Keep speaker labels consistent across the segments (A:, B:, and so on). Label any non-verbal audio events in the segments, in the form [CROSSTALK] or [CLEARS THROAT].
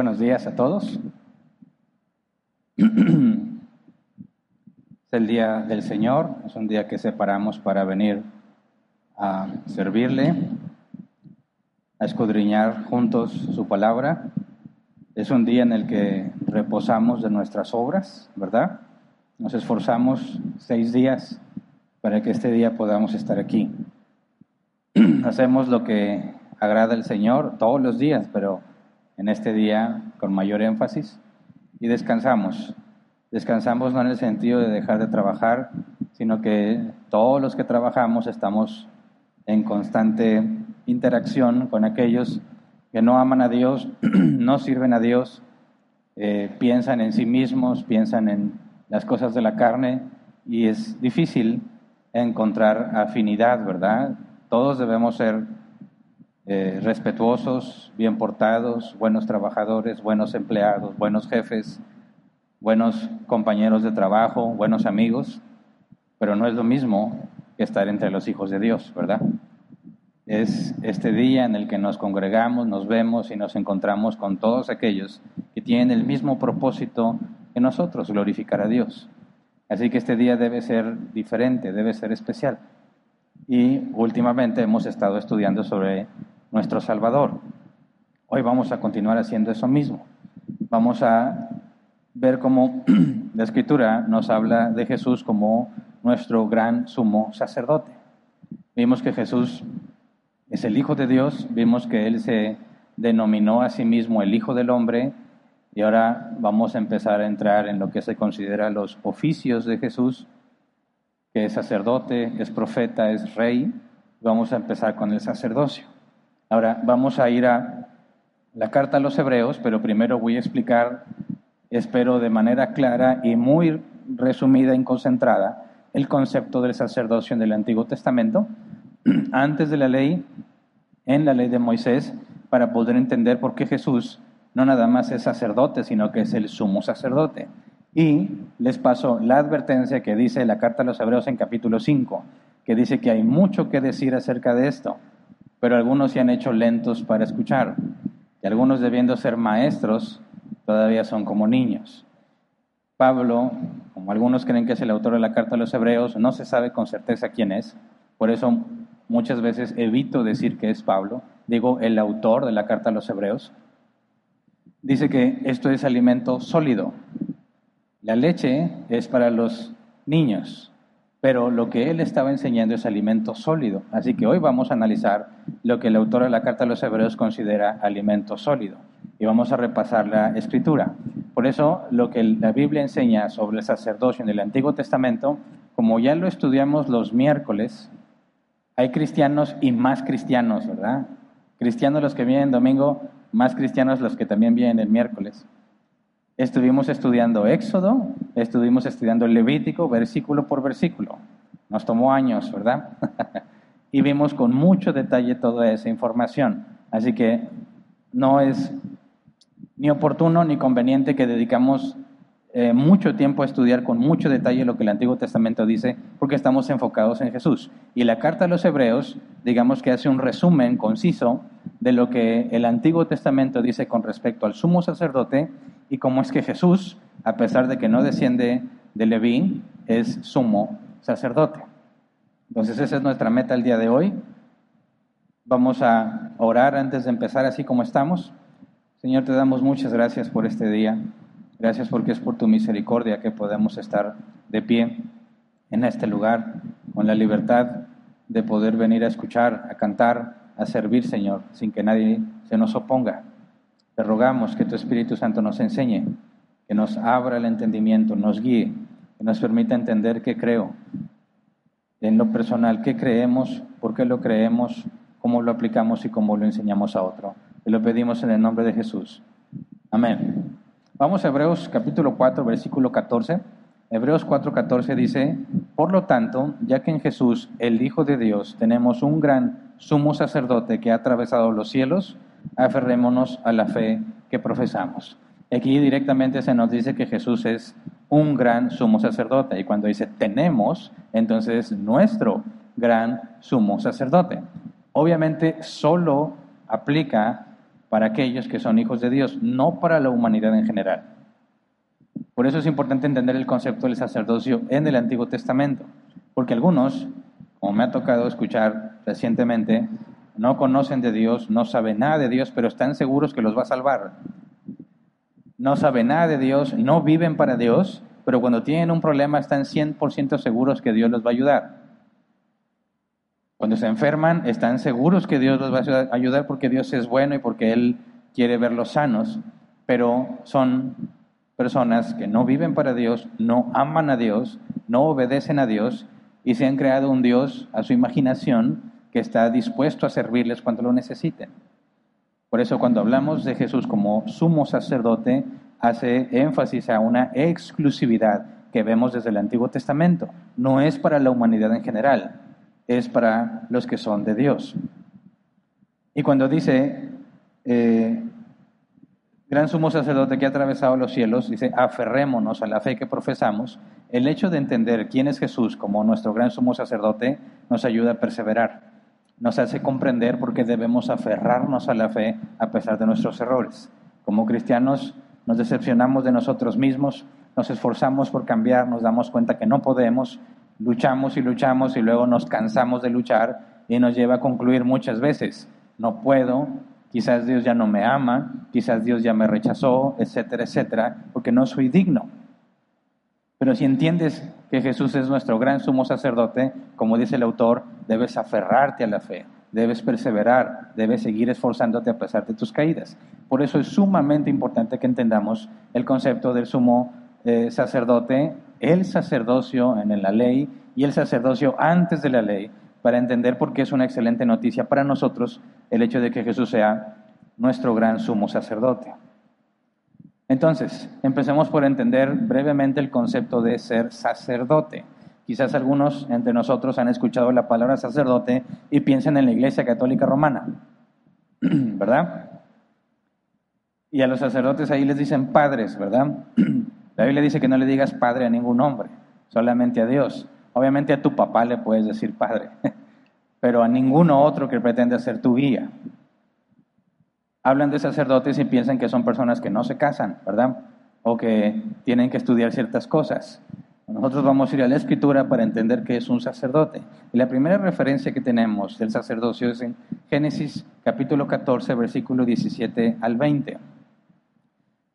A: Buenos días a todos. [CLEARS THROAT] Es el día del Señor, es un día que separamos para venir a servirle, a escudriñar juntos su palabra. Es un día en el que reposamos de nuestras obras, ¿verdad? Nos esforzamos seis días para que este día podamos estar aquí. [CLEARS THROAT] Hacemos lo que agrada al Señor todos los días, pero en este día con mayor énfasis y descansamos. Descansamos no en el sentido de dejar de trabajar, sino que todos los que trabajamos estamos en constante interacción con aquellos que no aman a Dios, [CLEARS THROAT] no sirven a Dios, eh, piensan en sí mismos, piensan en las cosas de la carne y es difícil encontrar afinidad, ¿verdad? Todos debemos ser eh, respetuosos, bien portados, buenos trabajadores, buenos empleados, buenos jefes, buenos compañeros de trabajo, buenos amigos, pero no es lo mismo que estar entre los hijos de Dios, ¿verdad? Es este día en el que nos congregamos, nos vemos y nos encontramos con todos aquellos que tienen el mismo propósito que nosotros, glorificar a Dios. Así que este día debe ser diferente, debe ser especial. Y últimamente hemos estado estudiando sobre nuestro Salvador. Hoy vamos a continuar haciendo eso mismo. Vamos a ver cómo [CLEARS THROAT] la Escritura nos habla de Jesús como nuestro gran sumo sacerdote. Vimos que Jesús es el Hijo de Dios, vimos que Él se denominó a sí mismo el Hijo del Hombre y ahora vamos a empezar a entrar en lo que se considera los oficios de Jesús, que es sacerdote, es profeta, es rey. Vamos a empezar con el sacerdocio. Ahora vamos a ir a la carta a los hebreos, pero primero voy a explicar, espero de manera clara y muy resumida y concentrada, el concepto del sacerdocio en el Antiguo Testamento, [CLEARS THROAT] antes de la ley, en la ley de Moisés, para poder entender por qué Jesús no nada más es sacerdote, sino que es el sumo sacerdote. Y les paso la advertencia que dice la carta a los hebreos en capítulo 5, que dice que hay mucho que decir acerca de esto pero algunos se han hecho lentos para escuchar, y algunos debiendo ser maestros, todavía son como niños. Pablo, como algunos creen que es el autor de la carta a los hebreos, no se sabe con certeza quién es, por eso muchas veces evito decir que es Pablo, digo el autor de la carta a los hebreos, dice que esto es alimento sólido. La leche es para los niños, pero lo que él estaba enseñando es alimento sólido. Así que hoy vamos a analizar lo que el autor de la Carta a los Hebreos considera alimento sólido. Y vamos a repasar la escritura. Por eso, lo que la Biblia enseña sobre el sacerdocio en el Antiguo Testamento, como ya lo estudiamos los miércoles, hay cristianos y más cristianos, ¿verdad? Cristianos los que vienen domingo, más cristianos los que también vienen el miércoles. Estuvimos estudiando Éxodo, estuvimos estudiando Levítico, versículo por versículo. Nos tomó años, ¿verdad? [LAUGHS] y vimos con mucho detalle toda esa información. Así que no es ni oportuno ni conveniente que dedicamos eh, mucho tiempo a estudiar con mucho detalle lo que el Antiguo Testamento dice, porque estamos enfocados en Jesús. Y la carta a los Hebreos, digamos que hace un resumen conciso de lo que el Antiguo Testamento dice con respecto al sumo sacerdote y cómo es que Jesús, a pesar de que no desciende de Leví, es sumo sacerdote. Entonces esa es nuestra meta el día de hoy. Vamos a orar antes de empezar así como estamos. Señor, te damos muchas gracias por este día. Gracias porque es por tu misericordia que podemos estar de pie en este lugar con la libertad de poder venir a escuchar, a cantar, a servir, Señor, sin que nadie se nos oponga. Te rogamos que tu Espíritu Santo nos enseñe, que nos abra el entendimiento, nos guíe, que nos permita entender qué creo, en lo personal, qué creemos, por qué lo creemos, cómo lo aplicamos y cómo lo enseñamos a otro. Te lo pedimos en el nombre de Jesús. Amén. Vamos a Hebreos capítulo 4, versículo 14. Hebreos 4, 14 dice, por lo tanto, ya que en Jesús, el Hijo de Dios, tenemos un gran sumo sacerdote que ha atravesado los cielos, aferrémonos a la fe que profesamos. Aquí directamente se nos dice que Jesús es un gran sumo sacerdote y cuando dice tenemos, entonces nuestro gran sumo sacerdote. Obviamente solo aplica para aquellos que son hijos de Dios, no para la humanidad en general. Por eso es importante entender el concepto del sacerdocio en el Antiguo Testamento, porque algunos, como me ha tocado escuchar recientemente, no conocen de Dios, no saben nada de Dios, pero están seguros que los va a salvar. No saben nada de Dios, no viven para Dios, pero cuando tienen un problema están 100% seguros que Dios los va a ayudar. Cuando se enferman, están seguros que Dios los va a ayudar porque Dios es bueno y porque Él quiere verlos sanos, pero son personas que no viven para Dios, no aman a Dios, no obedecen a Dios y se han creado un Dios a su imaginación que está dispuesto a servirles cuando lo necesiten. Por eso cuando hablamos de Jesús como sumo sacerdote, hace énfasis a una exclusividad que vemos desde el Antiguo Testamento. No es para la humanidad en general, es para los que son de Dios. Y cuando dice, eh, gran sumo sacerdote que ha atravesado los cielos, dice, aferrémonos a la fe que profesamos, el hecho de entender quién es Jesús como nuestro gran sumo sacerdote nos ayuda a perseverar nos hace comprender por qué debemos aferrarnos a la fe a pesar de nuestros errores. Como cristianos nos decepcionamos de nosotros mismos, nos esforzamos por cambiar, nos damos cuenta que no podemos, luchamos y luchamos y luego nos cansamos de luchar y nos lleva a concluir muchas veces, no puedo, quizás Dios ya no me ama, quizás Dios ya me rechazó, etcétera, etcétera, porque no soy digno. Pero si entiendes que Jesús es nuestro gran sumo sacerdote, como dice el autor, debes aferrarte a la fe, debes perseverar, debes seguir esforzándote a pesar de tus caídas. Por eso es sumamente importante que entendamos el concepto del sumo eh, sacerdote, el sacerdocio en la ley y el sacerdocio antes de la ley, para entender por qué es una excelente noticia para nosotros el hecho de que Jesús sea nuestro gran sumo sacerdote. Entonces, empecemos por entender brevemente el concepto de ser sacerdote. Quizás algunos entre nosotros han escuchado la palabra sacerdote y piensan en la Iglesia Católica Romana, [CLEARS THROAT] ¿verdad? Y a los sacerdotes ahí les dicen padres, ¿verdad? [CLEARS THROAT] La Biblia dice que no le digas padre a ningún hombre, solamente a Dios. Obviamente a tu papá le puedes decir padre, [LAUGHS] pero a ninguno otro que pretende ser tu guía hablan de sacerdotes y piensan que son personas que no se casan, ¿verdad? O que tienen que estudiar ciertas cosas. Nosotros vamos a ir a la escritura para entender qué es un sacerdote. Y la primera referencia que tenemos del sacerdocio es en Génesis capítulo 14, versículo 17 al 20.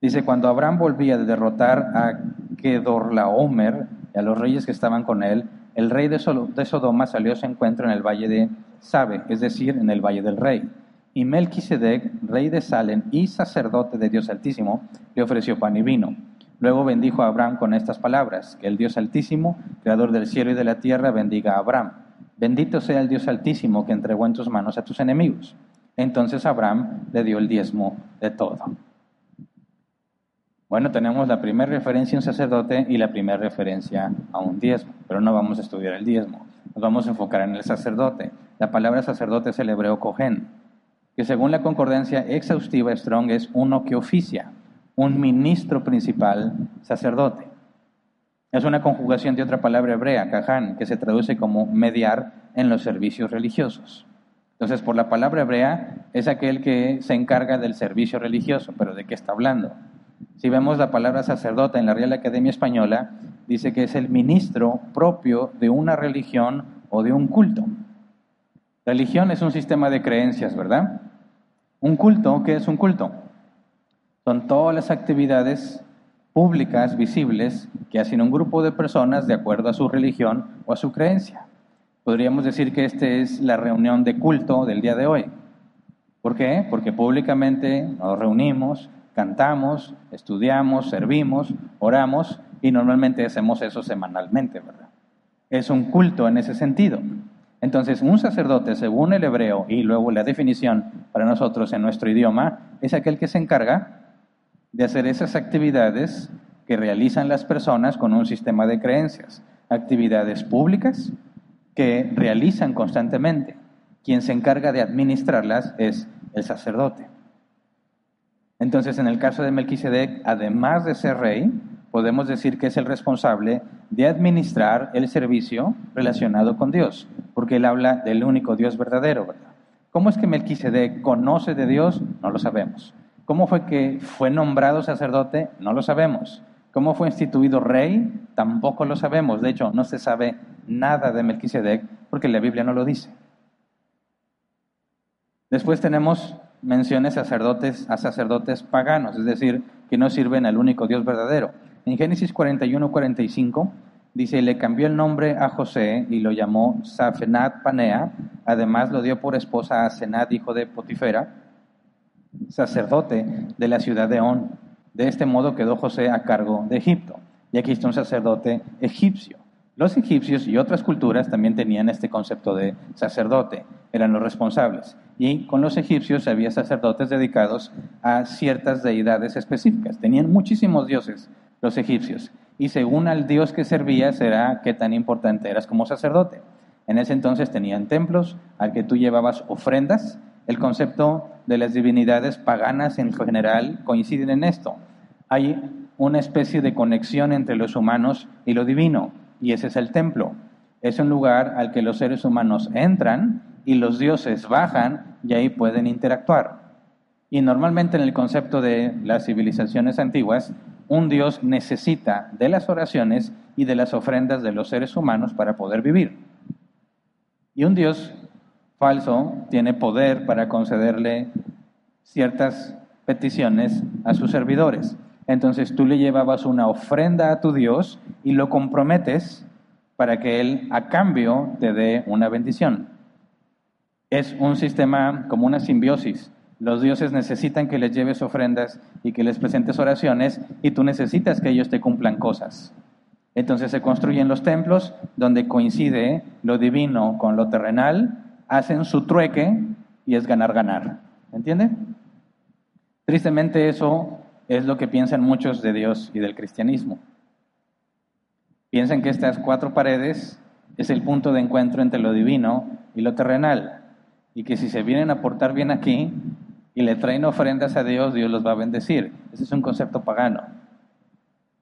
A: Dice, cuando Abraham volvía de derrotar a Kedorlaomer y a los reyes que estaban con él, el rey de Sodoma salió a su encuentro en el valle de Sabe, es decir, en el valle del rey. Y Melquisedec, rey de Salem y sacerdote de Dios Altísimo, le ofreció pan y vino. Luego bendijo a Abraham con estas palabras, que el Dios Altísimo, creador del cielo y de la tierra, bendiga a Abraham. Bendito sea el Dios Altísimo que entregó en tus manos a tus enemigos. Entonces Abraham le dio el diezmo de todo. Bueno, tenemos la primera referencia a un sacerdote y la primera referencia a un diezmo, pero no vamos a estudiar el diezmo. Nos vamos a enfocar en el sacerdote. La palabra sacerdote es el hebreo cohen que según la concordancia exhaustiva Strong es uno que oficia, un ministro principal sacerdote. Es una conjugación de otra palabra hebrea, kahan, que se traduce como mediar en los servicios religiosos. Entonces, por la palabra hebrea es aquel que se encarga del servicio religioso, pero ¿de qué está hablando? Si vemos la palabra sacerdote en la Real Academia Española, dice que es el ministro propio de una religión o de un culto. Religión es un sistema de creencias, ¿verdad? Un culto, ¿qué es un culto? Son todas las actividades públicas, visibles, que hacen un grupo de personas de acuerdo a su religión o a su creencia. Podríamos decir que esta es la reunión de culto del día de hoy. ¿Por qué? Porque públicamente nos reunimos, cantamos, estudiamos, servimos, oramos y normalmente hacemos eso semanalmente, ¿verdad? Es un culto en ese sentido. Entonces, un sacerdote, según el hebreo y luego la definición para nosotros en nuestro idioma, es aquel que se encarga de hacer esas actividades que realizan las personas con un sistema de creencias, actividades públicas que realizan constantemente. Quien se encarga de administrarlas es el sacerdote. Entonces, en el caso de Melquisedec, además de ser rey, podemos decir que es el responsable de administrar el servicio relacionado con Dios porque él habla del único Dios verdadero, ¿verdad? ¿Cómo es que Melquisedec conoce de Dios? No lo sabemos. ¿Cómo fue que fue nombrado sacerdote? No lo sabemos. ¿Cómo fue instituido rey? Tampoco lo sabemos. De hecho, no se sabe nada de Melquisedec porque la Biblia no lo dice. Después tenemos menciones sacerdotes, a sacerdotes paganos, es decir, que no sirven al único Dios verdadero. En Génesis 41, 45 dice, le cambió el nombre a José y lo llamó Safenat Panea, además lo dio por esposa a Senat, hijo de Potifera, sacerdote de la ciudad de On. De este modo quedó José a cargo de Egipto. Y aquí está un sacerdote egipcio. Los egipcios y otras culturas también tenían este concepto de sacerdote, eran los responsables. Y con los egipcios había sacerdotes dedicados a ciertas deidades específicas. Tenían muchísimos dioses los egipcios. Y según al dios que servías era qué tan importante eras como sacerdote. En ese entonces tenían templos al que tú llevabas ofrendas. El concepto de las divinidades paganas en general coinciden en esto. Hay una especie de conexión entre los humanos y lo divino, y ese es el templo. Es un lugar al que los seres humanos entran y los dioses bajan y ahí pueden interactuar. Y normalmente en el concepto de las civilizaciones antiguas, un dios necesita de las oraciones y de las ofrendas de los seres humanos para poder vivir. Y un dios falso tiene poder para concederle ciertas peticiones a sus servidores. Entonces tú le llevabas una ofrenda a tu Dios y lo comprometes para que Él a cambio te dé una bendición. Es un sistema como una simbiosis. Los dioses necesitan que les lleves ofrendas y que les presentes oraciones y tú necesitas que ellos te cumplan cosas. Entonces se construyen los templos donde coincide lo divino con lo terrenal, hacen su trueque y es ganar, ganar. ¿Entiende? Tristemente eso es lo que piensan muchos de Dios y del cristianismo. Piensan que estas cuatro paredes es el punto de encuentro entre lo divino y lo terrenal. Y que si se vienen a portar bien aquí y le traen ofrendas a Dios, Dios los va a bendecir. Ese es un concepto pagano.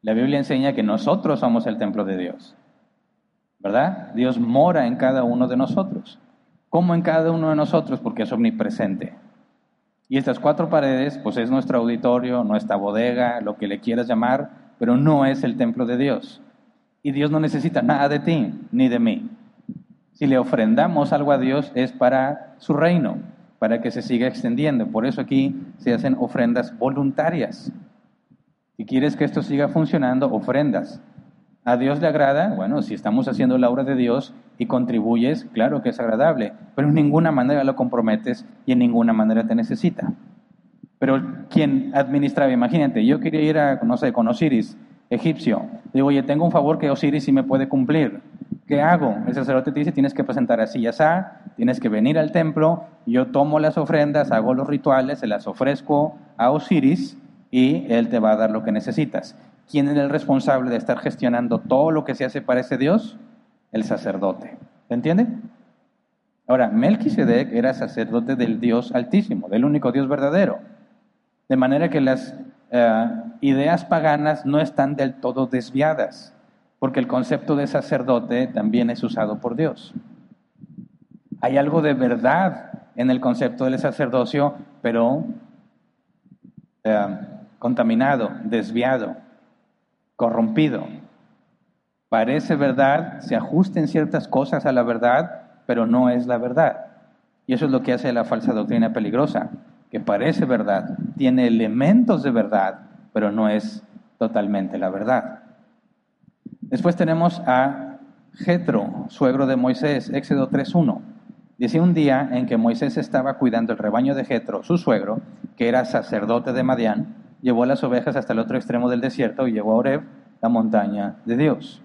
A: La Biblia enseña que nosotros somos el templo de Dios. ¿Verdad? Dios mora en cada uno de nosotros. ¿Cómo en cada uno de nosotros? Porque es omnipresente. Y estas cuatro paredes, pues es nuestro auditorio, nuestra bodega, lo que le quieras llamar, pero no es el templo de Dios. Y Dios no necesita nada de ti ni de mí. Si le ofrendamos algo a Dios es para su reino, para que se siga extendiendo. Por eso aquí se hacen ofrendas voluntarias. Si quieres que esto siga funcionando, ofrendas. ¿A Dios le agrada? Bueno, si estamos haciendo la obra de Dios y contribuyes, claro que es agradable, pero en ninguna manera lo comprometes y en ninguna manera te necesita. Pero quien administraba, imagínate, yo quería ir a, no sé, con Osiris, egipcio. Digo, oye, tengo un favor que Osiris sí me puede cumplir. ¿Qué hago? El sacerdote te dice, tienes que presentar así y así, tienes que venir al templo, yo tomo las ofrendas, hago los rituales, se las ofrezco a Osiris y él te va a dar lo que necesitas. ¿Quién es el responsable de estar gestionando todo lo que se hace para ese Dios? El sacerdote. ¿Se entiende? Ahora, Melquisedec era sacerdote del Dios Altísimo, del único Dios verdadero. De manera que las eh, ideas paganas no están del todo desviadas, porque el concepto de sacerdote también es usado por Dios. Hay algo de verdad en el concepto del sacerdocio, pero eh, contaminado, desviado corrompido. Parece verdad, se ajusten ciertas cosas a la verdad, pero no es la verdad. Y eso es lo que hace la falsa doctrina peligrosa, que parece verdad, tiene elementos de verdad, pero no es totalmente la verdad. Después tenemos a Jetro, suegro de Moisés, Éxodo 3.1. Dice un día en que Moisés estaba cuidando el rebaño de Jetro, su suegro, que era sacerdote de Madián, llevó las ovejas hasta el otro extremo del desierto y llegó a Oreb, la montaña de Dios.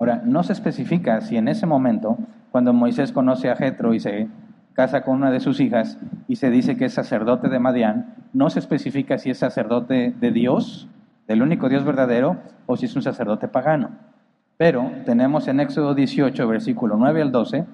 A: Ahora, no se especifica si en ese momento, cuando Moisés conoce a Jetro y se casa con una de sus hijas y se dice que es sacerdote de Madián, no se especifica si es sacerdote de Dios, del único Dios verdadero, o si es un sacerdote pagano. Pero tenemos en Éxodo 18, versículo 9 al 12,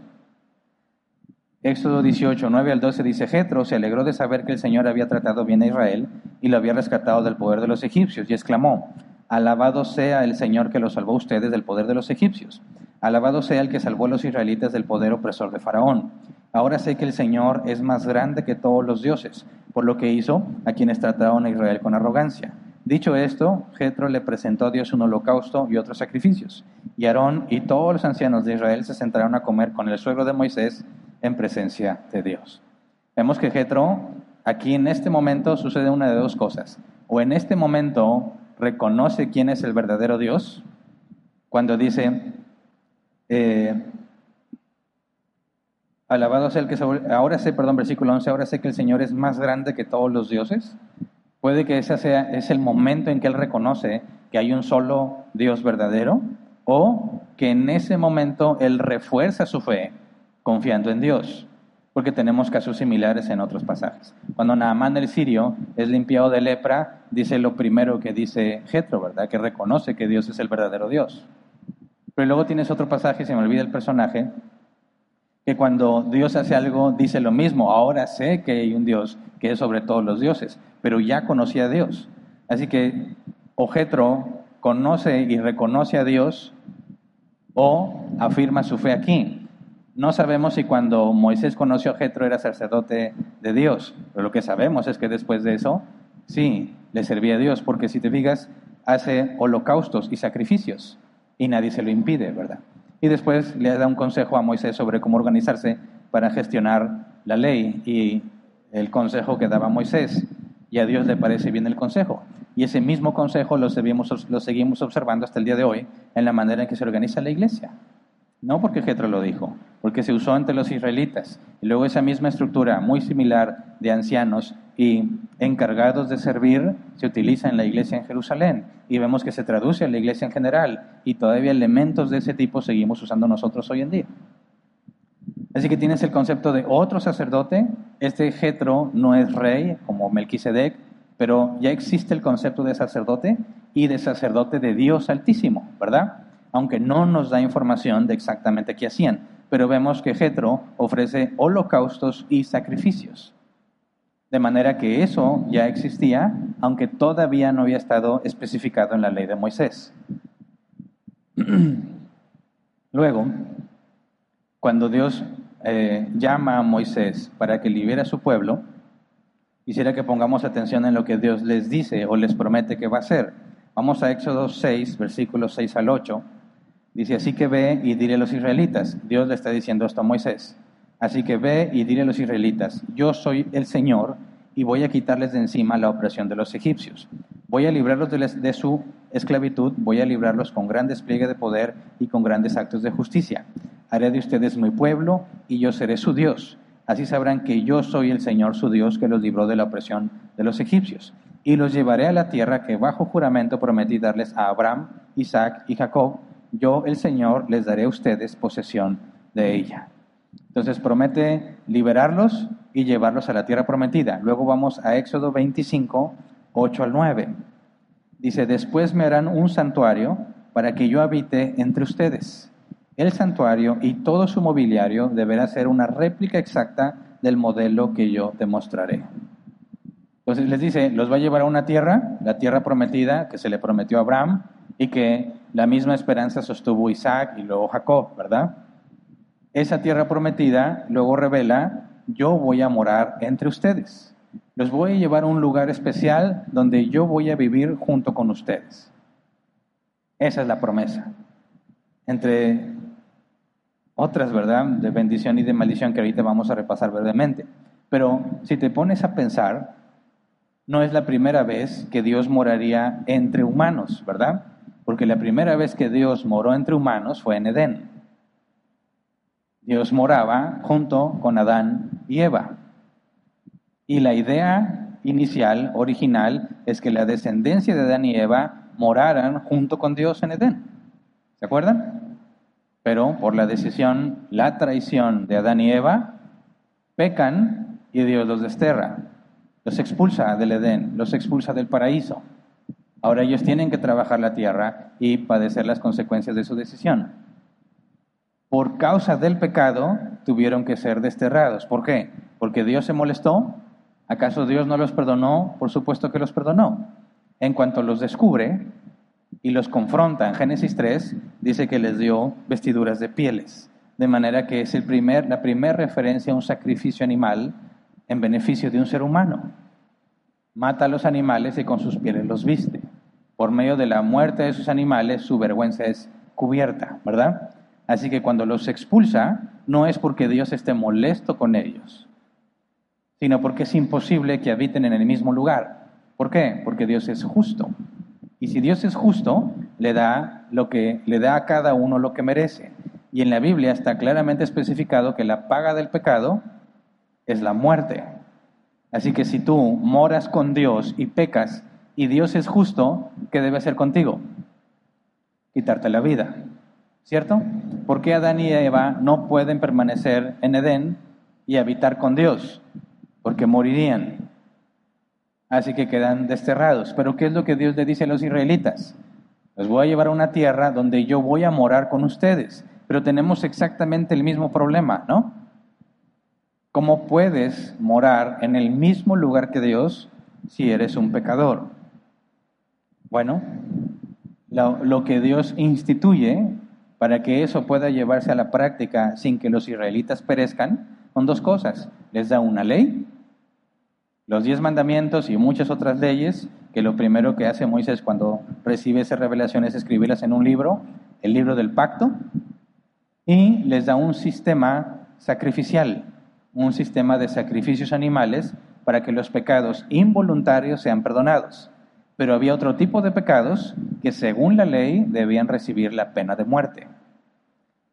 A: Éxodo 18, 9 al 12 dice, Jetro se alegró de saber que el Señor había tratado bien a Israel y lo había rescatado del poder de los egipcios y exclamó, Alabado sea el Señor que lo salvó a ustedes del poder de los egipcios. Alabado sea el que salvó a los israelitas del poder opresor de Faraón. Ahora sé que el Señor es más grande que todos los dioses, por lo que hizo a quienes trataron a Israel con arrogancia. Dicho esto, Jetro le presentó a Dios un holocausto y otros sacrificios. Y Aarón y todos los ancianos de Israel se sentaron a comer con el suegro de Moisés en presencia de Dios. Vemos que Jetro, aquí en este momento sucede una de dos cosas. O en este momento reconoce quién es el verdadero Dios, cuando dice, eh, alabado sea el que ahora sé, perdón, versículo 11, ahora sé que el Señor es más grande que todos los dioses. Puede que ese sea es el momento en que él reconoce que hay un solo Dios verdadero o que en ese momento él refuerza su fe confiando en Dios, porque tenemos casos similares en otros pasajes. Cuando Naamán el sirio es limpiado de lepra, dice lo primero que dice Jetro, ¿verdad? Que reconoce que Dios es el verdadero Dios. Pero luego tienes otro pasaje, se me olvida el personaje, que cuando Dios hace algo dice lo mismo, ahora sé que hay un Dios que es sobre todos los dioses, pero ya conocía a Dios. Así que o Jetro conoce y reconoce a Dios o afirma su fe aquí. No sabemos si cuando Moisés conoció a Jetro era sacerdote de Dios, pero lo que sabemos es que después de eso, sí, le servía a Dios, porque si te fijas, hace holocaustos y sacrificios y nadie se lo impide, ¿verdad? Y después le da un consejo a Moisés sobre cómo organizarse para gestionar la ley y el consejo que daba Moisés. Y a Dios le parece bien el consejo. Y ese mismo consejo lo seguimos, lo seguimos observando hasta el día de hoy en la manera en que se organiza la iglesia. No porque Jetro lo dijo, porque se usó entre los israelitas. Y luego esa misma estructura muy similar de ancianos y encargados de servir se utiliza en la iglesia en Jerusalén y vemos que se traduce a la iglesia en general y todavía elementos de ese tipo seguimos usando nosotros hoy en día. Así que tienes el concepto de otro sacerdote, este Jetro no es rey como Melquisedec, pero ya existe el concepto de sacerdote y de sacerdote de Dios Altísimo, ¿verdad? Aunque no nos da información de exactamente qué hacían, pero vemos que Jetro ofrece holocaustos y sacrificios. De manera que eso ya existía, aunque todavía no había estado especificado en la ley de Moisés. [CLEARS THROAT] Luego, cuando Dios eh, llama a Moisés para que libere a su pueblo, quisiera que pongamos atención en lo que Dios les dice o les promete que va a hacer. Vamos a Éxodo 6, versículos 6 al 8. Dice, así que ve y dile a los israelitas, Dios le está diciendo esto a Moisés, Así que ve y dile a los israelitas, yo soy el Señor y voy a quitarles de encima la opresión de los egipcios. Voy a librarlos de, su esclavitud, voy a librarlos con gran despliegue de poder y con grandes actos de justicia. Haré de ustedes mi pueblo y yo seré su Dios. Así sabrán que yo soy el Señor su Dios que los libró de la opresión de los egipcios. Y los llevaré a la tierra que bajo juramento prometí darles a Abraham, Isaac y Jacob. Yo, el Señor, les daré a ustedes posesión de ella. Entonces promete liberarlos y llevarlos a la tierra prometida. Luego vamos a Éxodo 25, 8 al 9. Dice, después me harán un santuario para que yo habite entre ustedes. El santuario y todo su mobiliario deberá ser una réplica exacta del modelo que yo te mostraré. Entonces les dice, los va a llevar a una tierra, la tierra prometida que se le prometió a Abraham y que la misma esperanza sostuvo Isaac y luego Jacob, ¿verdad? esa tierra prometida luego revela, yo voy a morar entre ustedes. Los voy a llevar a un lugar especial donde yo voy a vivir junto con ustedes. Esa es la promesa. Entre otras, ¿verdad? De bendición y de maldición que ahorita vamos a repasar brevemente. Pero si te pones a pensar, no es la primera vez que Dios moraría entre humanos, ¿verdad? Porque la primera vez que Dios moró entre humanos fue en Edén. Dios moraba junto con Adán y Eva. Y la idea inicial, original, es que la descendencia de Adán y Eva moraran junto con Dios en Edén. ¿Se acuerdan? Pero por la decisión, la traición de Adán y Eva, pecan y Dios los desterra. Los expulsa del Edén, los expulsa del paraíso. Ahora ellos tienen que trabajar la tierra y padecer las consecuencias de su decisión por causa del pecado tuvieron que ser desterrados. ¿Por qué? Porque Dios se molestó. ¿Acaso Dios no los perdonó? Por supuesto que los perdonó. En cuanto los descubre, y los confronta. En Génesis 3 dice que les dio vestiduras de pieles, de manera que es el primer, la primera referencia a un sacrificio animal en beneficio de un ser humano. Mata a los animales y con sus pieles los viste. Por medio de la muerte de esos animales su vergüenza es cubierta, ¿verdad? Así que cuando los expulsa, no es porque Dios esté molesto con ellos, sino porque es imposible que habiten en el mismo lugar. ¿Por qué? Porque Dios es justo. Y si Dios es justo, le da lo que le da a cada uno lo que merece. Y en la Biblia está claramente especificado que la paga del pecado es la muerte. Así que si tú moras con Dios y pecas y Dios es justo, ¿qué debe hacer contigo? Quitarte la vida. ¿Cierto? ¿Por qué Adán y Eva no pueden permanecer en Edén y habitar con Dios? Porque morirían. Así que quedan desterrados. Pero ¿qué es lo que Dios le dice a los israelitas? Los voy a llevar a una tierra donde yo voy a morar con ustedes. Pero tenemos exactamente el mismo problema, ¿no? ¿Cómo puedes morar en el mismo lugar que Dios si eres un pecador? Bueno, lo, que Dios instituye para que eso pueda llevarse a la práctica sin que los israelitas perezcan son dos cosas. Les da una ley, los diez mandamientos y muchas otras leyes, que lo primero que hace Moisés cuando recibe esa revelación es escribirlas en un libro, el libro del pacto, y les da un sistema sacrificial un sistema de sacrificios animales para que los pecados involuntarios sean perdonados. Pero había otro tipo de pecados que según la ley debían recibir la pena de muerte.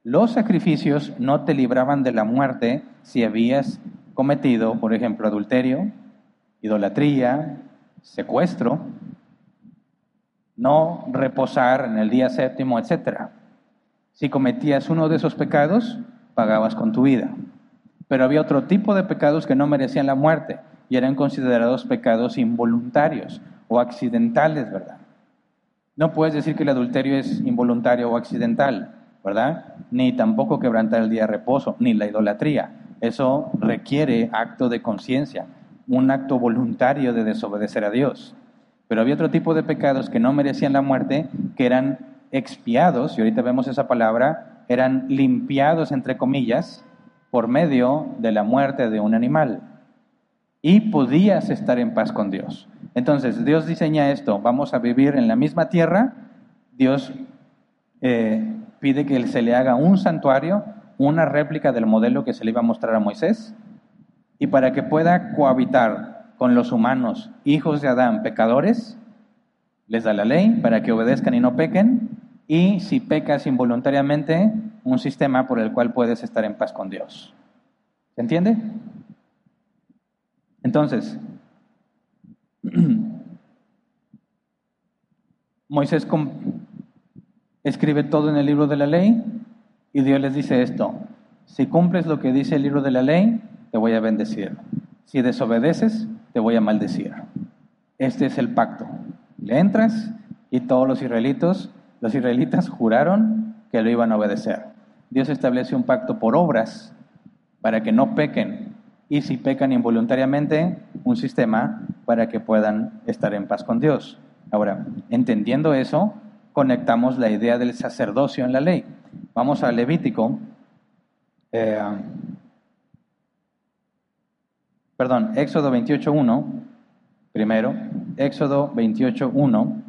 A: Los sacrificios no te libraban de la muerte si habías cometido, por ejemplo, adulterio, idolatría, secuestro, no reposar en el día séptimo, etc. Si cometías uno de esos pecados, pagabas con tu vida. Pero había otro tipo de pecados que no merecían la muerte y eran considerados pecados involuntarios o accidentales, ¿verdad? No puedes decir que el adulterio es involuntario o accidental, ¿verdad? Ni tampoco quebrantar el día de reposo, ni la idolatría. Eso requiere acto de conciencia, un acto voluntario de desobedecer a Dios. Pero había otro tipo de pecados que no merecían la muerte, que eran expiados, y ahorita vemos esa palabra, eran limpiados, entre comillas, por medio de la muerte de un animal. Y podías estar en paz con Dios. Entonces, Dios diseña esto, vamos a vivir en la misma tierra, Dios eh, pide que se le haga un santuario, una réplica del modelo que se le iba a mostrar a Moisés, y para que pueda cohabitar con los humanos, hijos de Adán, pecadores, les da la ley para que obedezcan y no pequen, y si pecas involuntariamente, un sistema por el cual puedes estar en paz con Dios. ¿Se entiende? Entonces, [CLEARS THROAT] Moisés escribe todo en el libro de la ley y Dios les dice esto, si cumples lo que dice el libro de la ley, te voy a bendecir. Si desobedeces, te voy a maldecir. Este es el pacto. Le entras y todos los los israelitas juraron que lo iban a obedecer. Dios establece un pacto por obras para que no pequen y si pecan involuntariamente, un sistema para que puedan estar en paz con Dios. Ahora, entendiendo eso, conectamos la idea del sacerdocio en la ley. Vamos a Levítico. Eh, perdón, Éxodo 28.1, primero, Éxodo 28.1,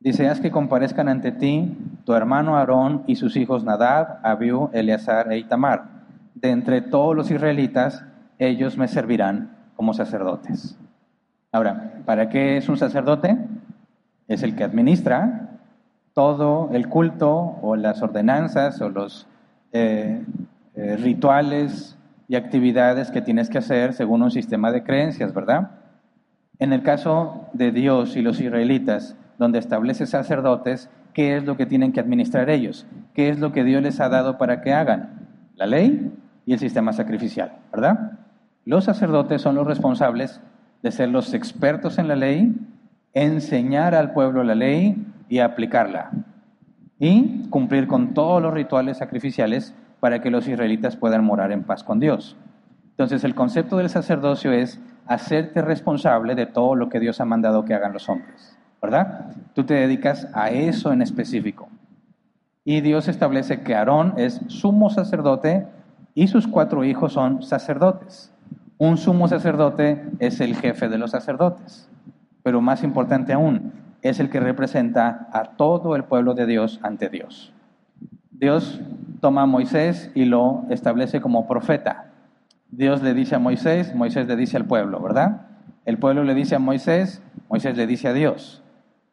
A: dice, haz que comparezcan ante ti tu hermano Aarón y sus hijos Nadab, Abiú, Eleazar e Itamar. De entre todos los israelitas, ellos me servirán como sacerdotes. Ahora, ¿para qué es un sacerdote? Es el que administra todo el culto o las ordenanzas o los eh, eh, rituales y actividades que tienes que hacer según un sistema de creencias, ¿verdad? En el caso de Dios y los israelitas, donde establece sacerdotes, qué es lo que tienen que administrar ellos, qué es lo que Dios les ha dado para que hagan, la ley y el sistema sacrificial, ¿verdad? Los sacerdotes son los responsables de ser los expertos en la ley, enseñar al pueblo la ley y aplicarla, y cumplir con todos los rituales sacrificiales para que los israelitas puedan morar en paz con Dios. Entonces el concepto del sacerdocio es hacerte responsable de todo lo que Dios ha mandado que hagan los hombres. ¿verdad? Tú te dedicas a eso en específico. Y Dios establece que Aarón es sumo sacerdote y sus cuatro hijos son sacerdotes. Un sumo sacerdote es el jefe de los sacerdotes, pero más importante aún, es el que representa a todo el pueblo de Dios ante Dios. Dios toma a Moisés y lo establece como profeta. Dios le dice a Moisés, Moisés le dice al pueblo, ¿verdad? El pueblo le dice a Moisés, Moisés le dice a Dios.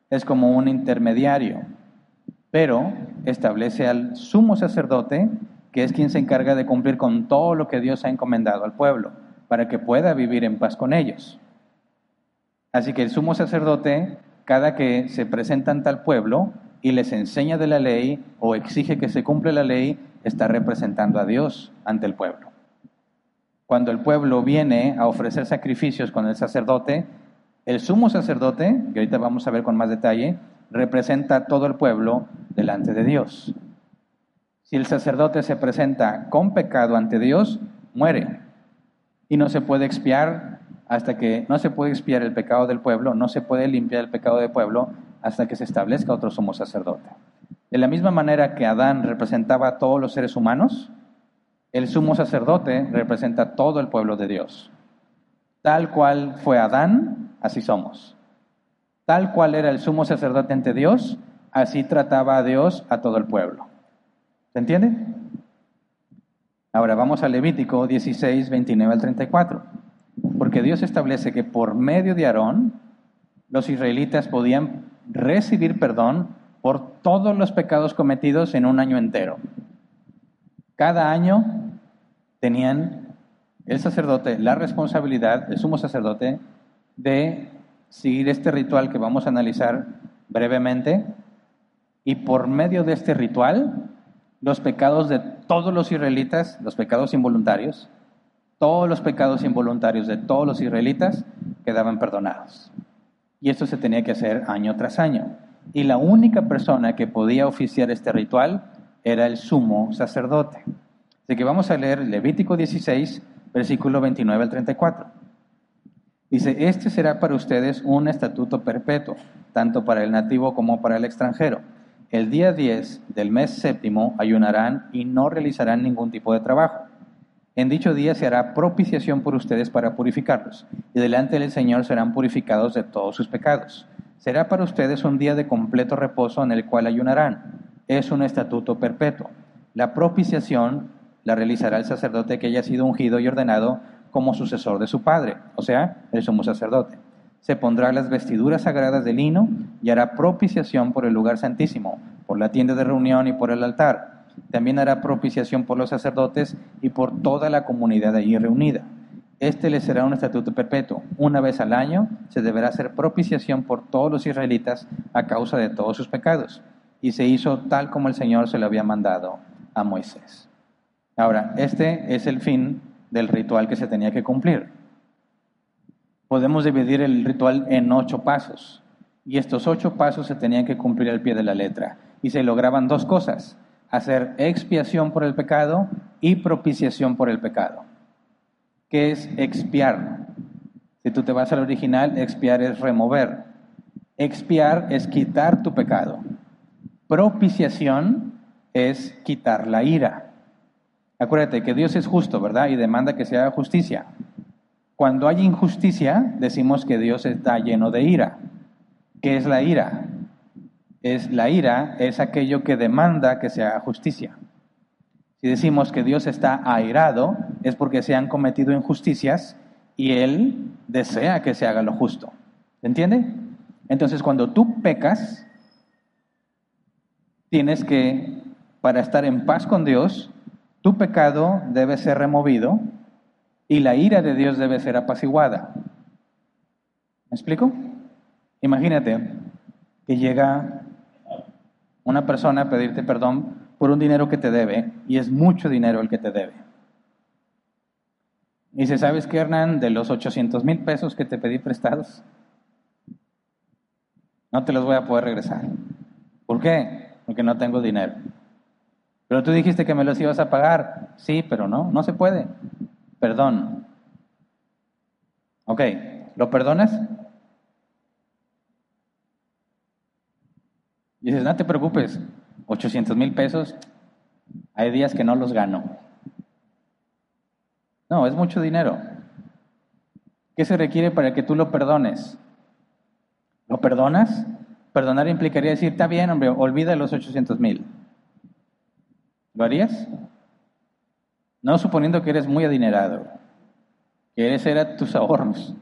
A: Es como un intermediario, pero establece al sumo sacerdote, que es quien se encarga de cumplir con todo lo que Dios ha encomendado al pueblo, para que pueda vivir en paz con ellos. Así que el sumo sacerdote, cada que se presenta ante el pueblo, y les enseña de la ley o exige que se cumple la ley, está representando a Dios ante el pueblo. Cuando el pueblo viene a ofrecer sacrificios con el sacerdote, el sumo sacerdote, que ahorita vamos a ver con más detalle, representa a todo el pueblo delante de Dios. Si el sacerdote se presenta con pecado ante Dios, muere. Y no se puede expiar hasta que no se puede expiar el pecado del pueblo, no se puede limpiar el pecado del pueblo hasta que se establezca otro sumo sacerdote. De la misma manera que Adán representaba a todos los seres humanos, el sumo sacerdote representa a todo el pueblo de Dios. Tal cual fue Adán, así somos. Tal cual era el sumo sacerdote ante Dios, así trataba a Dios a todo el pueblo. ¿Se entiende? Ahora vamos a Levítico 16, 29 al 34. Porque Dios establece que por medio de Aarón, los israelitas podían recibir perdón por todos los pecados cometidos en un año entero. Cada año tenían el sacerdote la responsabilidad, el sumo sacerdote, de seguir este ritual que vamos a analizar brevemente y por medio de este ritual los pecados de todos los israelitas, los pecados involuntarios, todos los pecados involuntarios de todos los israelitas quedaban perdonados. Y esto se tenía que hacer año tras año. Y la única persona que podía oficiar este ritual era el sumo sacerdote. Así que vamos a leer Levítico 16, versículo 29 al 34. Dice, este será para ustedes un estatuto perpetuo, tanto para el nativo como para el extranjero. El día 10 del mes séptimo ayunarán y no realizarán ningún tipo de trabajo en dicho día se hará propiciación por ustedes para purificarlos, y delante del Señor serán purificados de todos sus pecados. Será para ustedes un día de completo reposo en el cual ayunarán. Es un estatuto perpetuo. La propiciación la realizará el sacerdote que haya sido ungido y ordenado como sucesor de su padre, o sea, el sumo sacerdote. Se pondrá las vestiduras sagradas de lino y hará propiciación por el lugar santísimo, por la tienda de reunión y por el altar también hará propiciación por los sacerdotes y por toda la comunidad allí reunida. Este les será un estatuto perpetuo. Una vez al año se deberá hacer propiciación por todos los israelitas a causa de todos sus pecados. Y se hizo tal como el Señor se lo había mandado a Moisés. Ahora, este es el fin del ritual que se tenía que cumplir. Podemos dividir el ritual en ocho pasos. Y estos ocho pasos se tenían que cumplir al pie de la letra. Y se lograban dos cosas hacer expiación por el pecado y propiciación por el pecado. ¿Qué es expiar? Si tú te vas al original, expiar es remover. Expiar es quitar tu pecado. Propiciación es quitar la ira. Acuérdate que Dios es justo, ¿verdad? Y demanda que se haga justicia. Cuando hay injusticia, decimos que Dios está lleno de ira. ¿Qué es la ira? es la ira, es aquello que demanda que se haga justicia. Si decimos que Dios está airado, es porque se han cometido injusticias y Él desea que se haga lo justo. ¿Se entiende? Entonces, cuando tú pecas, tienes que, para estar en paz con Dios, tu pecado debe ser removido y la ira de Dios debe ser apaciguada. ¿Me explico? Imagínate que llega una persona a pedirte perdón por un dinero que te debe y es mucho dinero el que te debe. Y dice, ¿sabes qué, Hernán? De los 800 mil pesos que te pedí prestados, no te los voy a poder regresar. ¿Por qué? Porque no tengo dinero. Pero tú dijiste que me los ibas a pagar. Sí, pero no, no se puede. Perdón. Ok, ¿lo perdonas? Y dices, no te preocupes, 800 mil pesos, hay días que no los gano. No, es mucho dinero. ¿Qué se requiere para que tú lo perdones? ¿Lo perdonas? Perdonar implicaría decir, está bien, hombre, olvida los 800 mil. ¿Lo harías? No suponiendo que eres muy adinerado, que eres era tus ahorros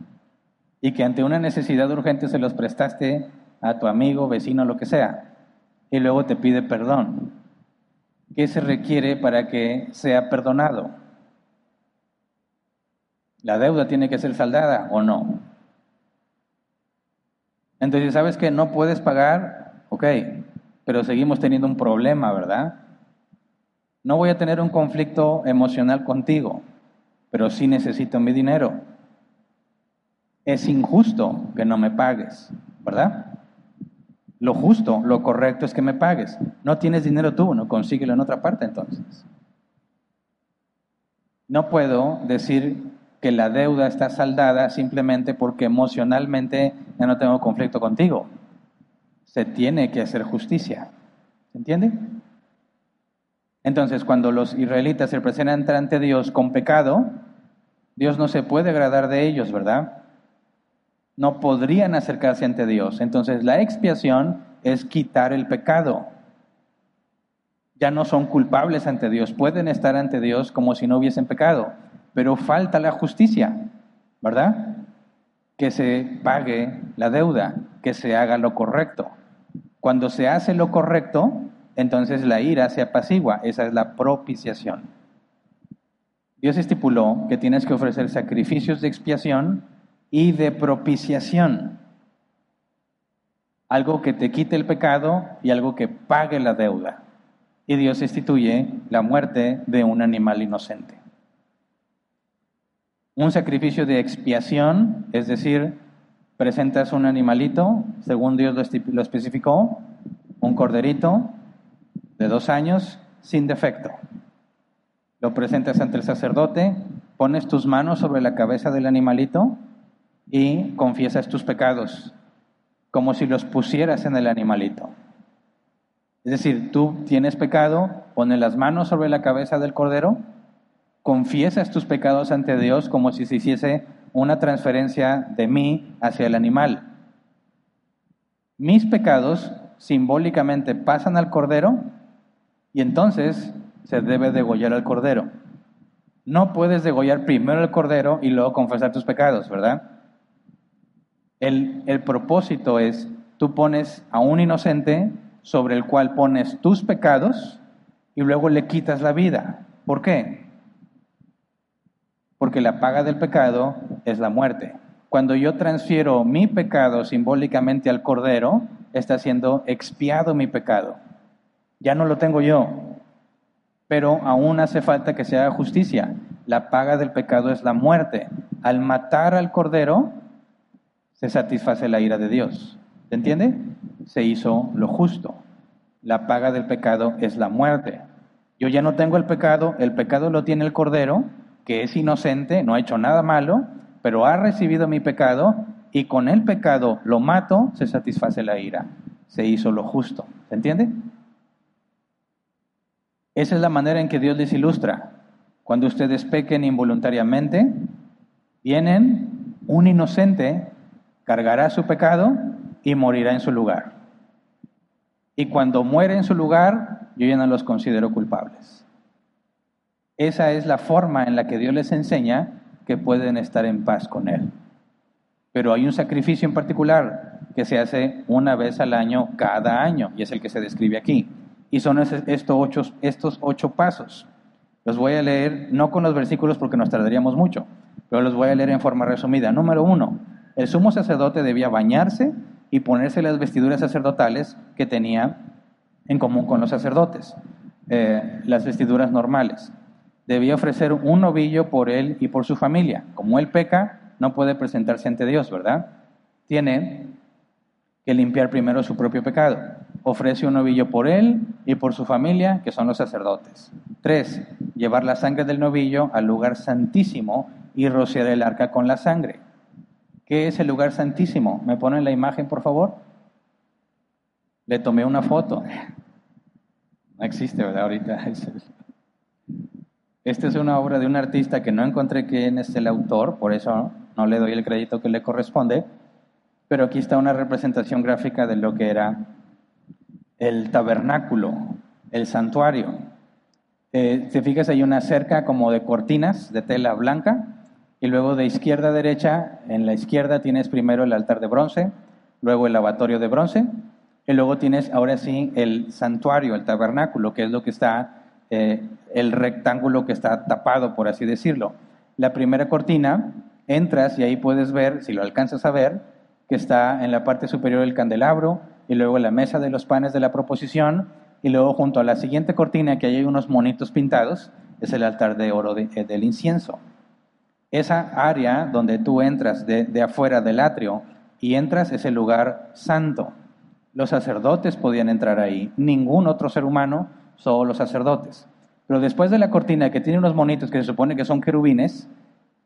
A: y que ante una necesidad urgente se los prestaste a tu amigo, vecino, lo que sea, y luego te pide perdón. ¿Qué se requiere para que sea perdonado? ¿La deuda tiene que ser saldada o no? Entonces, ¿sabes que no puedes pagar? Ok, pero seguimos teniendo un problema, ¿verdad? No voy a tener un conflicto emocional contigo, pero sí necesito mi dinero. Es injusto que no me pagues, ¿verdad? Lo justo, lo correcto es que me pagues. No tienes dinero tú, no consíguelo en otra parte entonces. No puedo decir que la deuda está saldada simplemente porque emocionalmente ya no tengo conflicto contigo. Se tiene que hacer justicia. ¿Se entiende? Entonces, cuando los israelitas se presentan ante Dios con pecado, Dios no se puede agradar de ellos, ¿verdad? No podrían acercarse ante Dios. Entonces, la expiación es quitar el pecado. Ya no son culpables ante Dios, pueden estar ante Dios como si no hubiesen pecado, pero falta la justicia, ¿verdad? Que se pague la deuda, que se haga lo correcto. Cuando se hace lo correcto, entonces la ira se apacigua. Esa es la propiciación. Dios estipuló que tienes que ofrecer sacrificios de expiación y de propiciación. Algo que te quite el pecado y algo que pague la deuda. Y Dios instituye la muerte de un animal inocente. Un sacrificio de expiación, es decir, presentas un animalito, según Dios lo especificó, un corderito, de dos años sin defecto. Lo presentas ante el sacerdote, pones tus manos sobre la cabeza del animalito y confiesas tus pecados, como si los pusieras en el animalito. Es decir, tú tienes pecado, pones las manos sobre la cabeza del cordero, confiesas tus pecados ante Dios como si se hiciese una transferencia de mí hacia el animal. Mis pecados simbólicamente pasan al cordero y entonces se debe degollar al cordero. No puedes degollar primero el cordero y luego confesar tus pecados, ¿verdad? El, el propósito es, tú pones a un inocente sobre el cual pones tus pecados y luego le quitas la vida. ¿Por qué? Porque la paga del pecado es la muerte. Cuando yo transfiero mi pecado simbólicamente al cordero, está siendo expiado mi pecado ya no lo tengo yo, pero aún hace falta que se haga justicia. La paga del pecado es la muerte. Al matar al cordero, se satisface la ira de Dios. ¿Se entiende? Se hizo lo justo. La paga del pecado es la muerte. Yo ya no tengo el pecado, el pecado lo tiene el cordero, que es inocente, no ha hecho nada malo, pero ha recibido mi pecado y con el pecado lo mato, se satisface la ira. Se hizo lo justo. ¿Se entiende? Esa es la manera en que Dios les ilustra. Cuando ustedes pequen involuntariamente, vienen, un inocente cargará su pecado y morirá en su lugar. Y cuando muere en su lugar, yo ya no los considero culpables. Esa es la forma en la que Dios les enseña que pueden estar en paz con Él. Pero hay un sacrificio en particular que se hace una vez al año, cada año, y es el que se describe aquí. Y son estos ocho, pasos. Los voy a leer, no con los versículos porque nos tardaríamos mucho, pero los voy a leer en forma resumida. Número uno, el sumo sacerdote debía bañarse y ponerse las vestiduras sacerdotales que tenía en común con los sacerdotes, eh, las vestiduras normales. Debía ofrecer un novillo por él y por su familia. Como él peca, no puede presentarse ante Dios, ¿verdad? Tiene que limpiar primero su propio pecado ofrece un novillo por él y por su familia, que son los sacerdotes. Tres, llevar la sangre del novillo al lugar santísimo y rociar el arca con la sangre. ¿Qué es el lugar santísimo? ¿Me ponen la imagen, por favor? le tomé una foto. No existe, ¿verdad? Ahorita. [LAUGHS] Esta es una obra de un artista que no encontré quién es el autor, por eso no le doy el crédito que le corresponde, pero aquí está una representación gráfica de lo que era el tabernáculo, el santuario. Eh, te fijas, hay una cerca como de cortinas de tela blanca, y luego de izquierda a derecha, en la izquierda tienes primero el altar de bronce, luego el lavatorio de bronce, y luego tienes ahora sí el santuario, el tabernáculo, que es lo que está, eh, el rectángulo que está tapado, por así decirlo. La primera cortina, entras y ahí puedes ver, si lo alcanzas a ver, que está en la parte superior del candelabro, y luego la mesa de los panes de la proposición, y luego junto a la siguiente cortina, que hay unos monitos pintados, es el altar de oro eh, del incienso. Esa área donde tú entras de, de afuera del atrio y entras es el lugar santo. Los sacerdotes podían entrar ahí, ningún otro ser humano, solo los sacerdotes. Pero después de la cortina que tiene unos monitos que se supone que son querubines,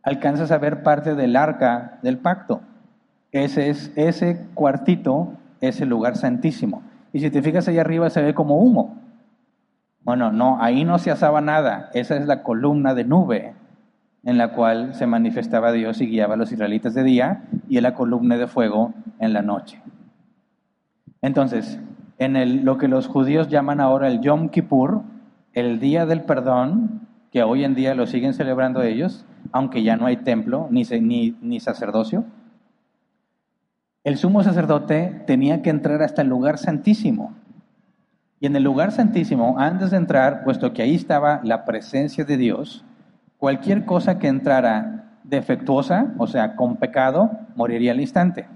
A: alcanzas a ver parte del arca del pacto. Ese es ese cuartito es el lugar santísimo. Y si te fijas ahí arriba se ve como humo. Bueno, no, ahí no se asaba nada. Esa es la columna de nube en la cual se manifestaba Dios y guiaba a los israelitas de día y en la columna de fuego en la noche. Entonces, en el, lo que los judíos llaman ahora el Yom Kippur, el día del perdón, que hoy en día lo siguen celebrando ellos, aunque ya no hay templo ni, ni sacerdocio, el sumo sacerdote tenía que entrar hasta el lugar santísimo. Y en el lugar santísimo, antes de entrar, puesto que ahí estaba la presencia de Dios, cualquier cosa que entrara defectuosa, o sea, con pecado, moriría al instante.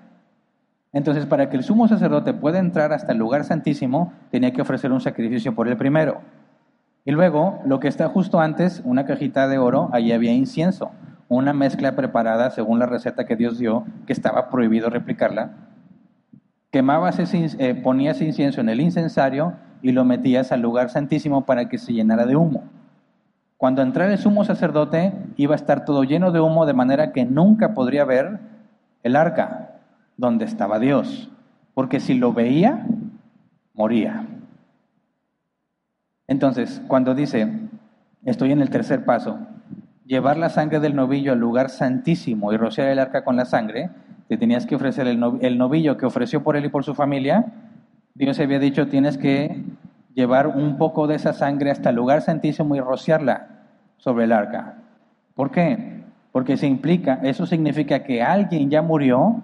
A: Entonces, para que el sumo sacerdote pueda entrar hasta el lugar santísimo, tenía que ofrecer un sacrificio por el primero. Y luego, lo que está justo antes, una cajita de oro, allí había incienso una mezcla preparada según la receta que Dios dio, que estaba prohibido replicarla. Quemabas ese, eh, ponías incienso en el incensario y lo metías al lugar santísimo para que se llenara de humo. Cuando entrara el sumo sacerdote, iba a estar todo lleno de humo, de manera que nunca podría ver el arca donde estaba Dios, porque si lo veía, moría. Entonces, cuando dice, estoy en el tercer paso, llevar la sangre del novillo al lugar santísimo y rociar el arca con la sangre, te tenías que ofrecer el, novillo que ofreció por él y por su familia. Dios había dicho, tienes que llevar un poco de esa sangre hasta el lugar santísimo y rociarla sobre el arca. ¿Por qué? Porque se implica, eso significa que alguien ya murió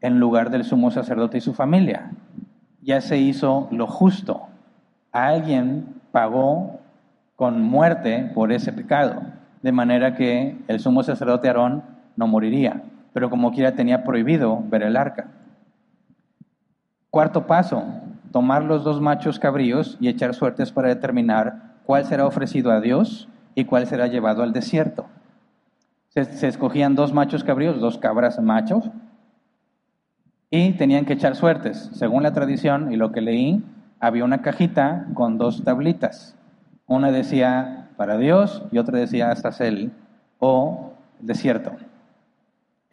A: en lugar del sumo sacerdote y su familia. Ya se hizo lo justo. Alguien pagó con muerte por ese pecado de manera que el sumo sacerdote Aarón no moriría, pero como quiera tenía prohibido ver el arca. Cuarto paso, tomar los dos machos cabríos y echar suertes para determinar cuál será ofrecido a Dios y cuál será llevado al desierto. Se, se escogían dos machos cabríos, dos cabras machos, y tenían que echar suertes. Según la tradición y lo que leí, había una cajita con dos tablitas. Una decía para Dios y otra decía Azazel o desierto.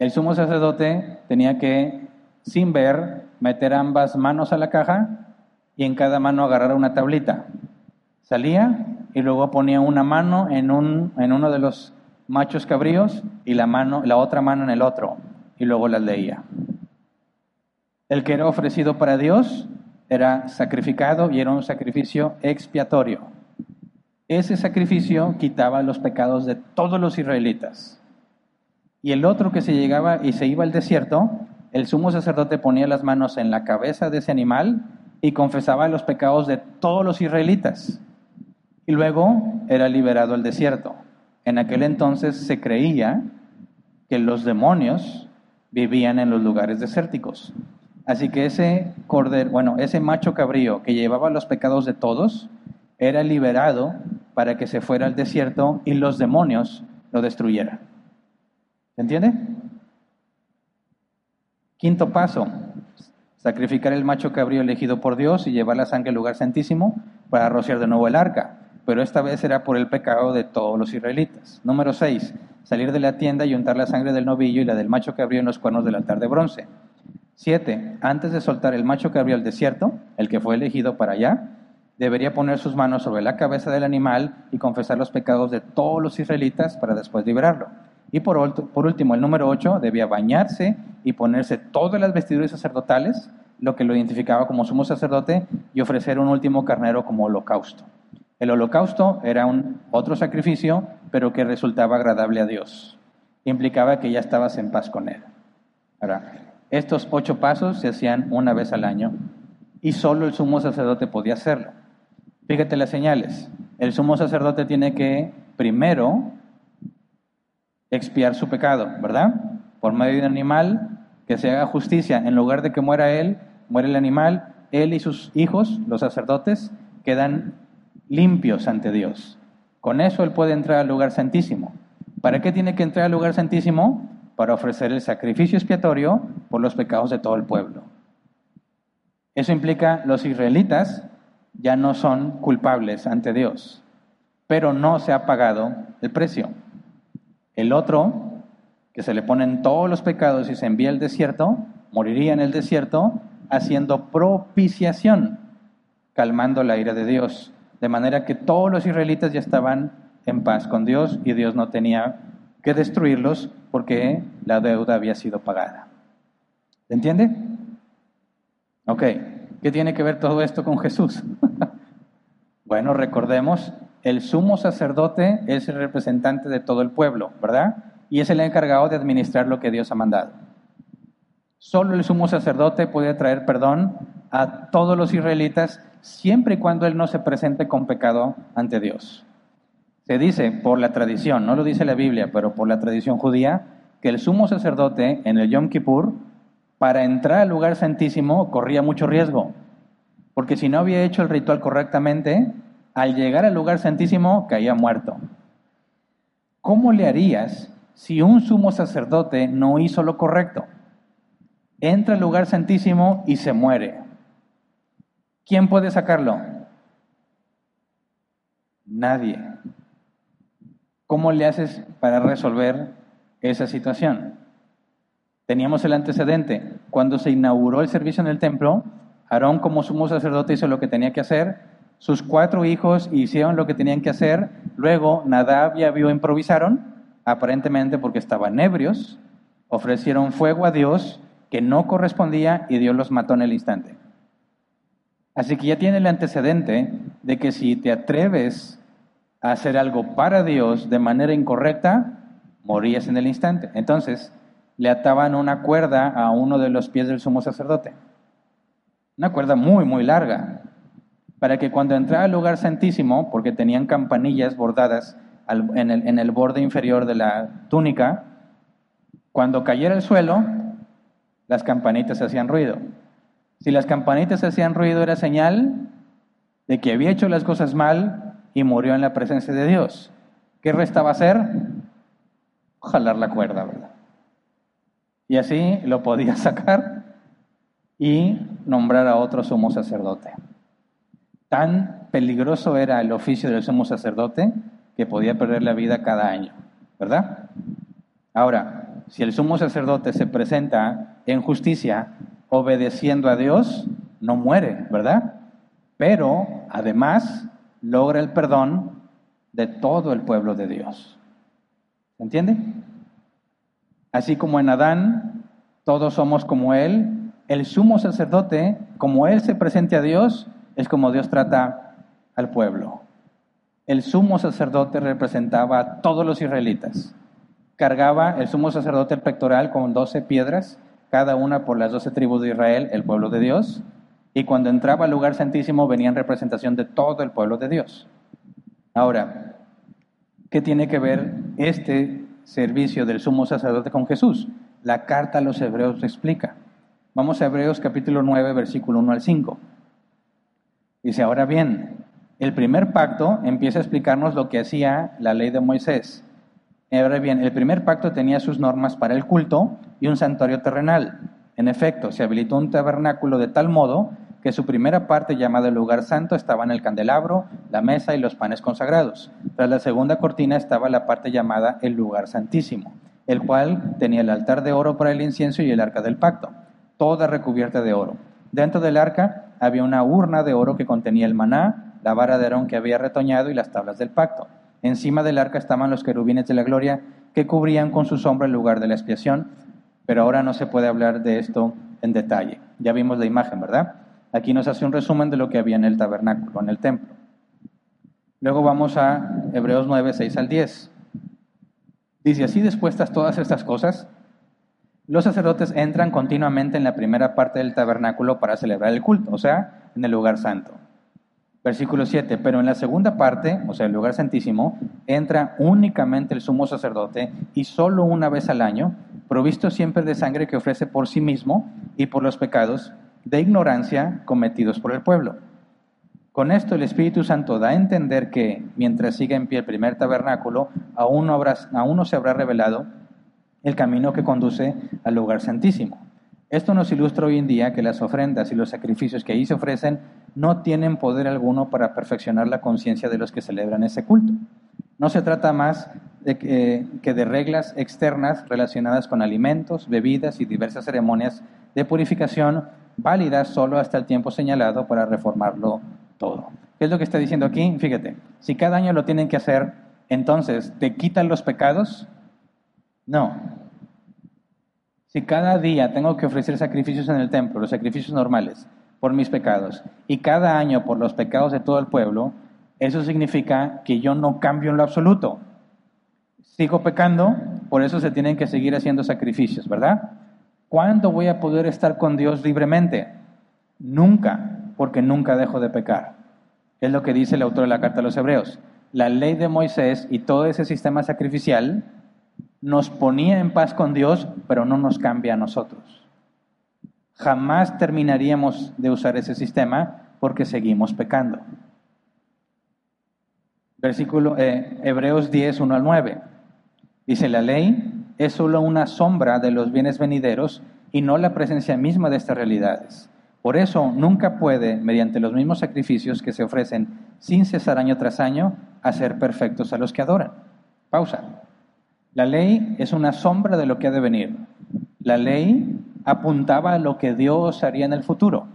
A: El sumo sacerdote tenía que, sin ver, meter ambas manos a la caja y en cada mano agarrar una tablita. Salía y luego ponía una mano en, un, en uno de los machos cabríos y la, mano, la otra mano en el otro y luego las leía. El que era ofrecido para Dios era sacrificado y era un sacrificio expiatorio. Ese sacrificio quitaba los pecados de todos los israelitas. Y el otro que se llegaba y se iba al desierto, el sumo sacerdote ponía las manos en la cabeza de ese animal y confesaba los pecados de todos los israelitas. Y luego era liberado al desierto. En aquel entonces se creía que los demonios vivían en los lugares desérticos. Así que ese cordero, bueno, ese macho cabrío que llevaba los pecados de todos, era liberado para que se fuera al desierto y los demonios lo destruyeran. ¿Se entiende? Quinto paso, sacrificar el macho cabrío elegido por Dios y llevar la sangre al lugar santísimo para rociar de nuevo el arca, pero esta vez era por el pecado de todos los israelitas. Número seis, salir de la tienda y untar la sangre del novillo y la del macho cabrío en los cuernos del altar de bronce. Siete, antes de soltar el macho cabrío al desierto, el que fue elegido para allá, debería poner sus manos sobre la cabeza del animal y confesar los pecados de todos los israelitas para después liberarlo. Y por, último, el número 8 debía bañarse y ponerse todas las vestiduras sacerdotales, lo que lo identificaba como sumo sacerdote, y ofrecer un último carnero como holocausto. El holocausto era un otro sacrificio, pero que resultaba agradable a Dios. Implicaba que ya estabas en paz con Él. Ahora, estos ocho pasos se hacían una vez al año y solo el sumo sacerdote podía hacerlo. Fíjate las señales. El sumo sacerdote tiene que primero expiar su pecado, ¿verdad? Por medio de un animal que se haga justicia. En lugar de que muera él, muere el animal, él y sus hijos, los sacerdotes, quedan limpios ante Dios. Con eso él puede entrar al lugar santísimo. ¿Para qué tiene que entrar al lugar santísimo? Para ofrecer el sacrificio expiatorio por los pecados de todo el pueblo. Eso implica los israelitas ya no son culpables ante Dios, pero no se ha pagado el precio. El otro, que se le ponen todos los pecados y se envía al desierto, moriría en el desierto haciendo propiciación, calmando la ira de Dios. De manera que todos los israelitas ya estaban en paz con Dios y Dios no tenía que destruirlos porque la deuda había sido pagada. ¿Entiende? Ok, ¿qué tiene que ver todo esto con Jesús? [LAUGHS] bueno, recordemos, el sumo sacerdote es el representante de todo el pueblo, ¿verdad? Y es el encargado de administrar lo que Dios ha mandado. Solo el sumo sacerdote puede traer perdón a todos los israelitas siempre y cuando él no se presente con pecado ante Dios. Se dice por la tradición, no lo dice la Biblia, pero por la tradición judía, que el sumo sacerdote en el Yom Kippur, para entrar al lugar santísimo, corría mucho riesgo. Porque si no había hecho el ritual correctamente, al llegar al lugar santísimo caía muerto. ¿Cómo le harías si un sumo sacerdote no hizo lo correcto? Entra al lugar santísimo y se muere. ¿Quién puede sacarlo? Nadie. ¿Cómo le haces para resolver esa situación? Teníamos el antecedente. Cuando se inauguró el servicio en el templo, Aarón como sumo sacerdote hizo lo que tenía que hacer, sus cuatro hijos hicieron lo que tenían que hacer, luego Nadab y Abiú improvisaron, aparentemente porque estaban ebrios, ofrecieron fuego a Dios que no correspondía y Dios los mató en el instante. Así que ya tiene el antecedente de que si te atreves a hacer algo para Dios de manera incorrecta, morías en el instante. Entonces, le ataban una cuerda a uno de los pies del sumo sacerdote. Una cuerda muy, muy larga. Para que cuando entrara al lugar santísimo, porque tenían campanillas bordadas en el, en el borde inferior de la túnica, cuando cayera al suelo, las campanitas hacían ruido. Si las campanitas hacían ruido era señal de que había hecho las cosas mal y murió en la presencia de Dios. ¿Qué restaba hacer? Jalar la cuerda, ¿verdad? Y así lo podía [LAUGHS] sacar y nombrar a otro sumo sacerdote. Tan peligroso era el oficio del sumo sacerdote que podía perder la vida cada año, ¿verdad? Ahora, si el sumo sacerdote se presenta en justicia obedeciendo a Dios, no muere, ¿verdad? Pero además logra el perdón de todo el pueblo de Dios. ¿Se entiende? Así como en Adán todos somos como Él, el sumo sacerdote, como Él se presente a Dios, es como Dios trata al pueblo. El sumo sacerdote representaba a todos los israelitas. Cargaba el sumo sacerdote el pectoral con doce piedras cada una por las doce tribus de Israel, el pueblo de Dios, y cuando entraba al lugar santísimo venía en representación de todo el pueblo de Dios. Ahora, ¿qué tiene que ver este servicio del sumo sacerdote con Jesús? La carta a los hebreos explica. Vamos a Hebreos capítulo 9, versículo 1 al 5. Dice, ahora bien, el primer pacto empieza a explicarnos lo que hacía la ley de Moisés. Ahora bien, el primer pacto tenía sus normas para el culto y un santuario terrenal. En efecto, se habilitó un tabernáculo de tal modo que su primera parte llamada el lugar santo estaba en el candelabro, la mesa y los panes consagrados. Tras la segunda cortina estaba la parte llamada el lugar santísimo, el cual tenía el altar de oro para el incienso y el arca del pacto, toda recubierta de oro. Dentro del arca había una urna de oro que contenía el maná, la vara de Aarón que había retoñado y las tablas del pacto. Encima del arca estaban los querubines de la gloria que cubrían con su sombra el lugar de la expiación, pero ahora no se puede hablar de esto en detalle. Ya vimos la imagen, ¿verdad? Aquí nos hace un resumen de lo que había en el tabernáculo, en el templo. Luego vamos a Hebreos 9, 6 al 10. Dice, así dispuestas todas estas cosas, los sacerdotes entran continuamente en la primera parte del tabernáculo para celebrar el culto, o sea, en el lugar santo. Versículo 7, pero en la segunda parte, o sea, el lugar santísimo, entra únicamente el sumo sacerdote y solo una vez al año, provisto siempre de sangre que ofrece por sí mismo y por los pecados de ignorancia cometidos por el pueblo. Con esto el Espíritu Santo da a entender que, mientras siga en pie el primer tabernáculo, aún no, habrá, aún no se habrá revelado el camino que conduce al lugar santísimo. Esto nos ilustra hoy en día que las ofrendas y los sacrificios que ahí se ofrecen no tienen poder alguno para perfeccionar la conciencia de los que celebran ese culto. No se trata más de que, que, de reglas externas relacionadas con alimentos, bebidas y diversas ceremonias de purificación válidas solo hasta el tiempo señalado para reformarlo todo. ¿Qué es lo que está diciendo aquí? Fíjate, si cada año lo tienen que hacer, entonces, ¿te quitan los pecados? No. Si cada día tengo que ofrecer sacrificios en el templo, los sacrificios normales, por mis pecados, y cada año por los pecados de todo el pueblo, eso significa que yo no cambio en lo absoluto. Sigo pecando, por eso se tienen que seguir haciendo sacrificios, ¿verdad? ¿Cuándo voy a poder estar con Dios libremente? Nunca, porque nunca dejo de pecar. Es lo que dice el autor de la carta a los Hebreos. La ley de Moisés y todo ese sistema sacrificial nos ponía en paz con Dios, pero no nos cambia a nosotros. Jamás terminaríamos de usar ese sistema porque seguimos pecando. Versículo eh, Hebreos 10, 1 al 9. Dice, la ley es solo una sombra de los bienes venideros y no la presencia misma de estas realidades. Por eso nunca puede, mediante los mismos sacrificios que se ofrecen sin cesar año tras año, hacer perfectos a los que adoran. Pausa. La ley es una sombra de lo que ha de venir. La ley apuntaba a lo que Dios haría en el futuro.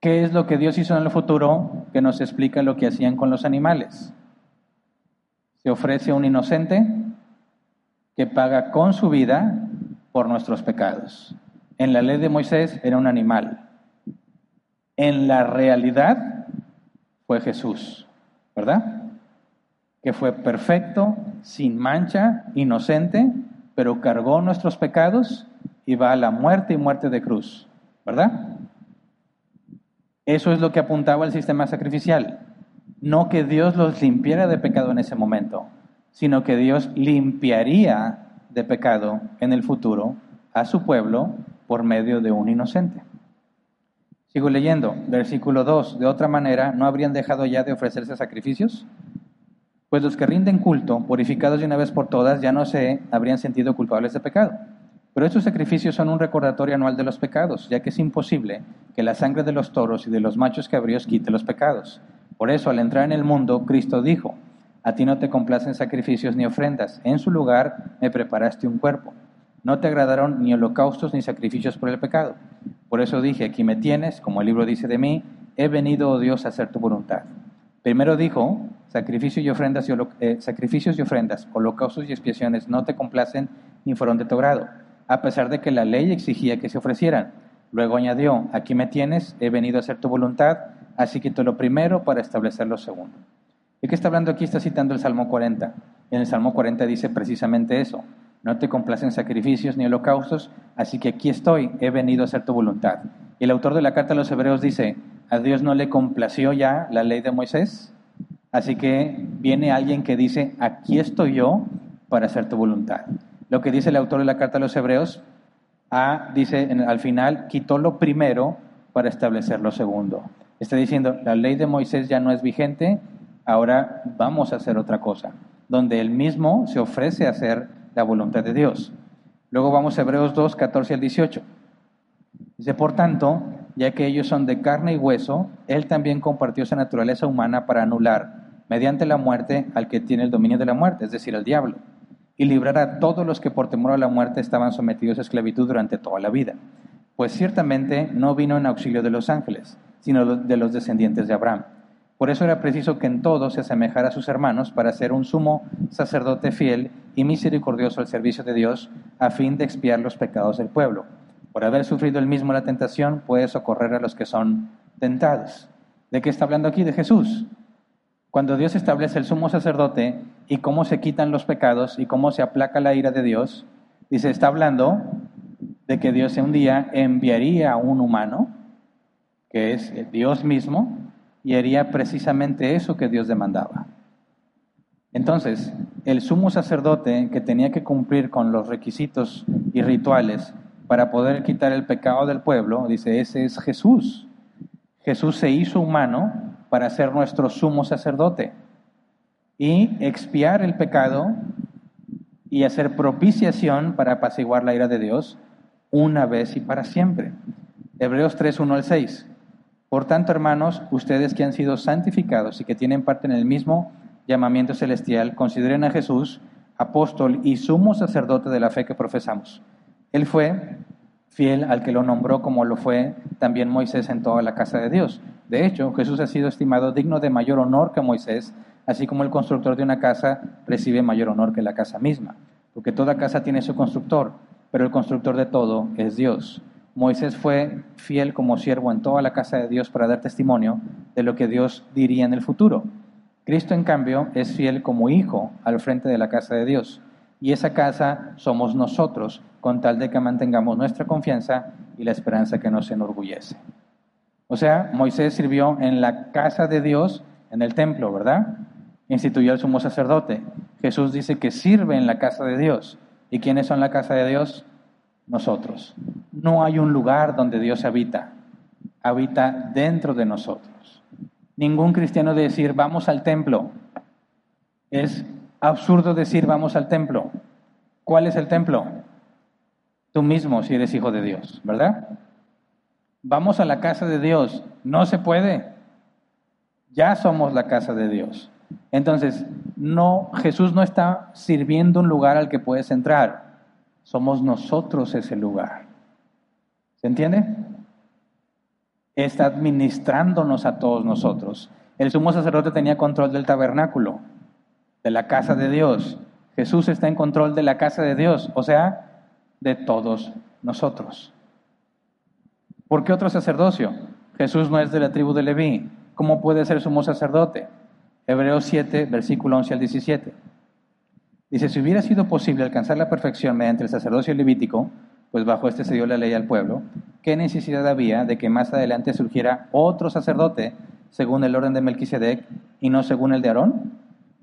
A: ¿Qué es lo que Dios hizo en el futuro que nos explica lo que hacían con los animales? Se ofrece un inocente que paga con su vida por nuestros pecados. En la ley de Moisés era un animal. En la realidad fue Jesús, ¿verdad? Que fue perfecto, sin mancha, inocente, pero cargó nuestros pecados y va a la muerte y muerte de cruz, ¿verdad? Eso es lo que apuntaba el sistema sacrificial. No que Dios los limpiara de pecado en ese momento, sino que Dios limpiaría de pecado en el futuro a su pueblo por medio de un inocente. Sigo leyendo, versículo 2. De otra manera, ¿no habrían dejado ya de ofrecerse sacrificios? Pues los que rinden culto, purificados de una vez por todas, ya no se habrían sentido culpables de pecado. Pero estos sacrificios son un recordatorio anual de los pecados, ya que es imposible que la sangre de los toros y de los machos cabríos quite los pecados. Por eso, al entrar en el mundo, Cristo dijo, a ti no te complacen sacrificios ni ofrendas, en su lugar me preparaste un cuerpo. No te agradaron ni holocaustos ni sacrificios por el pecado. Por eso dije, aquí me tienes, como el libro dice de mí, he venido, oh Dios, a hacer tu voluntad. Primero dijo, sacrificios y ofrendas, y eh, sacrificios y ofrendas, holocaustos y expiaciones no te complacen ni fueron de tu grado, a pesar de que la ley exigía que se ofrecieran. Luego añadió, aquí me tienes, he venido a hacer tu voluntad, así que lo primero para establecer lo segundo. ¿De qué está hablando aquí? Está citando el Salmo 40. En el Salmo 40 dice precisamente eso. No te complacen sacrificios ni holocaustos, así que aquí estoy, he venido a hacer tu voluntad. Y el autor de la carta a los hebreos dice, a Dios no le complació ya la ley de Moisés, así que viene alguien que dice, aquí estoy yo para hacer tu voluntad. Lo que dice el autor de la carta a los hebreos, a, dice al final, quitó lo primero para establecer lo segundo. Está diciendo, la ley de Moisés ya no es vigente, ahora vamos a hacer otra cosa, donde él mismo se ofrece a hacer la voluntad de Dios. Luego vamos a Hebreos 2, 14 al 18. Dice, por tanto, ya que ellos son de carne y hueso, Él también compartió esa naturaleza humana para anular, mediante la muerte, al que tiene el dominio de la muerte, es decir, al diablo, y librar a todos los que por temor a la muerte estaban sometidos a esclavitud durante toda la vida. pues ciertamente no vino en auxilio de los ángeles, sino de los descendientes de Abraham. Por eso era preciso que en todo se asemejara a sus hermanos para ser un sumo sacerdote fiel y misericordioso al servicio de Dios, a fin de expiar los pecados del pueblo. Por haber sufrido el mismo la tentación, puede socorrer a los que son tentados. ¿De qué está hablando aquí? De Jesús. Cuando Dios establece el sumo sacerdote y cómo se quitan los pecados y cómo se aplaca la ira de Dios, dice, está hablando de que Dios un día enviaría a un humano, que es Dios mismo, y haría precisamente eso que Dios demandaba. Entonces, el sumo sacerdote que tenía que cumplir con los requisitos y rituales para poder quitar el pecado del pueblo, dice, ese es Jesús. Jesús se hizo humano para ser nuestro sumo sacerdote y expiar el pecado y hacer propiciación para apaciguar la ira de Dios una vez y para siempre. Hebreos 3, 1 al 6. Por tanto, hermanos, ustedes que han sido santificados y que tienen parte en el mismo llamamiento celestial, consideren a Jesús apóstol y sumo sacerdote de la fe que profesamos. Él fue fiel al que lo nombró como lo fue también Moisés en toda la casa de Dios. De hecho, Jesús ha sido estimado digno de mayor honor que Moisés, así como el constructor de una casa recibe mayor honor que la casa misma, porque toda casa tiene su constructor, pero el constructor de todo es Dios. Moisés fue fiel como siervo en toda la casa de Dios para dar testimonio de lo que Dios diría en el futuro. Cristo, en cambio, es fiel como hijo al frente de la casa de Dios. Y esa casa somos nosotros, con tal de que mantengamos nuestra confianza y la esperanza que nos enorgullece. O sea, Moisés sirvió en la casa de Dios, en el templo, ¿verdad? Instituyó al sumo sacerdote. Jesús dice que sirve en la casa de Dios. ¿Y quiénes son la casa de Dios? Nosotros. No hay un lugar donde Dios habita. Habita dentro de nosotros. Ningún cristiano decir vamos al templo. Es absurdo decir vamos al templo. ¿Cuál es el templo? Tú mismo si eres hijo de Dios, ¿verdad? Vamos a la casa de Dios. No se puede. Ya somos la casa de Dios. Entonces, no, Jesús no está sirviendo un lugar al que puedes entrar. Somos nosotros ese lugar. ¿Se entiende? Está administrándonos a todos nosotros. El sumo sacerdote tenía control del tabernáculo, de la casa de Dios. Jesús está en control de la casa de Dios, o sea, de todos nosotros. ¿Por qué otro sacerdocio? Jesús no es de la tribu de Leví. ¿Cómo puede ser sumo sacerdote? Hebreos 7, versículo 11 al 17. Dice, si hubiera sido posible alcanzar la perfección mediante el sacerdocio levítico, pues bajo este se dio la ley al pueblo, ¿qué necesidad había de que más adelante surgiera otro sacerdote según el orden de Melquisedec y no según el de Aarón?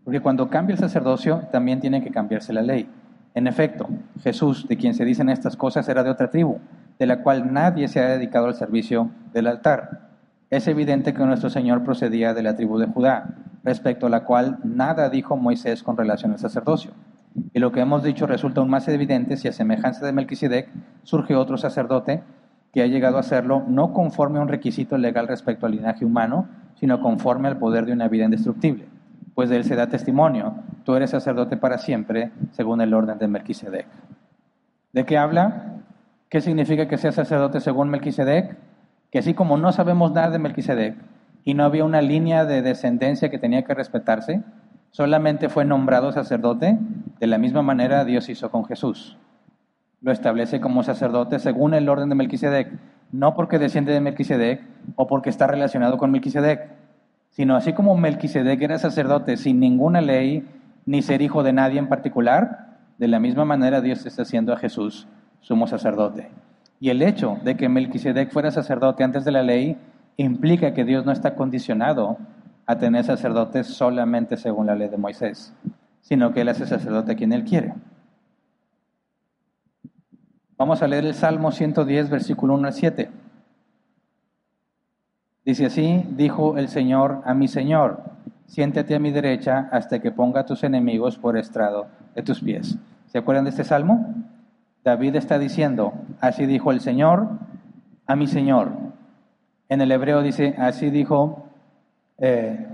A: Porque cuando cambia el sacerdocio, también tiene que cambiarse la ley. En efecto, Jesús, de quien se dicen estas cosas, era de otra tribu, de la cual nadie se ha dedicado al servicio del altar. Es evidente que nuestro Señor procedía de la tribu de Judá, respecto a la cual nada dijo Moisés con relación al sacerdocio. Y lo que hemos dicho resulta aún más evidente si a semejanza de Melquisedec surge otro sacerdote que ha llegado a serlo no conforme a un requisito legal respecto al linaje humano, sino conforme al poder de una vida indestructible. Pues de él se da testimonio, tú eres sacerdote para siempre, según el orden de Melquisedec. ¿De qué habla? ¿Qué significa que sea sacerdote según Melquisedec? Que así como no sabemos nada de Melquisedec y no había una línea de descendencia que tenía que respetarse, solamente fue nombrado sacerdote, de la misma manera Dios hizo con Jesús. Lo establece como sacerdote según el orden de Melquisedec, no porque desciende de Melquisedec o porque está relacionado con Melquisedec, sino así como Melquisedec era sacerdote sin ninguna ley ni ser hijo de nadie en particular, de la misma manera Dios está haciendo a Jesús sumo sacerdote. Y el hecho de que Melquisedec fuera sacerdote antes de la ley implica que Dios no está condicionado a tener sacerdotes solamente según la ley de Moisés, sino que Él hace sacerdote a quien Él quiere. Vamos a leer el Salmo 110, versículo 1 al 7. Dice así, dijo el Señor a mi Señor, siéntate a mi derecha hasta que ponga a tus enemigos por estrado de tus pies. ¿Se acuerdan de este salmo? David está diciendo, así dijo el Señor a mi Señor. En el hebreo dice, así dijo, eh,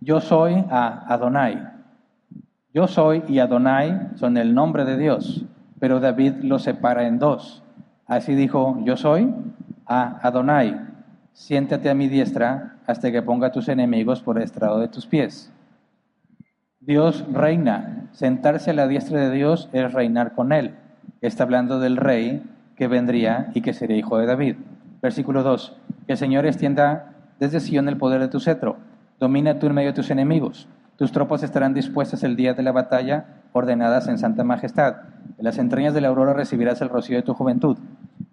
A: yo soy a Adonai. Yo soy y Adonai son el nombre de Dios, pero David lo separa en dos. Así dijo, yo soy a Adonai, siéntate a mi diestra hasta que ponga a tus enemigos por el estrado de tus pies. Dios reina. Sentarse a la diestra de Dios es reinar con Él. Está hablando del rey que vendría y que sería hijo de David. Versículo 2. Que el Señor extienda desde Sion el poder de tu cetro. Domina tú en medio de tus enemigos. Tus tropas estarán dispuestas el día de la batalla, ordenadas en santa majestad. En las entrañas de la aurora recibirás el rocío de tu juventud.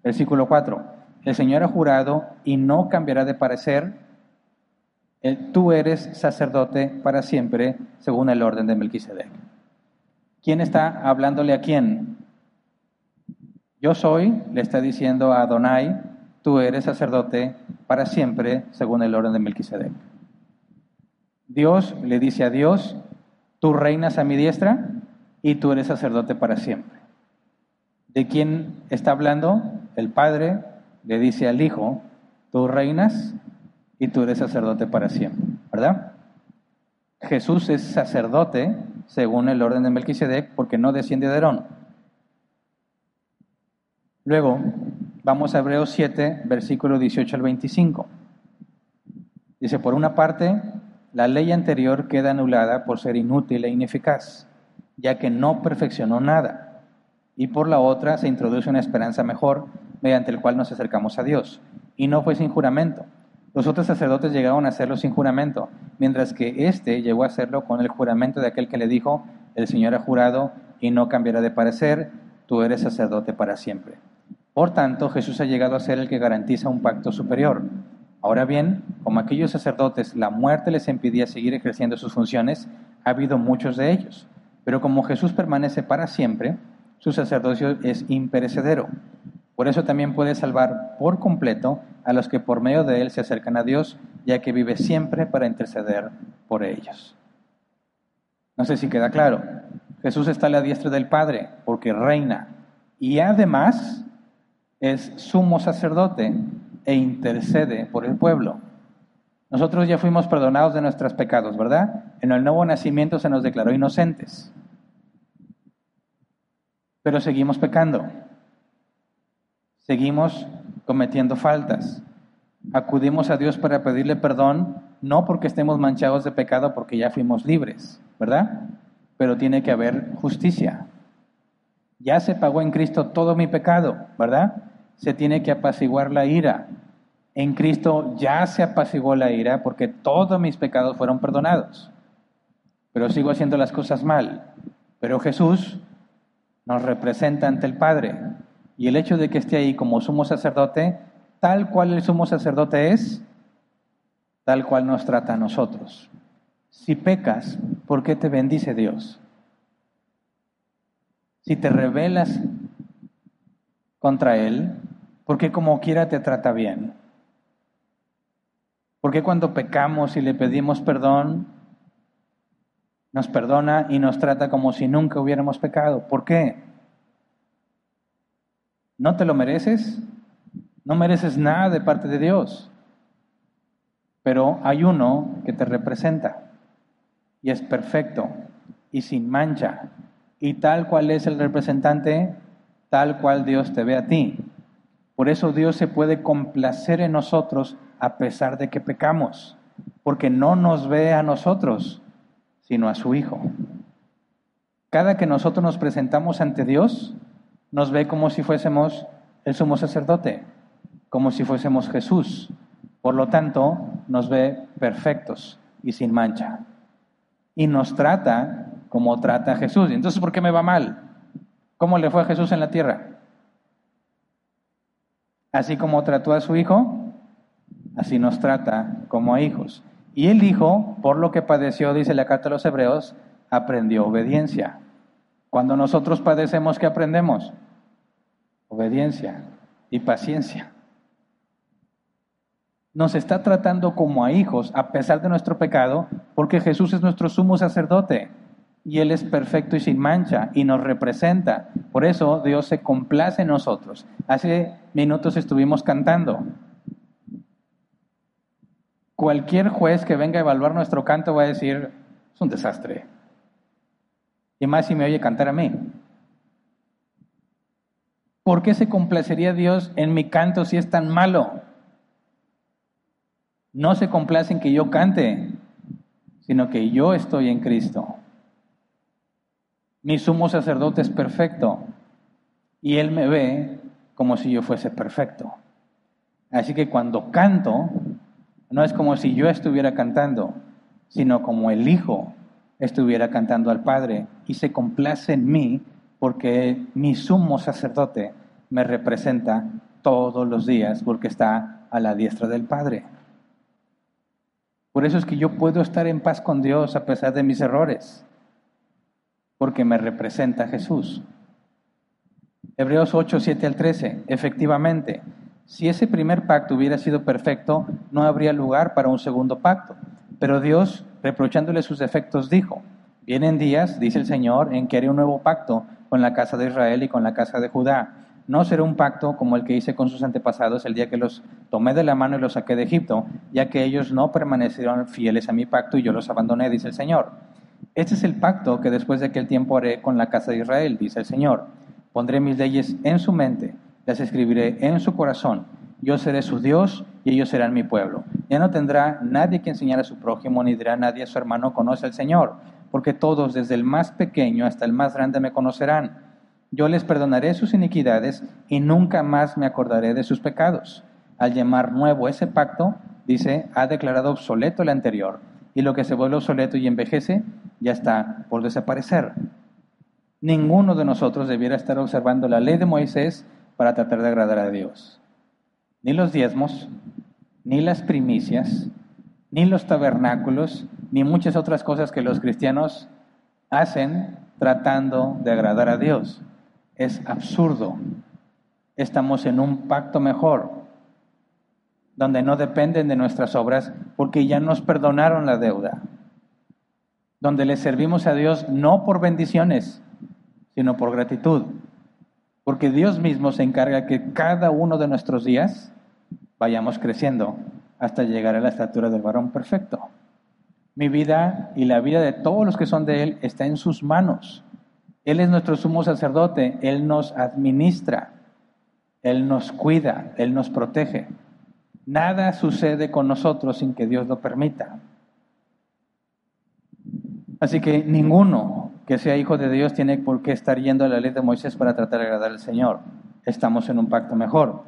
A: Versículo 4. El Señor ha jurado y no cambiará de parecer. Tú eres sacerdote para siempre, según el orden de Melquisedec. ¿Quién está hablándole a quién? Yo soy, le está diciendo a Adonai, tú eres sacerdote para siempre, según el orden de Melquisedec. Dios le dice a Dios, tú reinas a mi diestra y tú eres sacerdote para siempre. ¿De quién está hablando? El Padre le dice al Hijo, tú reinas y tú eres sacerdote para siempre, ¿verdad? Jesús es sacerdote según el orden de Melquisedec porque no desciende de Aarón. Luego, vamos a Hebreos 7, versículo 18 al 25. Dice, por una parte, la ley anterior queda anulada por ser inútil e ineficaz, ya que no perfeccionó nada. Y por la otra se introduce una esperanza mejor, mediante el cual nos acercamos a Dios. Y no fue sin juramento. Los otros sacerdotes llegaron a hacerlo sin juramento, mientras que éste llegó a hacerlo con el juramento de aquel que le dijo, el Señor ha jurado y no cambiará de parecer, tú eres sacerdote para siempre. Por tanto, Jesús ha llegado a ser el que garantiza un pacto superior Ahora bien, como aquellos sacerdotes la muerte les impedía seguir ejerciendo sus funciones, ha habido muchos de ellos. Pero como Jesús permanece para siempre, su sacerdocio es imperecedero. Por eso también puede salvar por completo a los que por medio de él se acercan a Dios, ya que vive siempre para interceder por ellos. No sé si queda claro. Jesús está a la diestra del Padre porque reina y además es sumo sacerdote e intercede por el pueblo. Nosotros ya fuimos perdonados de nuestros pecados, ¿verdad? En el nuevo nacimiento se nos declaró inocentes. Pero seguimos pecando. Seguimos cometiendo faltas. Acudimos a Dios para pedirle perdón, no porque estemos manchados de pecado, porque ya fuimos libres, ¿verdad? Pero tiene que haber justicia. Ya se pagó en Cristo todo mi pecado, ¿verdad? se tiene que apaciguar la ira. En Cristo ya se apaciguó la ira porque todos mis pecados fueron perdonados. Pero sigo haciendo las cosas mal. Pero Jesús nos representa ante el Padre. Y el hecho de que esté ahí como sumo sacerdote, tal cual el sumo sacerdote es, tal cual nos trata a nosotros. Si pecas, ¿por qué te bendice Dios? Si te rebelas contra Él, porque como quiera te trata bien. Porque cuando pecamos y le pedimos perdón, nos perdona y nos trata como si nunca hubiéramos pecado. ¿Por qué? ¿No te lo mereces? No mereces nada de parte de Dios. Pero hay uno que te representa y es perfecto y sin mancha. Y tal cual es el representante, tal cual Dios te ve a ti. Por eso Dios se puede complacer en nosotros a pesar de que pecamos, porque no nos ve a nosotros, sino a su Hijo. Cada que nosotros nos presentamos ante Dios, nos ve como si fuésemos el sumo sacerdote, como si fuésemos Jesús. Por lo tanto, nos ve perfectos y sin mancha. Y nos trata como trata a Jesús. Entonces, ¿por qué me va mal? ¿Cómo le fue a Jesús en la tierra? Así como trató a su hijo, así nos trata como a hijos. Y el hijo, por lo que padeció, dice la carta de los hebreos, aprendió obediencia. Cuando nosotros padecemos, ¿qué aprendemos? Obediencia y paciencia. Nos está tratando como a hijos, a pesar de nuestro pecado, porque Jesús es nuestro sumo sacerdote y Él es perfecto y sin mancha y nos representa. Por eso Dios se complace en nosotros. Hace minutos estuvimos cantando. Cualquier juez que venga a evaluar nuestro canto va a decir, es un desastre. Y más si me oye cantar a mí. ¿Por qué se complacería Dios en mi canto si es tan malo? No se complace en que yo cante, sino que yo estoy en Cristo. Mi sumo sacerdote es perfecto y Él me ve como si yo fuese perfecto. Así que cuando canto, no es como si yo estuviera cantando, sino como el Hijo estuviera cantando al Padre y se complace en mí porque mi sumo sacerdote me representa todos los días porque está a la diestra del Padre. Por eso es que yo puedo estar en paz con Dios a pesar de mis errores, porque me representa Jesús. Hebreos 8, 7 al 13. Efectivamente, si ese primer pacto hubiera sido perfecto, no habría lugar para un segundo pacto. Pero Dios, reprochándole sus defectos, dijo, vienen días, dice el Señor, en que haré un nuevo pacto con la casa de Israel y con la casa de Judá. No será un pacto como el que hice con sus antepasados el día que los tomé de la mano y los saqué de Egipto, ya que ellos no permanecieron fieles a mi pacto y yo los abandoné, dice el Señor. Este es el pacto que después de aquel tiempo haré con la casa de Israel, dice el Señor. Pondré mis leyes en su mente, las escribiré en su corazón. Yo seré su Dios y ellos serán mi pueblo. Ya no tendrá nadie que enseñar a su prójimo, ni dirá nadie a su hermano, conoce al Señor, porque todos, desde el más pequeño hasta el más grande, me conocerán. Yo les perdonaré sus iniquidades y nunca más me acordaré de sus pecados. Al llamar nuevo ese pacto, dice, ha declarado obsoleto el anterior, y lo que se vuelve obsoleto y envejece ya está por desaparecer. Ninguno de nosotros debiera estar observando la ley de Moisés para tratar de agradar a Dios ni los diezmos, ni las primicias, ni los tabernáculos, ni muchas otras cosas que los cristianos hacen tratando de agradar a Dios. Es absurdo. Estamos en un pacto mejor, donde no dependen de nuestras obras, porque ya nos perdonaron la deuda, donde le servimos a Dios no por bendiciones, sino por gratitud, porque Dios mismo se encarga que cada uno de nuestros días vayamos creciendo hasta llegar a la estatura del varón perfecto. Mi vida y la vida de todos los que son de Él está en sus manos. Él es nuestro sumo sacerdote, Él nos administra, Él nos cuida, Él nos protege. Nada sucede con nosotros sin que Dios lo permita. Así que ninguno que sea hijo de Dios tiene por qué estar yendo a la ley de Moisés para tratar de agradar al Señor. Estamos en un pacto mejor.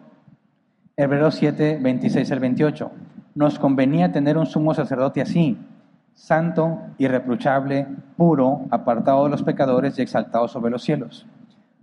A: Hebreos 7, 26 al 28. Nos convenía tener un sumo sacerdote así, santo, irreprochable, puro, apartado de los pecadores y exaltado sobre los cielos.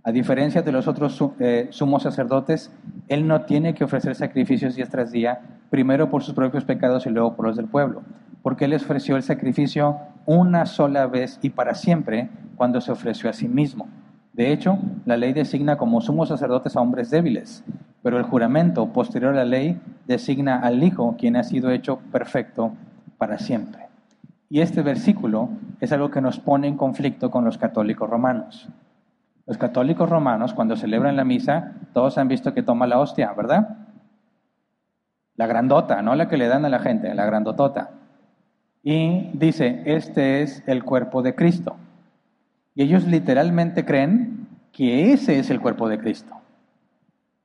A: A diferencia de los otros eh, sumos sacerdotes, él no tiene que ofrecer sacrificios día tras día, primero por sus propios pecados y luego por los del pueblo, porque él ofreció el sacrificio una sola vez y para siempre cuando se ofreció a sí mismo. De hecho, la ley designa como sumos sacerdotes a hombres débiles, pero el juramento posterior a la ley designa al Hijo, quien ha sido hecho perfecto para siempre. Y este versículo es algo que nos pone en conflicto con los católicos romanos. Los católicos romanos, cuando celebran la misa, todos han visto que toma la hostia, ¿verdad? La grandota, no la que le dan a la gente, la grandotota. Y dice, este es el cuerpo de Cristo. Y ellos literalmente creen que ese es el cuerpo de Cristo.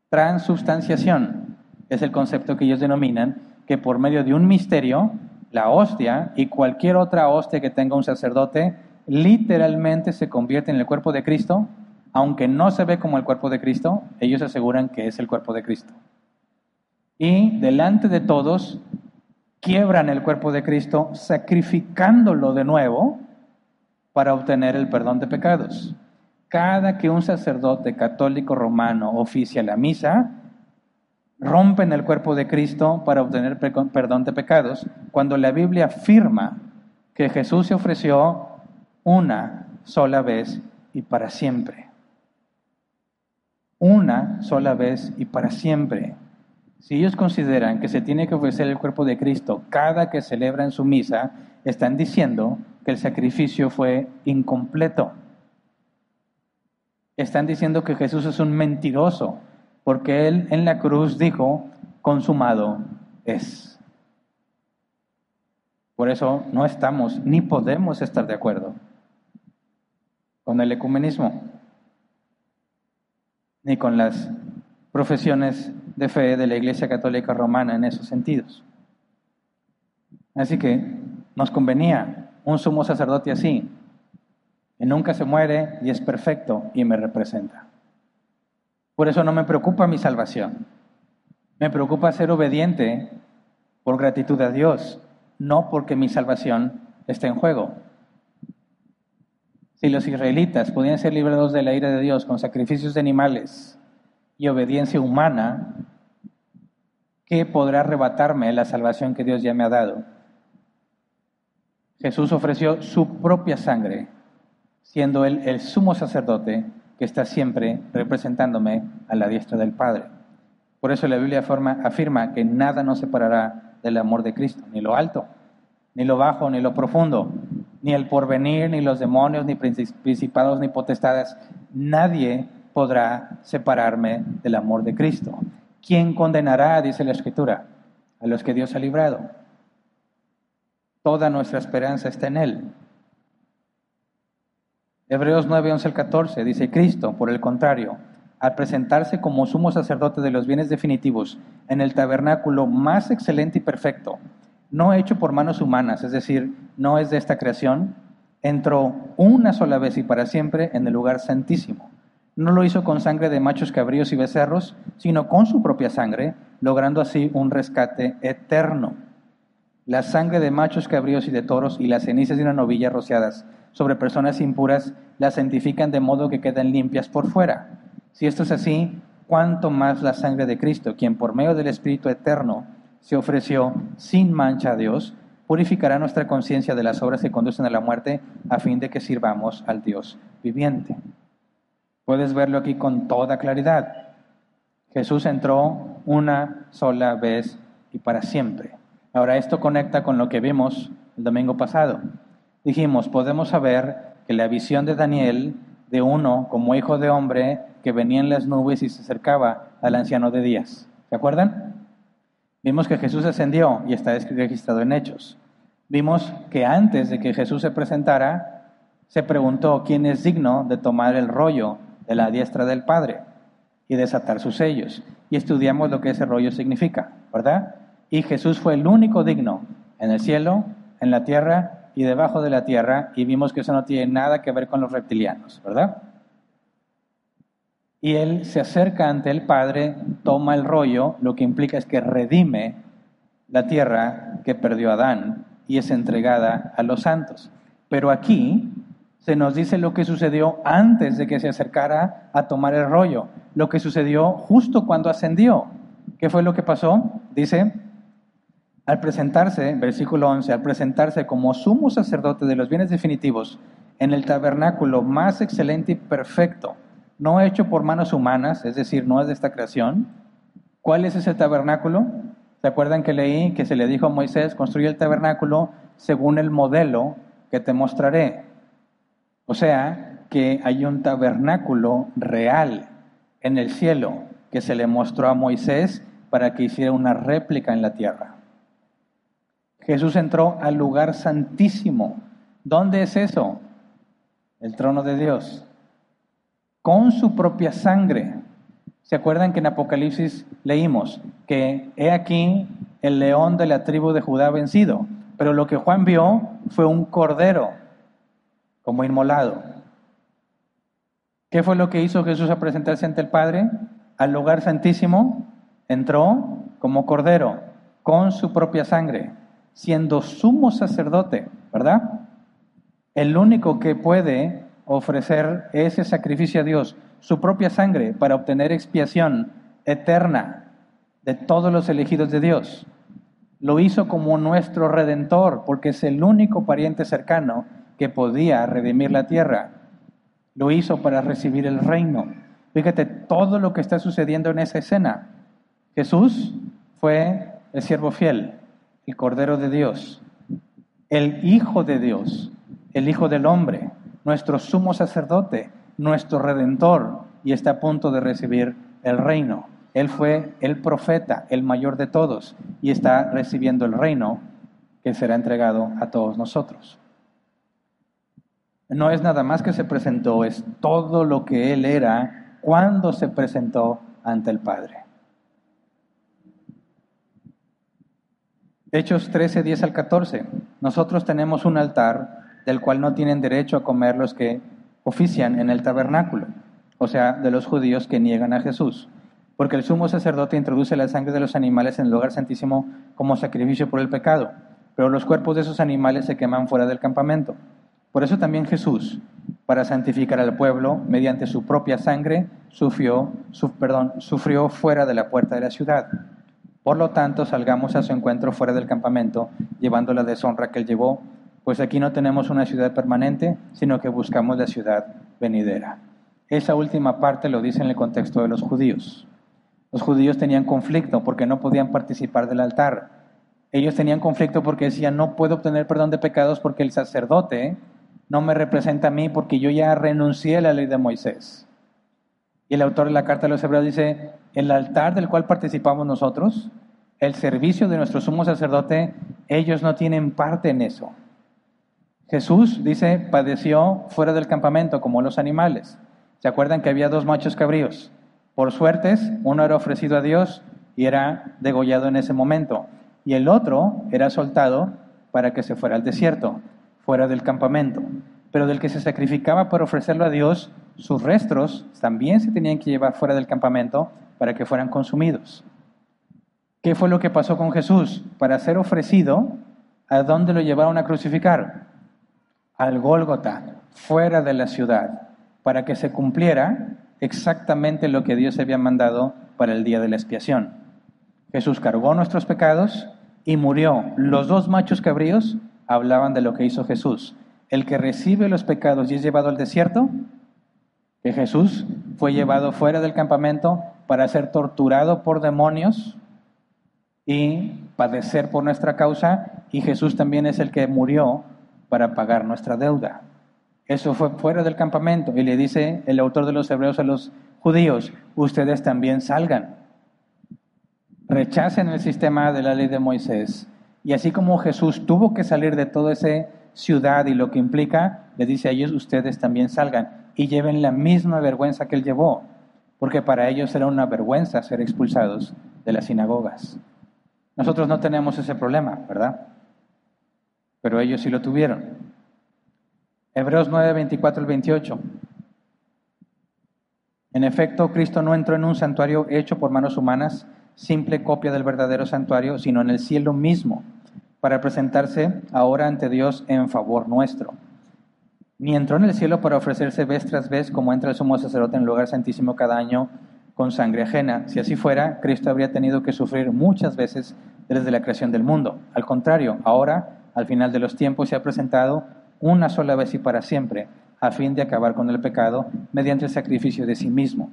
A: Transubstanciación es el concepto que ellos denominan que por medio de un misterio, la hostia y cualquier otra hostia que tenga un sacerdote literalmente se convierte en el cuerpo de Cristo, aunque no se ve como el cuerpo de Cristo, ellos aseguran que es el cuerpo de Cristo. Y delante de todos quiebran el cuerpo de Cristo sacrificándolo de nuevo para obtener el perdón de pecados cada que un sacerdote católico romano oficia la misa, rompen el cuerpo de Cristo para obtener perdón de pecados, cuando la Biblia afirma que Jesús se ofreció una sola vez y para siempre. Una sola vez y para siempre. Si ellos consideran que se tiene que ofrecer el cuerpo de Cristo cada que celebran su misa, están diciendo que el sacrificio fue incompleto están diciendo que Jesús es un mentiroso, porque Él en la cruz dijo, consumado es. Por eso no estamos ni podemos estar de acuerdo con el ecumenismo. Ni con las profesiones de fe de la Iglesia Católica Romana en esos sentidos. Así que nos convenía un sumo sacerdote así, que nunca se muere y es perfecto y me representa. Por eso no me preocupa mi salvación. Me preocupa ser obediente por gratitud a Dios, no porque mi salvación esté en juego. Si los israelitas podían ser librados de la ira de Dios con sacrificios de animales y obediencia humana, ¿qué podrá arrebatarme la salvación que Dios ya me ha dado? Jesús ofreció su propia sangre, siendo Él el sumo sacerdote que está siempre representándome a la diestra del Padre. Por eso la Biblia afirma que nada nos separará del amor de Cristo, ni lo alto, ni lo bajo, ni lo profundo, ni el porvenir, ni los demonios, ni principados, ni potestades. Nadie podrá separarme del amor de Cristo. ¿Quién condenará, dice la Escritura, a los que Dios ha librado? Toda nuestra esperanza está en Él. Hebreos 9, 11 al 14 dice, Cristo, por el contrario, al presentarse como sumo sacerdote de los bienes definitivos en el tabernáculo más excelente y perfecto, no hecho por manos humanas, es decir, no es de esta creación, entró una sola vez y para siempre en el lugar santísimo. No lo hizo con sangre de machos cabríos y becerros, sino con su propia sangre, logrando así un rescate eterno. La sangre de machos cabríos y de toros y las cenizas de una novilla rociadas sobre personas impuras las santifican de modo que quedan limpias por fuera. Si esto es así, cuánto más la sangre de Cristo, quien por medio del Espíritu Eterno se ofreció sin mancha a Dios, purificará nuestra conciencia de las obras que conducen a la muerte a fin de que sirvamos al Dios viviente. Puedes verlo aquí con toda claridad. Jesús entró una sola vez y para siempre. Ahora esto conecta con lo que vimos el domingo pasado. Dijimos, podemos saber que la visión de Daniel de uno como hijo de hombre que venía en las nubes y se acercaba al anciano de días. ¿Se acuerdan? Vimos que Jesús ascendió y está registrado en Hechos. Vimos que antes de que Jesús se presentara, se preguntó quién es digno de tomar el rollo de la diestra del Padre y desatar sus sellos. Y estudiamos lo que ese rollo significa, ¿verdad? Y Jesús fue el único digno en el cielo, en la tierra y debajo de la tierra, y vimos que eso no tiene nada que ver con los reptilianos, ¿verdad? y él se acerca ante el Padre, toma el rollo, lo que implica es que redime la tierra que perdió Adán y es entregada a los santos. Pero aquí se nos dice lo que sucedió antes de que se acercara a tomar el rollo, lo que sucedió justo cuando ascendió. ¿Qué fue lo que pasó? Dice, al presentarse, versículo 11, al presentarse como sumo sacerdote de los bienes definitivos en el tabernáculo más excelente y perfecto, no hecho por manos humanas, es decir, no es de esta creación. ¿Cuál es ese tabernáculo? ¿Se acuerdan que leí que se le dijo a Moisés, construye el tabernáculo según el modelo que te mostraré? O sea, que hay un tabernáculo real en el cielo que se le mostró a Moisés para que hiciera una réplica en la tierra. Jesús entró al lugar santísimo. ¿Dónde es eso? El trono de Dios con su propia sangre. ¿Se acuerdan que en Apocalipsis leímos que he aquí el león de la tribu de Judá vencido? Pero lo que Juan vio fue un cordero como inmolado. ¿Qué fue lo que hizo Jesús a presentarse ante el Padre? Al lugar santísimo entró como cordero con su propia sangre, siendo sumo sacerdote, ¿verdad? El único que puede ofrecer ese sacrificio a Dios, su propia sangre, para obtener expiación eterna de todos los elegidos de Dios. Lo hizo como nuestro redentor, porque es el único pariente cercano que podía redimir la tierra. Lo hizo para recibir el reino. Fíjate todo lo que está sucediendo en esa escena. Jesús fue el siervo fiel, el Cordero de Dios, el Hijo de Dios, el Hijo del Hombre, nuestro sumo sacerdote, nuestro redentor, y está a punto de recibir el reino. Él fue el profeta, el mayor de todos, y está recibiendo el reino que será entregado a todos nosotros. No es nada más que se presentó, es todo lo que Él era cuando se presentó ante el Padre. Hechos 13, 10 al 14. Nosotros tenemos un altar del cual no tienen derecho a comer los que ofician en el tabernáculo, o sea, de los judíos que niegan a Jesús. Porque el sumo sacerdote introduce la sangre de los animales en el lugar santísimo como sacrificio por el pecado, pero los cuerpos de esos animales se queman fuera del campamento. Por eso también Jesús, para santificar al pueblo, mediante su propia sangre, sufrió, sufrió fuera de la puerta de la ciudad. Por lo tanto, salgamos a su encuentro fuera del campamento, llevando la deshonra que él llevó, pues aquí no tenemos una ciudad permanente, sino que buscamos la ciudad venidera. Esa última parte lo dice en el contexto de los judíos. Los judíos tenían conflicto porque no podían participar del altar. Ellos tenían conflicto porque decían, no puedo obtener perdón de pecados porque el sacerdote no me representa a mí porque yo ya renuncié a la ley de Moisés. Y el autor de la carta de los hebreos dice, el altar del cual participamos nosotros, el servicio de nuestro sumo sacerdote, ellos no tienen parte en eso. Jesús, dice, padeció fuera del campamento como los animales. ¿Se acuerdan que había dos machos cabríos? Por suertes, uno era ofrecido a Dios y era degollado en ese momento, y el otro era soltado para que se fuera al desierto, fuera del campamento. Pero del que se sacrificaba por ofrecerlo a Dios, sus restos también se tenían que llevar fuera del campamento para que fueran consumidos. ¿Qué fue lo que pasó con Jesús? Para ser ofrecido, ¿a dónde lo llevaron a crucificar? Al Gólgota, fuera de la ciudad, para que se cumpliera exactamente lo que Dios había mandado para el día de la expiación. Jesús cargó nuestros pecados y murió. Los dos machos cabríos hablaban de lo que hizo Jesús. El que recibe los pecados y es llevado al desierto, que Jesús fue llevado fuera del campamento para ser torturado por demonios y padecer por nuestra causa, y Jesús también es el que murió para pagar nuestra deuda. Eso fue fuera del campamento y le dice el autor de los Hebreos a los judíos, ustedes también salgan. Rechacen el sistema de la ley de Moisés. Y así como Jesús tuvo que salir de toda esa ciudad y lo que implica, le dice a ellos, ustedes también salgan y lleven la misma vergüenza que él llevó, porque para ellos era una vergüenza ser expulsados de las sinagogas. Nosotros no tenemos ese problema, ¿verdad? Pero ellos sí lo tuvieron. Hebreos 9, 24 al 28. En efecto, Cristo no entró en un santuario hecho por manos humanas, simple copia del verdadero santuario, sino en el cielo mismo, para presentarse ahora ante Dios en favor nuestro ni entró en el cielo para ofrecerse vez tras vez como entra el sumo sacerdote en lugar santísimo cada año con sangre ajena. Si así fuera, Cristo habría tenido que sufrir muchas veces desde la creación del mundo. Al contrario, ahora, al final de los tiempos, se ha presentado una sola vez y para siempre, a fin de acabar con el pecado mediante el sacrificio de sí mismo.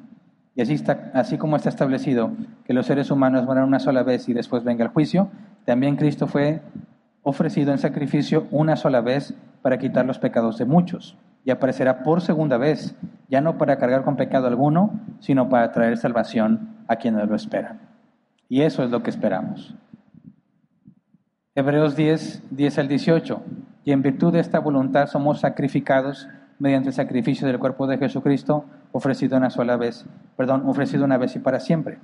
A: Y así, está, así como está establecido que los seres humanos mueran una sola vez y después venga el juicio, también Cristo fue ofrecido en sacrificio una sola vez para quitar los pecados de muchos, y aparecerá por segunda vez, ya no para cargar con pecado alguno, sino para traer salvación a quienes lo esperan. Y eso es lo que esperamos. Hebreos 10, 10 al 18. Y en virtud de esta voluntad somos sacrificados mediante el sacrificio del cuerpo de Jesucristo, ofrecido una sola vez, perdón, ofrecido una vez y para siempre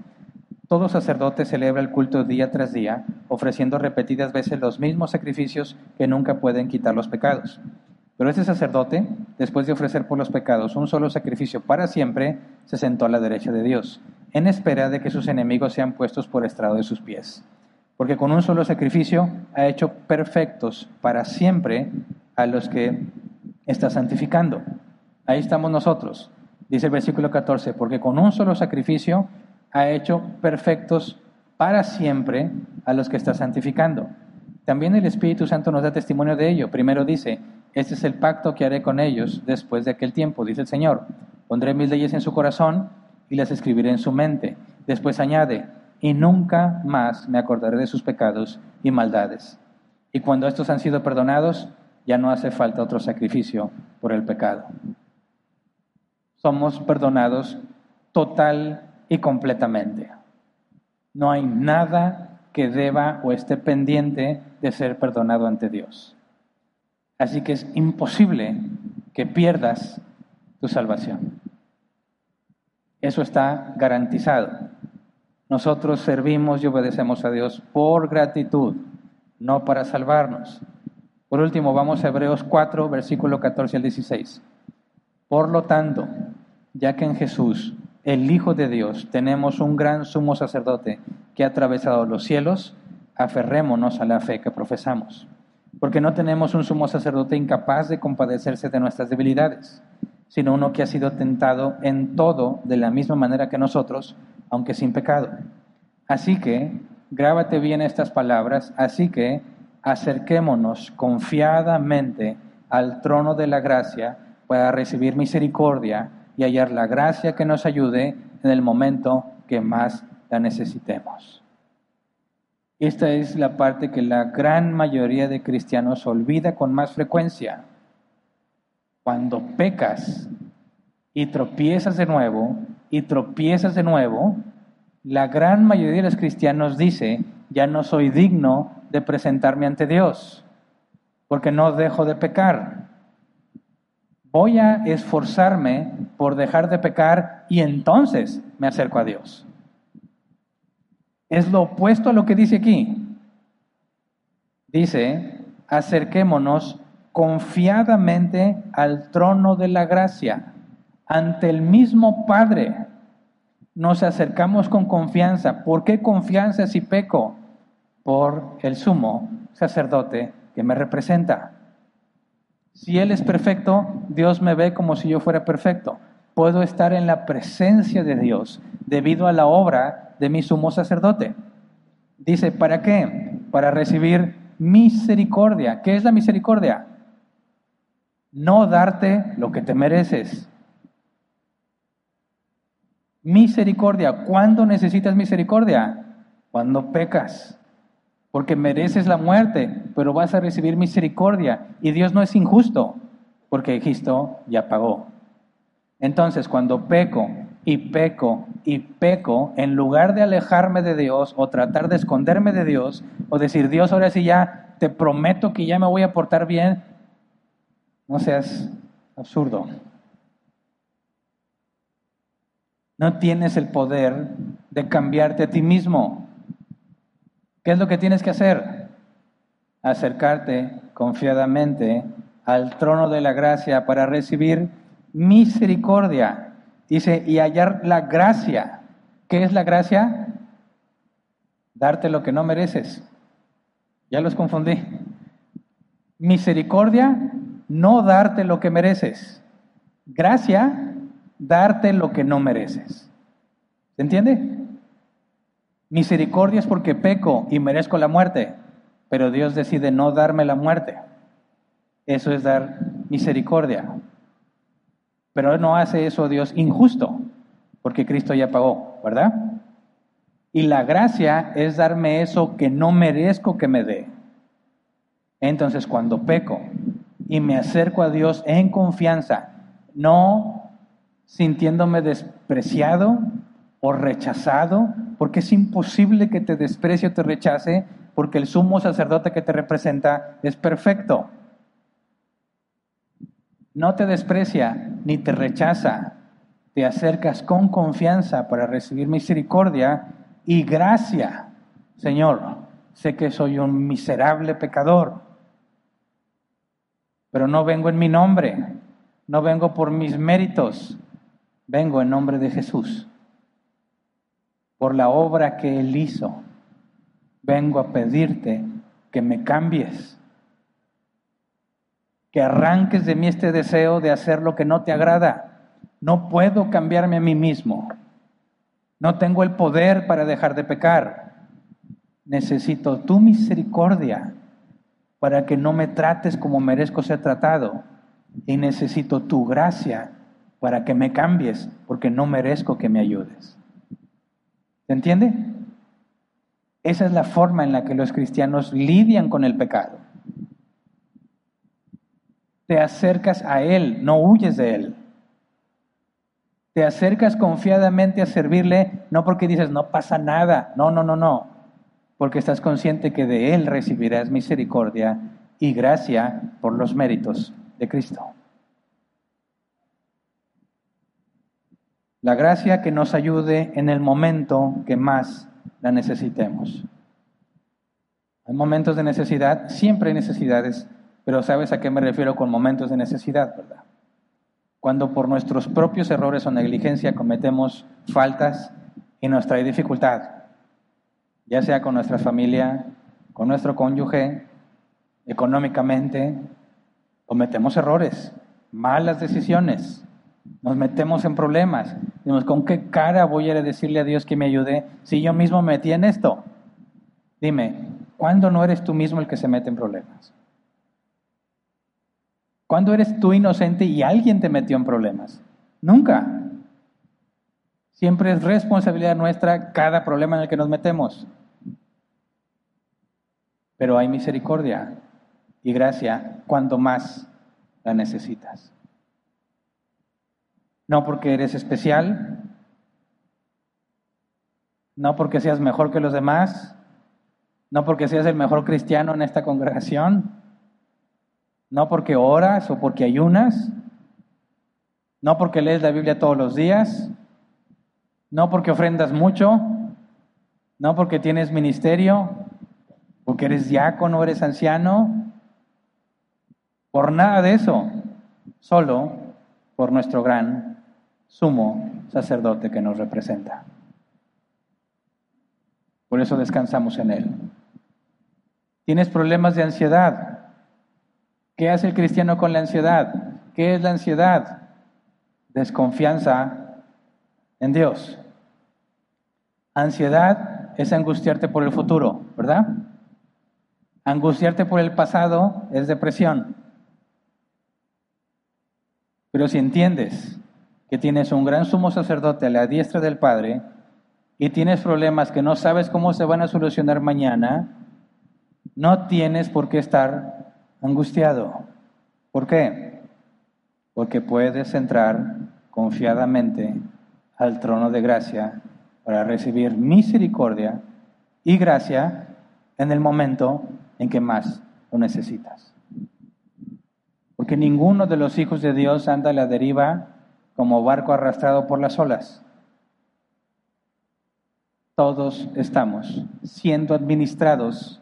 A: todo sacerdote celebra el culto día tras día, ofreciendo repetidas veces los mismos sacrificios que nunca pueden quitar los pecados. Pero este sacerdote, después de ofrecer por los pecados un solo sacrificio para siempre, se sentó a la derecha de Dios, en espera de que sus enemigos sean puestos por estrado de sus pies. Porque con un solo sacrificio ha hecho perfectos para siempre a los que está santificando. Ahí estamos nosotros. Dice el versículo 14, porque con un solo sacrificio ha hecho perfectos para siempre a los que está santificando. También el Espíritu Santo nos da testimonio de ello. Primero dice, este es el pacto que haré con ellos después de aquel tiempo, dice el Señor. Pondré mis leyes en su corazón y las escribiré en su mente. Después añade, y nunca más me acordaré de sus pecados y maldades. Y cuando estos han sido perdonados, ya no hace falta otro sacrificio por el pecado. Somos perdonados total y completamente. No hay nada que deba o esté pendiente de ser perdonado ante Dios. Así que es imposible que pierdas tu salvación. Eso está garantizado. Nosotros servimos y obedecemos a Dios por gratitud, no para salvarnos. Por último, vamos a Hebreos 4, versículo 14 al 16. Por lo tanto, ya que en Jesús, el Hijo de Dios, tenemos un gran sumo sacerdote que ha atravesado los cielos, aferrémonos a la fe que profesamos. Porque no tenemos un sumo sacerdote incapaz de compadecerse de nuestras debilidades, sino uno que ha sido tentado en todo de la misma manera que nosotros, aunque sin pecado. Así que, grábate bien estas palabras, así que acerquémonos confiadamente al trono de la gracia para recibir misericordia y hallar la gracia que nos ayude en el momento que más la necesitemos. Esta es la parte que la gran mayoría de cristianos olvida con más frecuencia. Cuando pecas y tropiezas de nuevo y tropiezas de nuevo, la gran mayoría de los cristianos dice, ya no soy digno de presentarme ante Dios, porque no dejo de pecar. Voy a esforzarme por dejar de pecar y entonces me acerco a Dios. Es lo opuesto a lo que dice aquí. Dice, acerquémonos confiadamente al trono de la gracia, ante el mismo Padre. Nos acercamos con confianza. ¿Por qué confianza si peco? Por el sumo sacerdote que me representa. Si Él es perfecto, Dios me ve como si yo fuera perfecto. Puedo estar en la presencia de Dios debido a la obra de mi sumo sacerdote. Dice, ¿para qué? Para recibir misericordia. ¿Qué es la misericordia? No darte lo que te mereces. Misericordia. ¿Cuándo necesitas misericordia? Cuando pecas. Porque mereces la muerte, pero vas a recibir misericordia. Y Dios no es injusto, porque Cristo ya pagó. Entonces, cuando peco y peco y peco, en lugar de alejarme de Dios o tratar de esconderme de Dios o decir, Dios, ahora sí ya te prometo que ya me voy a portar bien, no seas absurdo. No tienes el poder de cambiarte a ti mismo. ¿Qué es lo que tienes que hacer? Acercarte confiadamente al trono de la gracia para recibir misericordia. Dice, y hallar la gracia. ¿Qué es la gracia? Darte lo que no mereces. Ya los confundí. Misericordia, no darte lo que mereces. Gracia, darte lo que no mereces. ¿Se entiende? Misericordia es porque peco y merezco la muerte, pero Dios decide no darme la muerte. Eso es dar misericordia. Pero no hace eso Dios injusto, porque Cristo ya pagó, ¿verdad? Y la gracia es darme eso que no merezco que me dé. Entonces, cuando peco y me acerco a Dios en confianza, no sintiéndome despreciado o rechazado, porque es imposible que te desprecie o te rechace, porque el sumo sacerdote que te representa es perfecto no te desprecia ni te rechaza. Te acercas con confianza para recibir misericordia y gracia. Señor, sé que soy un miserable pecador, pero no vengo en mi nombre, no vengo por mis méritos, vengo en nombre de Jesús. Por la obra que Él hizo, vengo a pedirte que me cambies que arranques de mí este deseo de hacer lo que no te agrada. No puedo cambiarme a mí mismo. No tengo el poder para dejar de pecar. Necesito tu misericordia para que no me trates como merezco ser tratado. Y necesito tu gracia para que me cambies, porque no merezco que me ayudes. ¿Se entiende? Esa es la forma en la que los cristianos lidian con el pecado te acercas a Él, no huyes de Él. Te acercas confiadamente a servirle, no porque dices, no pasa nada, no, no, no, no, porque estás consciente que de Él recibirás misericordia y gracia por los méritos de Cristo. La gracia que nos ayude en el momento que más la necesitemos. Hay momentos de necesidad, siempre hay necesidades, pero ¿sabes a qué me refiero con momentos de necesidad, verdad? Cuando por nuestros propios errores o negligencia cometemos faltas y nos trae dificultad, ya sea con nuestra familia, con nuestro cónyuge, económicamente, cometemos errores, malas decisiones, nos metemos en problemas. Dimos, ¿con qué cara voy a decirle a Dios que me ayude si yo mismo me metí en esto? Dime, ¿cuándo no eres tú mismo el que se mete en problemas? ¿Cuándo eres tú inocente y alguien te metió en problemas? Nunca. Siempre es responsabilidad nuestra cada problema en el que nos metemos. Pero hay misericordia y gracia cuando más la necesitas. No porque eres especial, no porque seas mejor que los demás, no porque seas el mejor cristiano en esta congregación, no porque oras o porque ayunas, no porque lees la Biblia todos los días, no porque ofrendas mucho, no porque tienes ministerio, porque eres diácono, eres anciano, por nada de eso, solo por nuestro gran sumo sacerdote que nos representa. Por eso descansamos en Él. ¿Tienes problemas de ansiedad? ¿Qué hace el cristiano con la ansiedad? ¿Qué es la ansiedad? Desconfianza en Dios. Ansiedad es angustiarte por el futuro, ¿verdad? Angustiarte por el pasado es depresión. Pero si entiendes que tienes un gran sumo sacerdote a la diestra del Padre y tienes problemas que no sabes cómo se van a solucionar mañana, no tienes por qué estar angustiado. ¿Por qué? Porque puedes entrar confiadamente al trono de gracia para recibir misericordia y gracia en el momento en que más lo necesitas. Porque ninguno de los hijos de Dios anda a la deriva como barco arrastrado por las olas. Todos estamos siendo administrados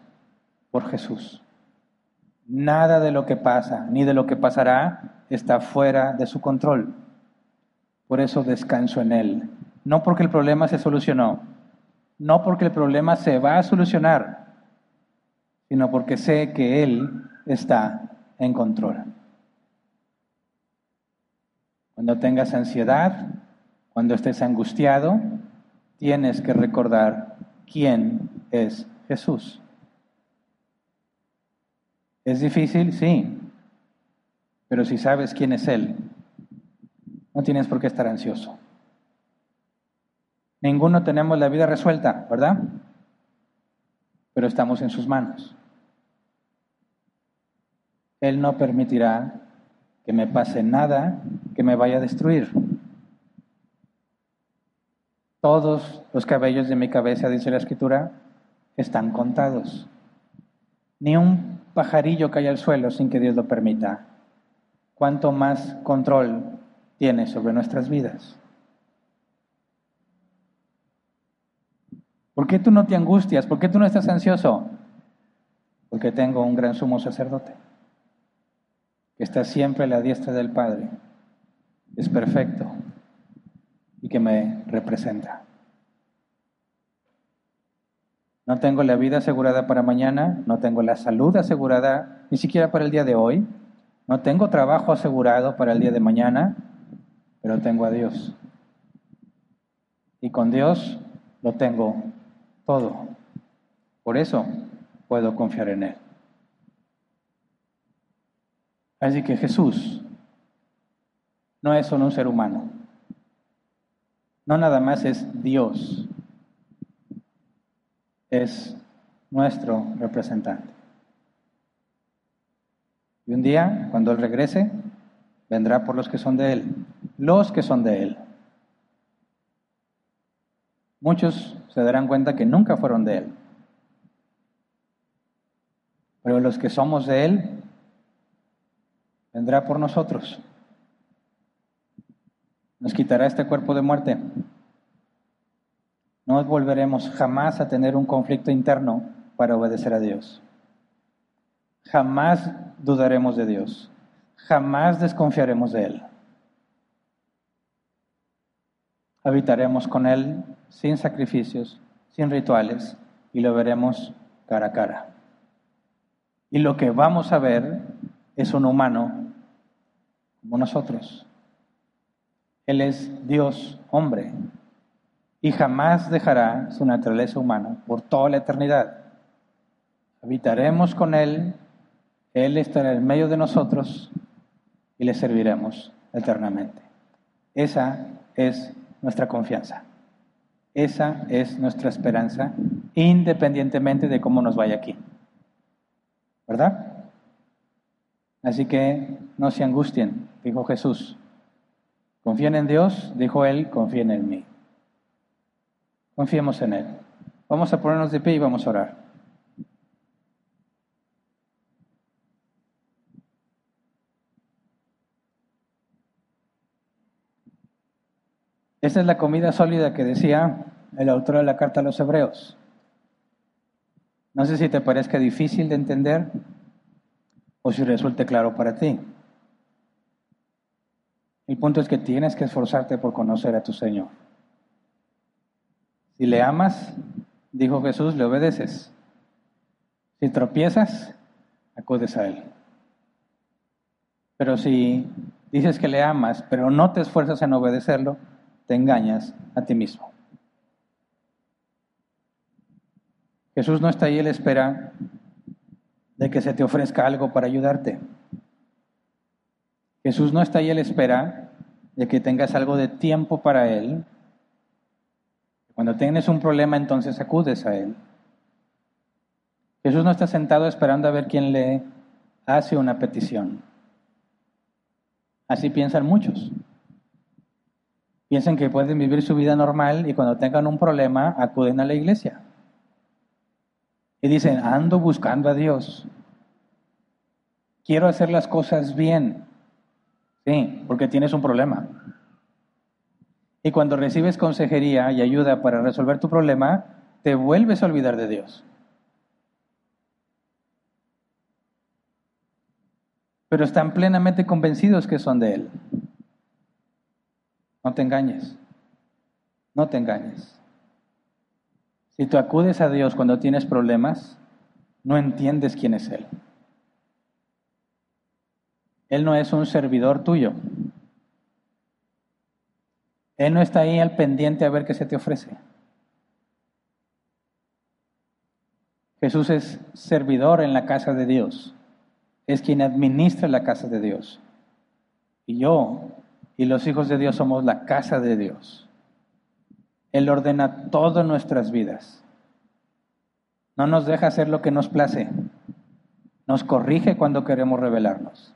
A: por Jesús. Nada de lo que pasa ni de lo que pasará está fuera de su control. Por eso descanso en Él. No porque el problema se solucionó, no porque el problema se va a solucionar, sino porque sé que Él está en control. Cuando tengas ansiedad, cuando estés angustiado, tienes que recordar quién es Jesús. ¿Es difícil? Sí. Pero si sabes quién es Él, no tienes por qué estar ansioso. Ninguno tenemos la vida resuelta, ¿verdad? Pero estamos en sus manos. Él no permitirá que me pase nada que me vaya a destruir. Todos los cabellos de mi cabeza, dice la escritura, están contados. Ni un pajarillo cae al suelo sin que Dios lo permita. Cuanto más control tiene sobre nuestras vidas. ¿Por qué tú no te angustias? ¿Por qué tú no estás ansioso? Porque tengo un gran sumo sacerdote que está siempre a la diestra del Padre, es perfecto y que me representa. No tengo la vida asegurada para mañana, no tengo la salud asegurada ni siquiera para el día de hoy, no tengo trabajo asegurado para el día de mañana, pero tengo a Dios. Y con Dios lo tengo todo. Por eso puedo confiar en Él. Así que Jesús no es solo un ser humano. No nada más es Dios. Es nuestro representante. Y un día, cuando Él regrese, vendrá por los que son de Él. Los que son de Él. Muchos se darán cuenta que nunca fueron de Él. Pero los que somos de Él, vendrá por nosotros. nos quitará este cuerpo de muerte. No volveremos jamás a tener un conflicto interno para obedecer a Dios. Jamás dudaremos de Dios. Jamás desconfiaremos de Él. Habitaremos con Él sin sacrificios, sin rituales, y lo veremos cara a cara. Y lo que vamos a ver es un humano como nosotros. Él es Dios hombre y jamás dejará su naturaleza humana por toda la eternidad. Habitaremos con Él, Él estará en medio de nosotros y le serviremos eternamente. Esa es nuestra confianza. Esa es nuestra esperanza, independientemente de cómo nos vaya aquí. ¿Verdad? Así que no se angustien, dijo Jesús. Confíen en Dios, dijo Él, confíen en mí. Confiemos en Él. Vamos a ponernos de pie y vamos a orar. Esta es la comida sólida que decía el autor de la carta a los hebreos. No sé si te parezca difícil de entender o si resulte claro para ti. El punto es que tienes que esforzarte por conocer a tu Señor. Si le amas, dijo Jesús, le obedeces. Si tropiezas, acudes a Él. Pero si dices que le amas, pero no te esfuerzas en obedecerlo, te engañas a ti mismo. Jesús no está ahí, Él espera de que se te ofrezca algo para ayudarte. Jesús no está ahí, Él espera de que tengas algo de tiempo para Él. Cuando tienes un problema, entonces acudes a Él. Jesús no está sentado esperando a ver quién le hace una petición. Así piensan muchos. Piensan que pueden vivir su vida normal y cuando tengan un problema acuden a la iglesia. Y dicen, ando buscando a Dios. Quiero hacer las cosas bien. Sí, porque tienes un problema. Y cuando recibes consejería y ayuda para resolver tu problema, te vuelves a olvidar de Dios. Pero están plenamente convencidos que son de Él. No te engañes. No te engañes. Si tú acudes a Dios cuando tienes problemas, no entiendes quién es Él. Él no es un servidor tuyo. Él no está ahí al pendiente a ver qué se te ofrece. Jesús es servidor en la casa de Dios. Es quien administra la casa de Dios. Y yo y los hijos de Dios somos la casa de Dios. Él ordena todas nuestras vidas. No nos deja hacer lo que nos place. Nos corrige cuando queremos rebelarnos.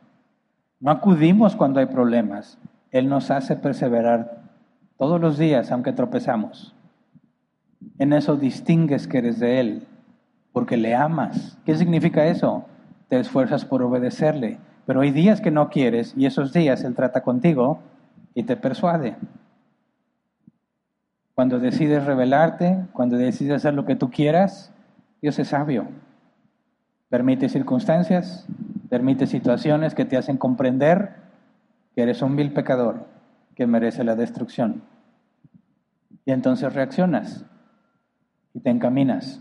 A: No acudimos cuando hay problemas. Él nos hace perseverar todos los días, aunque tropezamos. En eso distingues que eres de Él, porque le amas. ¿Qué significa eso? Te esfuerzas por obedecerle, pero hay días que no quieres y esos días Él trata contigo y te persuade. Cuando decides rebelarte, cuando decides hacer lo que tú quieras, Dios es sabio. Permite circunstancias, permite situaciones que te hacen comprender que eres un vil pecador que merece la destrucción. Y entonces reaccionas y te encaminas,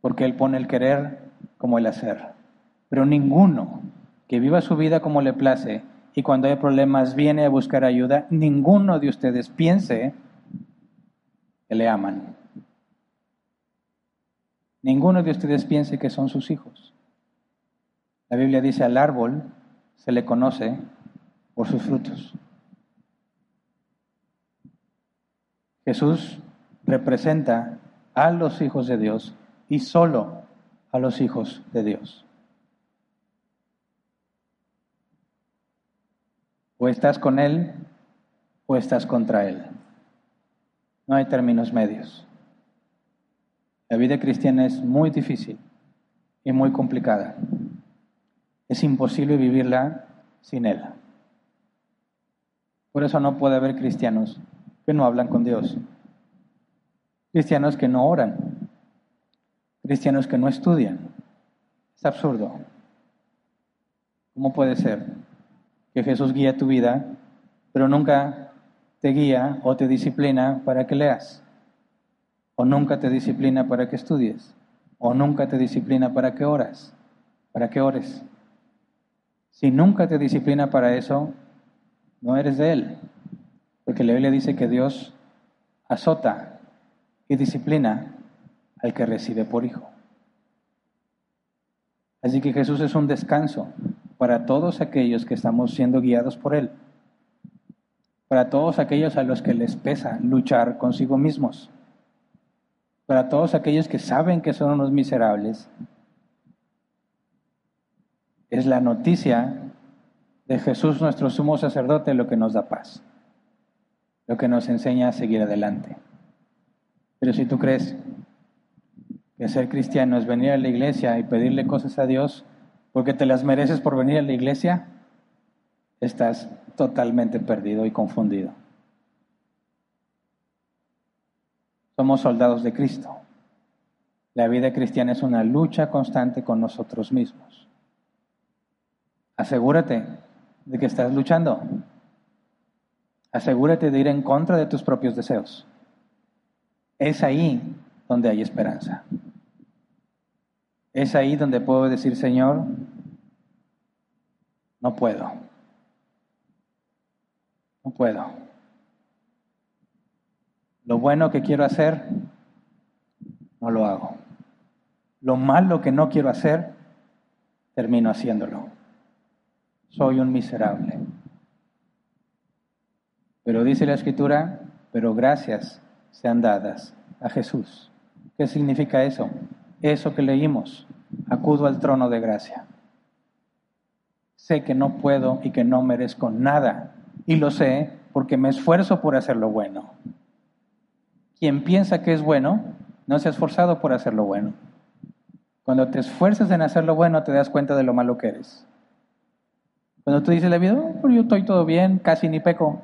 A: porque Él pone el querer como el hacer. Pero ninguno que viva su vida como le place y cuando hay problemas viene a buscar ayuda, ninguno de ustedes piense que le aman. Ninguno de ustedes piense que son sus hijos. La Biblia dice al árbol se le conoce por sus frutos. Jesús representa a los hijos de Dios y solo a los hijos de Dios. O estás con Él o estás contra Él. No hay términos medios. La vida cristiana es muy difícil y muy complicada. Es imposible vivirla sin Él. Por eso no puede haber cristianos que no hablan con Dios, cristianos que no oran, cristianos que no estudian. Es absurdo. ¿Cómo puede ser que Jesús guíe tu vida, pero nunca te guía o te disciplina para que leas? ¿O nunca te disciplina para que estudies? ¿O nunca te disciplina para que oras? ¿Para que ores? Si nunca te disciplina para eso, no eres de Él. Porque la Biblia dice que Dios azota y disciplina al que recibe por hijo. Así que Jesús es un descanso para todos aquellos que estamos siendo guiados por Él. Para todos aquellos a los que les pesa luchar consigo mismos. Para todos aquellos que saben que son unos miserables. Es la noticia de Jesús nuestro sumo sacerdote lo que nos da paz. Lo que nos enseña a seguir adelante. Pero si tú crees que ser cristiano es venir a la iglesia y pedirle cosas a Dios porque te las mereces por venir a la iglesia, estás totalmente perdido y confundido. Somos soldados de Cristo. La vida cristiana es una lucha constante con nosotros mismos. Asegúrate de que estás luchando. Asegúrate de ir en contra de tus propios deseos. Es ahí donde hay esperanza. Es ahí donde puedo decir, Señor, no puedo. No puedo. Lo bueno que quiero hacer, no lo hago. Lo malo que no quiero hacer, termino haciéndolo. Soy un miserable. Pero dice la escritura, pero gracias sean dadas a Jesús. ¿Qué significa eso? Eso que leímos. Acudo al trono de gracia. Sé que no puedo y que no merezco nada. Y lo sé porque me esfuerzo por hacer lo bueno. Quien piensa que es bueno, no se ha esforzado por hacer lo bueno. Cuando te esfuerzas en hacer lo bueno, te das cuenta de lo malo que eres. Cuando tú dices la vida, oh, yo estoy todo bien, casi ni peco.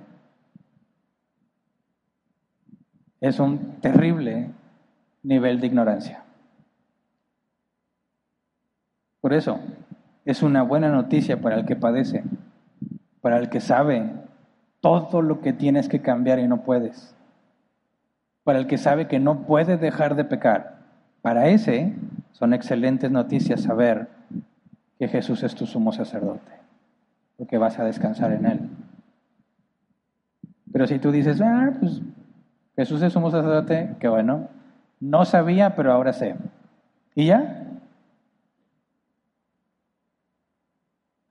A: Es un terrible nivel de ignorancia. Por eso, es una buena noticia para el que padece, para el que sabe todo lo que tienes que cambiar y no puedes, para el que sabe que no puede dejar de pecar. Para ese son excelentes noticias saber que Jesús es tu sumo sacerdote, porque vas a descansar en Él. Pero si tú dices, ah, pues Jesús es sumo sacerdote, que bueno, no sabía, pero ahora sé. ¿Y ya?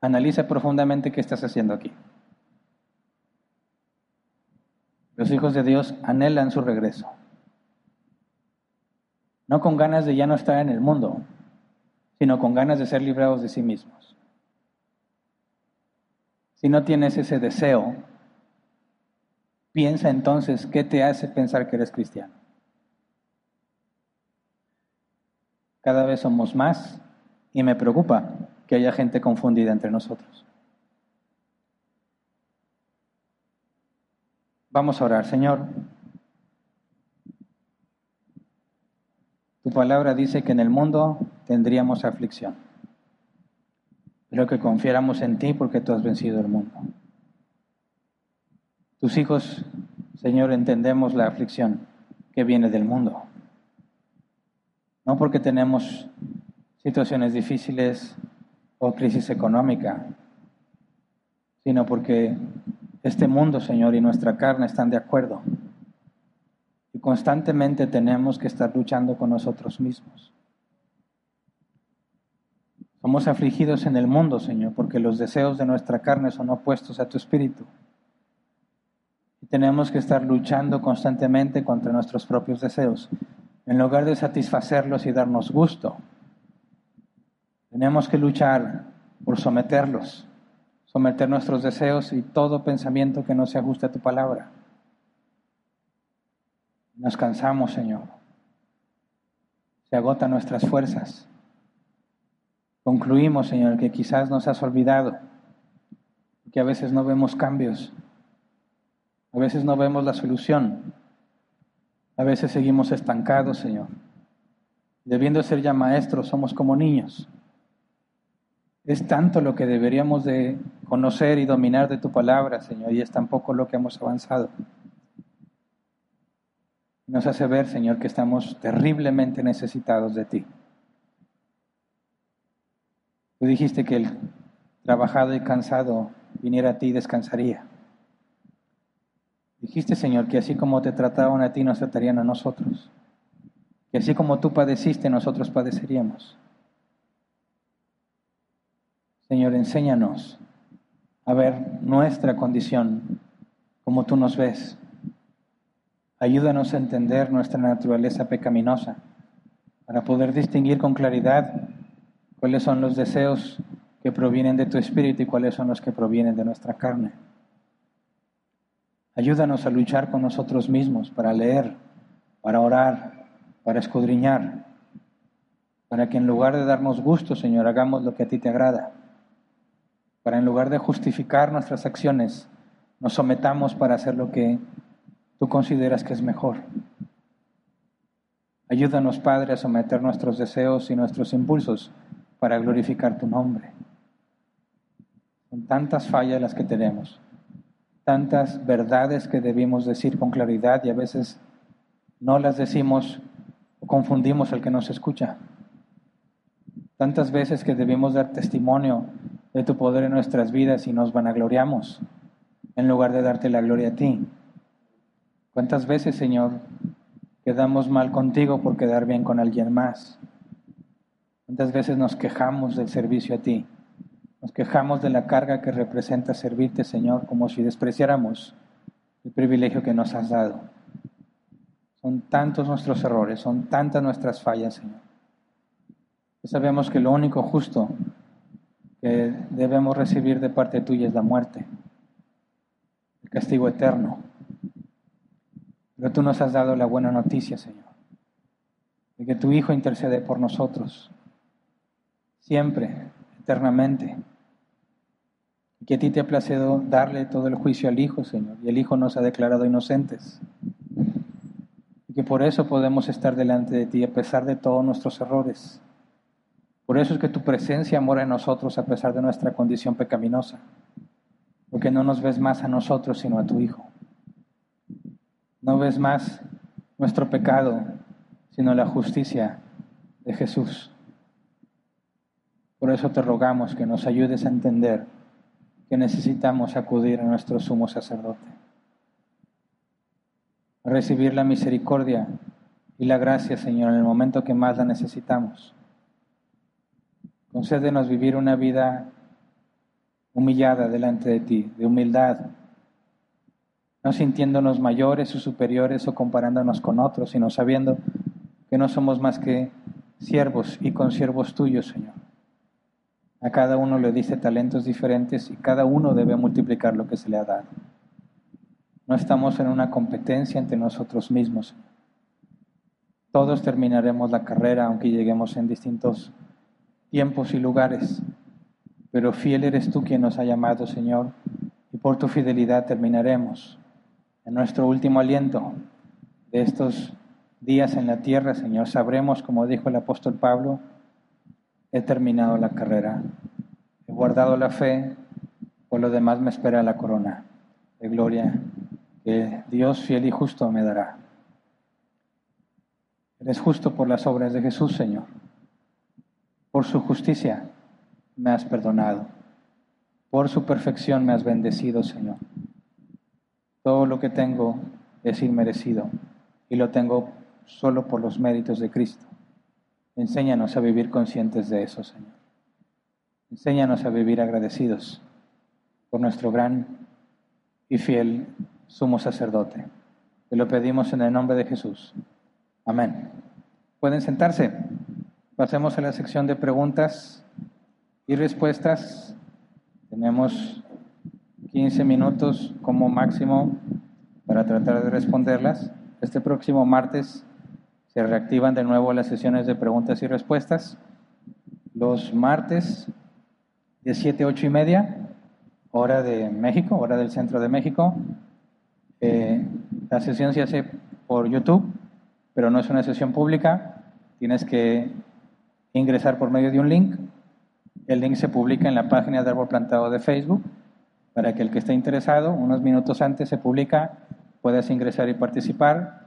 A: Analiza profundamente qué estás haciendo aquí. Los hijos de Dios anhelan su regreso. No con ganas de ya no estar en el mundo, sino con ganas de ser librados de sí mismos. Si no tienes ese deseo, piensa entonces qué te hace pensar que eres cristiano. Cada vez somos más y me preocupa que haya gente confundida entre nosotros. Vamos a orar, Señor. Tu palabra dice que en el mundo tendríamos aflicción, pero que confiáramos en ti porque tú has vencido el mundo. Tus hijos, Señor, entendemos la aflicción que viene del mundo. No porque tenemos situaciones difíciles, o crisis económica, sino porque este mundo, Señor, y nuestra carne están de acuerdo. Y constantemente tenemos que estar luchando con nosotros mismos. Somos afligidos en el mundo, Señor, porque los deseos de nuestra carne son opuestos a tu espíritu. Y tenemos que estar luchando constantemente contra nuestros propios deseos, en lugar de satisfacerlos y darnos gusto tenemos que luchar por someterlos, someter nuestros deseos y todo pensamiento que no se ajuste a tu palabra. Nos cansamos, Señor. Se agotan nuestras fuerzas. Concluimos, Señor, que quizás nos has olvidado, que a veces no vemos cambios, A veces no vemos la solución. A veces seguimos estancados, Señor. Debiendo ser ya maestros, somos como niños. Es tanto lo que deberíamos de conocer y dominar de tu palabra, Señor, y es tan poco lo que hemos avanzado. Nos hace ver, Señor, que estamos terriblemente necesitados de ti. Tú dijiste que el trabajado y cansado viniera a ti y descansaría. Dijiste, Señor, que así como te trataban a ti, nos tratarían a nosotros. Que así como tú padeciste, nosotros padeceríamos. Señor, enséñanos a ver nuestra condición como tú nos ves. Ayúdanos a entender nuestra naturaleza pecaminosa para poder distinguir con claridad cuáles son los deseos que provienen de tu espíritu y cuáles son los que provienen de nuestra carne. Ayúdanos a luchar con nosotros mismos para leer, para orar, para escudriñar, para que en lugar de darnos gusto, Señor, hagamos lo que a ti te agrada para en lugar de justificar nuestras acciones, nos sometamos para hacer lo que tú consideras que es mejor. Ayúdanos, Padre, a someter nuestros deseos y nuestros impulsos para glorificar tu nombre. Son tantas fallas las que tenemos, tantas verdades que debimos decir con claridad y a veces no las decimos o confundimos al que nos escucha. Tantas veces que debimos dar testimonio de tu poder en nuestras vidas y nos vanagloriamos en lugar de darte la gloria a ti. ¿Cuántas veces, Señor, quedamos mal contigo por quedar bien con alguien más? ¿Cuántas veces nos quejamos del servicio a ti? Nos quejamos de la carga que representa servirte, Señor, como si despreciáramos el privilegio que nos has dado. Son tantos nuestros errores, son tantas nuestras fallas, Señor. sabemos que lo único justo que debemos recibir de parte tuya es la muerte, el castigo eterno. Pero tú nos has dado la buena noticia, Señor, de que tu Hijo intercede por nosotros, siempre, eternamente. Y que a ti te ha placido darle todo el juicio al Hijo, Señor, y el Hijo nos ha declarado inocentes. Y que por eso podemos estar delante de ti a pesar de todos nuestros errores por eso es que tu presencia mora en nosotros a pesar de nuestra condición pecaminosa, porque no nos ves más a nosotros sino a tu Hijo. No ves más nuestro pecado, sino la justicia de Jesús. Por eso te rogamos que nos ayudes a entender que necesitamos acudir a nuestro sumo sacerdote, a recibir la misericordia y la gracia, Señor, en el momento que más la necesitamos Concédenos vivir una vida humillada delante de ti, de humildad, no sintiéndonos mayores o superiores o comparándonos con otros, sino sabiendo que no somos más que siervos y consiervos tuyos, Señor. A cada uno le dice talentos diferentes y cada uno debe multiplicar lo que se le ha dado. No estamos en una competencia entre nosotros mismos. Todos terminaremos la carrera, aunque lleguemos en distintos tiempos y lugares, pero fiel eres tú quien nos ha llamado, Señor, y por tu fidelidad terminaremos. En nuestro último aliento de estos días en la tierra, Señor, sabremos, como dijo el apóstol Pablo, he terminado la carrera, he guardado la fe, por lo demás me espera la corona de gloria que Dios fiel y justo me dará. Eres justo por las obras de Jesús, Señor. Por su justicia me has perdonado. Por su perfección me has bendecido, Señor. Todo lo que tengo es inmerecido y lo tengo solo por los méritos de Cristo. Enséñanos a vivir conscientes de eso, Señor. Enséñanos a vivir agradecidos por nuestro gran y fiel sumo sacerdote. Te lo pedimos en el nombre de Jesús. Amén. Pueden sentarse. Pasemos a la sección de preguntas y respuestas. Tenemos 15 minutos como máximo para tratar de responderlas. Este próximo martes se reactivan de nuevo las sesiones de preguntas y respuestas. Los martes de 7, 8 y media, hora de México, hora del centro de México. Eh, la sesión se hace por YouTube, pero no es una sesión pública. Tienes que ingresar por medio de un link. El link se publica en la página de Árbol Plantado de Facebook para que el que esté interesado, unos minutos antes se publica, puedas ingresar y participar.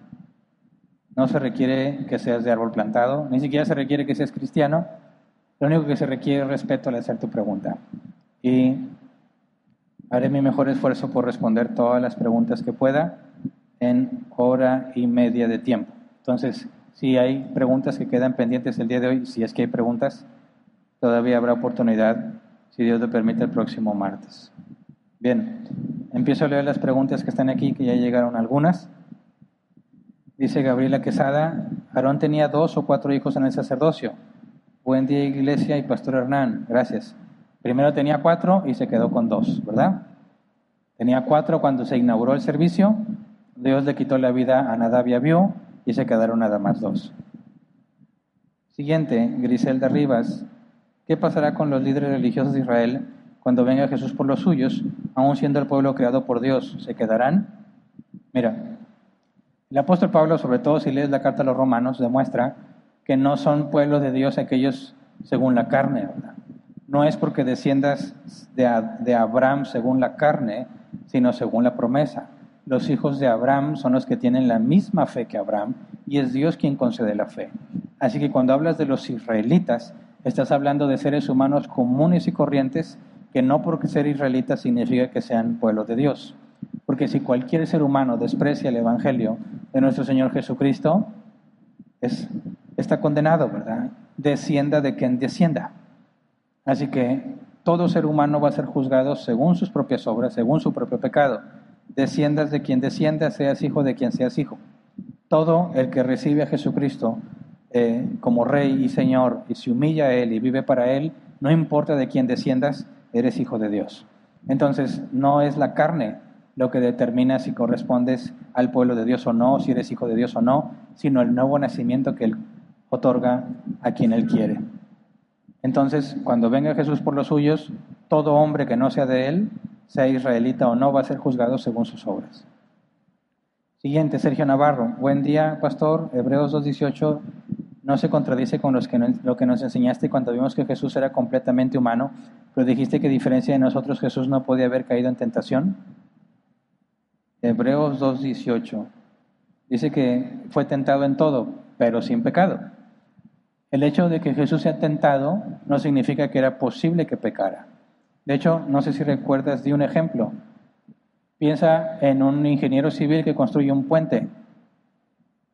A: No se requiere que seas de árbol plantado, ni siquiera se requiere que seas cristiano. Lo único que se requiere es respeto al hacer tu pregunta. Y haré mi mejor esfuerzo por responder todas las preguntas que pueda en hora y media de tiempo. Entonces, si hay preguntas que quedan pendientes el día de hoy, si es que hay preguntas, todavía habrá oportunidad, si Dios lo permite, el próximo martes. Bien, empiezo a leer las preguntas que están aquí, que ya llegaron algunas. Dice Gabriela Quesada, Aarón tenía dos o cuatro hijos en el sacerdocio. Buen día iglesia y pastor Hernán, gracias. Primero tenía cuatro y se quedó con dos, ¿verdad? Tenía cuatro cuando se inauguró el servicio, Dios le quitó la vida a Nadab y Abiú y se quedaron nada más dos. Siguiente, Griselda Rivas. ¿Qué pasará con los líderes religiosos de Israel cuando venga Jesús por los suyos, aun siendo el pueblo creado por Dios? ¿Se quedarán? Mira, el apóstol Pablo, sobre todo si lees la carta a los romanos, demuestra que no son pueblos de Dios aquellos según la carne. No es porque desciendas de, de Abraham según la carne, sino según la promesa los hijos de Abraham son los que tienen la misma fe que Abraham y es Dios quien concede la fe. Así que cuando hablas de los israelitas, estás hablando de seres humanos comunes y corrientes que no porque ser israelitas significa que sean pueblo de Dios. Porque si cualquier ser humano desprecia el Evangelio de nuestro Señor Jesucristo, es, está condenado, ¿verdad? Descienda de quien descienda. Así que todo ser humano va a ser juzgado según sus propias obras, según su propio pecado desciendas de quien descienda, seas hijo de quien seas hijo. Todo el que recibe a Jesucristo eh, como Rey y Señor y se humilla a Él y vive para Él, no importa de quién desciendas, eres hijo de Dios. Entonces, no es la carne lo que determina si correspondes al pueblo de Dios o no, si eres hijo de Dios o no, sino el nuevo nacimiento que Él otorga a quien Él quiere. Entonces, cuando venga Jesús por los suyos, todo hombre que no sea de Él sea israelita o no, va a ser juzgado según sus obras. Siguiente, Sergio Navarro. Buen día, pastor. Hebreos 2.18 no se contradice con lo que nos enseñaste cuando vimos que Jesús era completamente humano, pero dijiste que a diferencia de nosotros Jesús no podía haber caído en tentación. Hebreos 2.18 dice que fue tentado en todo, pero sin pecado. El hecho de que Jesús sea tentado no significa que era posible que pecara. De hecho, no sé si recuerdas de un ejemplo. Piensa en un ingeniero civil que construye un puente.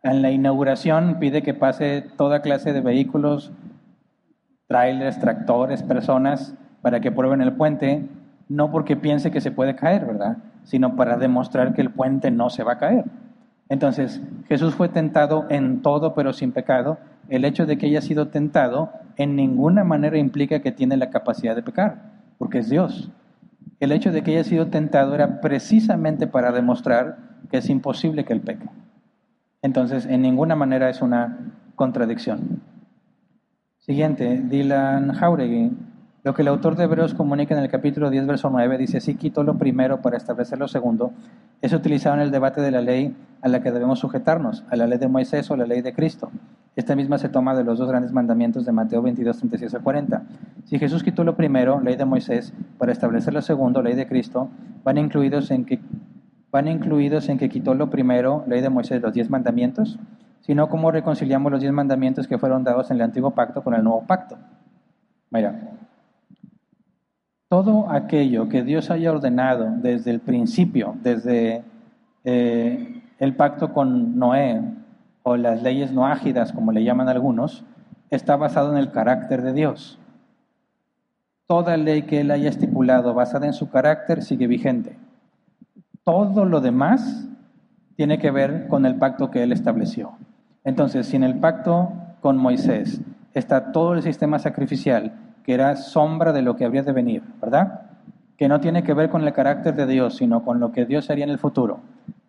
A: En la inauguración pide que pase toda clase de vehículos, trailers, tractores, personas, para que prueben el puente, no porque piense que se puede caer, ¿verdad? Sino para demostrar que el puente no se va a caer. Entonces, Jesús fue tentado en todo, pero sin pecado. El hecho de que haya sido tentado en ninguna manera implica que tiene la capacidad de pecar porque es Dios. El hecho de que haya sido tentado era precisamente para demostrar que es imposible que él peque. Entonces, en ninguna manera es una contradicción. Siguiente, Dylan Jauregui. Lo que el autor de Hebreos comunica en el capítulo 10, verso 9, dice, así quitó lo primero para establecer lo segundo, es utilizado en el debate de la ley a la que debemos sujetarnos, a la ley de Moisés o a la ley de Cristo. Esta misma se toma de los dos grandes mandamientos de Mateo 22, 36 a 40. Si Jesús quitó lo primero, ley de Moisés, para establecer lo segundo, ley de Cristo, van incluidos en que, van incluidos en que quitó lo primero, ley de Moisés, los diez mandamientos, sino cómo reconciliamos los diez mandamientos que fueron dados en el antiguo pacto con el nuevo pacto. Mira, todo aquello que Dios haya ordenado desde el principio, desde eh, el pacto con Noé, o las leyes no ágidas, como le llaman algunos, está basado en el carácter de Dios. Toda ley que Él haya estipulado basada en su carácter sigue vigente. Todo lo demás tiene que ver con el pacto que Él estableció. Entonces, si en el pacto con Moisés está todo el sistema sacrificial, que era sombra de lo que habría de venir, ¿verdad? Que no tiene que ver con el carácter de Dios, sino con lo que Dios haría en el futuro.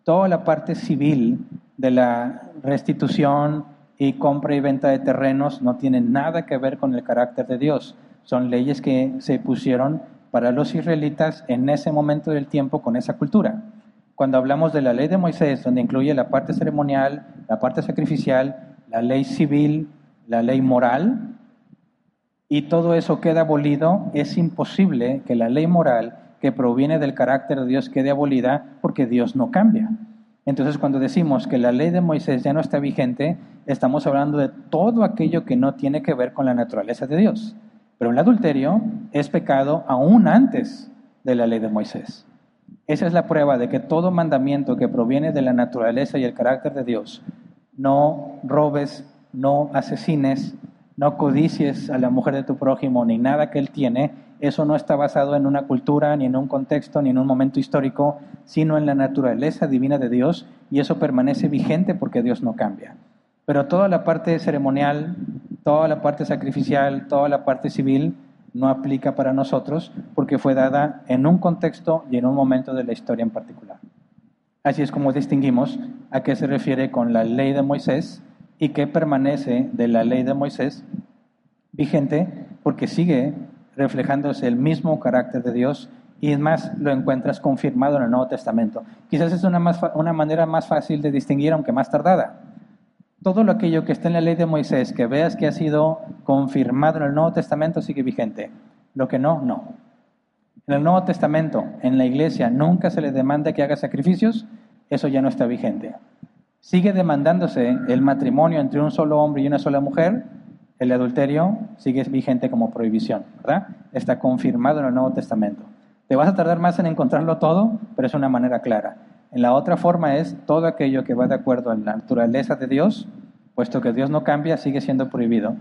A: Toda la parte civil de la restitución y compra y venta de terrenos no tienen nada que ver con el carácter de Dios. Son leyes que se pusieron para los israelitas en ese momento del tiempo con esa cultura. cuando hablamos de la ley de Moisés, donde incluye la parte ceremonial, la parte sacrificial, la ley civil, la ley moral, y todo eso queda abolido, es imposible que la ley moral que proviene del carácter de Dios quede abolida porque Dios no cambia. Entonces, cuando decimos que la ley de Moisés ya no está vigente, estamos hablando de todo aquello que no tiene que ver con la naturaleza de Dios. Pero el adulterio es pecado aún antes de la ley de Moisés. Esa es la prueba de que todo mandamiento que proviene de la naturaleza y el carácter de Dios, no robes, no asesines, no codicies a la mujer de tu prójimo ni nada que él tiene, eso no está basado en una cultura, ni en un contexto, ni en un momento histórico, sino en la naturaleza divina de Dios y eso permanece vigente porque Dios no cambia. Pero toda la parte ceremonial, toda la parte sacrificial, toda la parte civil no aplica para nosotros porque fue dada en un contexto y en un momento de la historia en particular. Así es como distinguimos a qué se refiere con la ley de Moisés y que permanece de la ley de Moisés vigente porque sigue reflejándose el mismo carácter de Dios y es más lo encuentras confirmado en el Nuevo Testamento. Quizás es una, manera más fácil de distinguir, aunque más tardada. Todo lo aquello que está en la ley de Moisés, que veas que ha sido confirmado en el Nuevo Testamento, sigue vigente. Lo que no, no. En el Nuevo Testamento, en la iglesia, nunca se le demanda que haga sacrificios, eso ya no está vigente. Sigue demandándose el matrimonio entre un solo hombre y una sola mujer, el adulterio sigue vigente como prohibición, ¿verdad? Está confirmado en el Nuevo Testamento. Te vas a tardar más en encontrarlo todo, pero es una manera clara. En la otra forma es todo aquello que va de acuerdo a la naturaleza de Dios, puesto que Dios no cambia, sigue siendo prohibido.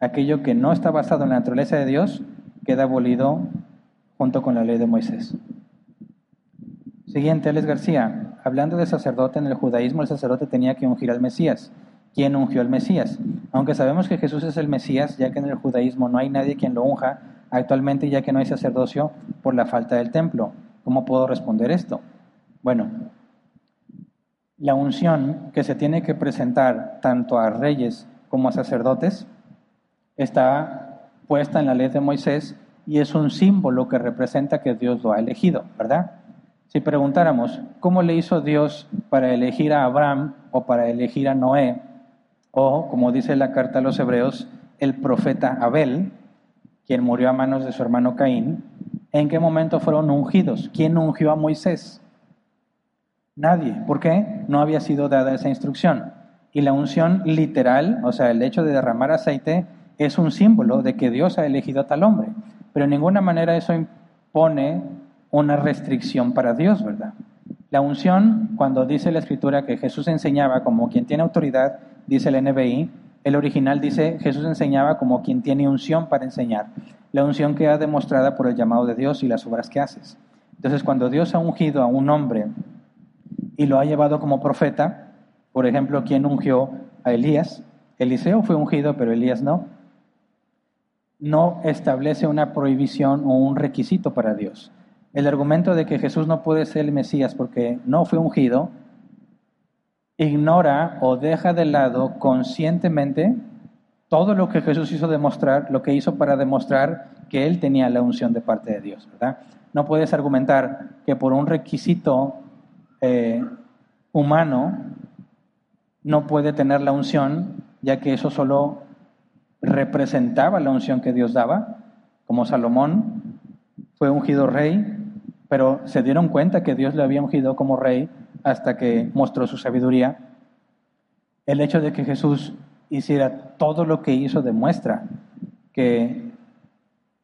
A: Aquello que no está basado en la naturaleza de Dios queda abolido junto con la ley de Moisés. Siguiente, Alex García. Hablando de sacerdote en el judaísmo, el sacerdote tenía que ungir al Mesías. ¿Quién ungió al Mesías? Aunque sabemos que Jesús es el Mesías, ya que en el judaísmo no hay nadie quien lo unja, actualmente ya que no hay sacerdocio por la falta del templo. ¿Cómo puedo responder esto? Bueno, la unción que se tiene que presentar tanto a reyes como a sacerdotes está puesta en la ley de Moisés y es un símbolo que representa que Dios lo ha elegido, ¿verdad? Si preguntáramos, ¿cómo le hizo Dios para elegir a Abraham o para elegir a Noé? O, como dice la carta a los hebreos, el profeta Abel, quien murió a manos de su hermano Caín, ¿en qué momento fueron ungidos? ¿Quién ungió a Moisés? Nadie. ¿Por qué? No había sido dada esa instrucción. Y la unción literal, o sea, el hecho de derramar aceite, es un símbolo de que Dios ha elegido a tal hombre. Pero en ninguna manera eso impone una restricción para Dios, ¿verdad? La unción, cuando dice la escritura que Jesús enseñaba como quien tiene autoridad, dice el NBI, el original dice Jesús enseñaba como quien tiene unción para enseñar. La unción que ha demostrada por el llamado de Dios y las obras que haces. Entonces, cuando Dios ha ungido a un hombre y lo ha llevado como profeta, por ejemplo, quien ungió a Elías, Eliseo fue ungido, pero Elías no, no establece una prohibición o un requisito para Dios. El argumento de que Jesús no puede ser el Mesías porque no fue ungido, ignora o deja de lado conscientemente todo lo que Jesús hizo demostrar, lo que hizo para demostrar que él tenía la unción de parte de Dios, ¿verdad? No puedes argumentar que por un requisito eh, humano no puede tener la unción, ya que eso solo representaba la unción que Dios daba, como Salomón fue ungido rey pero se dieron cuenta que Dios le había ungido como rey hasta que mostró su sabiduría. El hecho de que Jesús hiciera todo lo que hizo demuestra que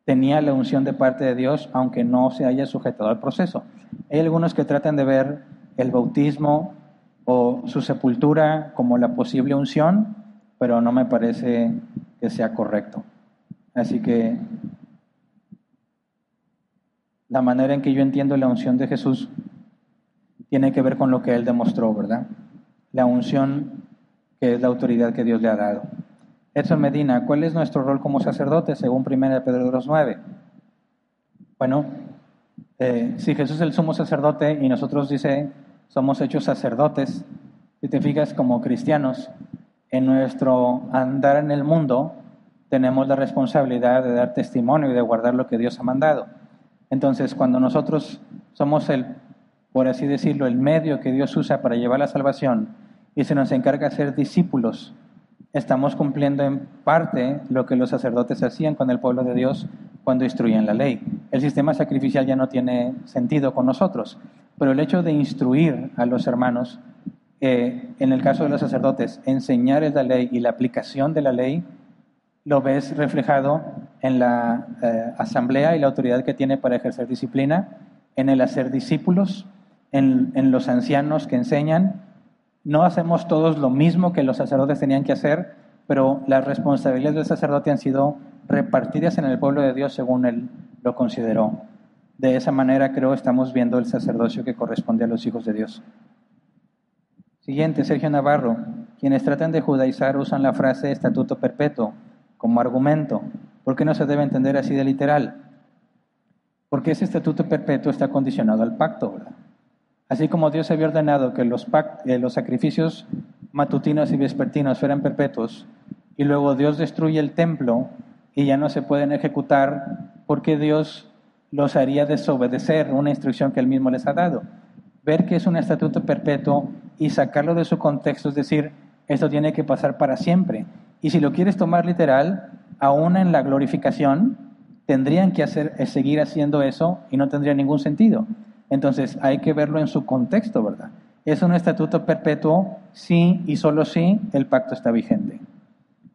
A: tenía la unción de parte de Dios, aunque no se haya sujetado al proceso. Hay algunos que tratan de ver el bautismo o su sepultura como la posible unción, pero no me parece que sea correcto. Así que la manera en que yo entiendo la unción de Jesús tiene que ver con lo que Él demostró, ¿verdad? La unción que es la autoridad que Dios le ha dado. Edson Medina, ¿cuál es nuestro rol como sacerdote según 1 Pedro 2.9? Bueno, eh, si Jesús es el sumo sacerdote y nosotros dice somos hechos sacerdotes, si te fijas como cristianos, en nuestro andar en el mundo tenemos la responsabilidad de dar testimonio y de guardar lo que Dios ha mandado. Entonces, cuando nosotros somos el por así decirlo, el medio que Dios usa para llevar la salvación y se nos encarga ser discípulos, estamos cumpliendo en parte lo que los sacerdotes hacían con el pueblo de Dios cuando instruían la ley. El sistema sacrificial ya no tiene sentido con nosotros, pero el hecho de instruir a los hermanos, eh, en el caso de los sacerdotes, enseñar la ley y la aplicación de la ley, lo ves reflejado en la eh, asamblea y la autoridad que tiene para ejercer disciplina, en el hacer discípulos, en, en los ancianos que enseñan. No hacemos todos lo mismo que los sacerdotes tenían que hacer, pero las responsabilidades del sacerdote han sido repartidas en el pueblo de Dios según él lo consideró. De esa manera creo estamos viendo el sacerdocio que corresponde a los hijos de Dios. Siguiente, Sergio Navarro. Quienes tratan de judaizar usan la frase estatuto perpetuo como argumento. ¿Por qué no se debe entender así de literal? Porque ese estatuto perpetuo está condicionado al pacto, ¿verdad? Así como Dios había ordenado que los, eh, los sacrificios matutinos y vespertinos fueran perpetuos, y luego Dios destruye el templo y ya no se pueden ejecutar porque Dios los haría desobedecer una instrucción que Él mismo les ha dado. Ver que es un estatuto perpetuo y sacarlo de su contexto, es decir, esto tiene que pasar para siempre. Y si lo quieres tomar literal, aún en la glorificación, tendrían que hacer, eh, seguir haciendo eso y no tendría ningún sentido. Entonces hay que verlo en su contexto, ¿verdad? Es un estatuto perpetuo si y solo si el pacto está vigente.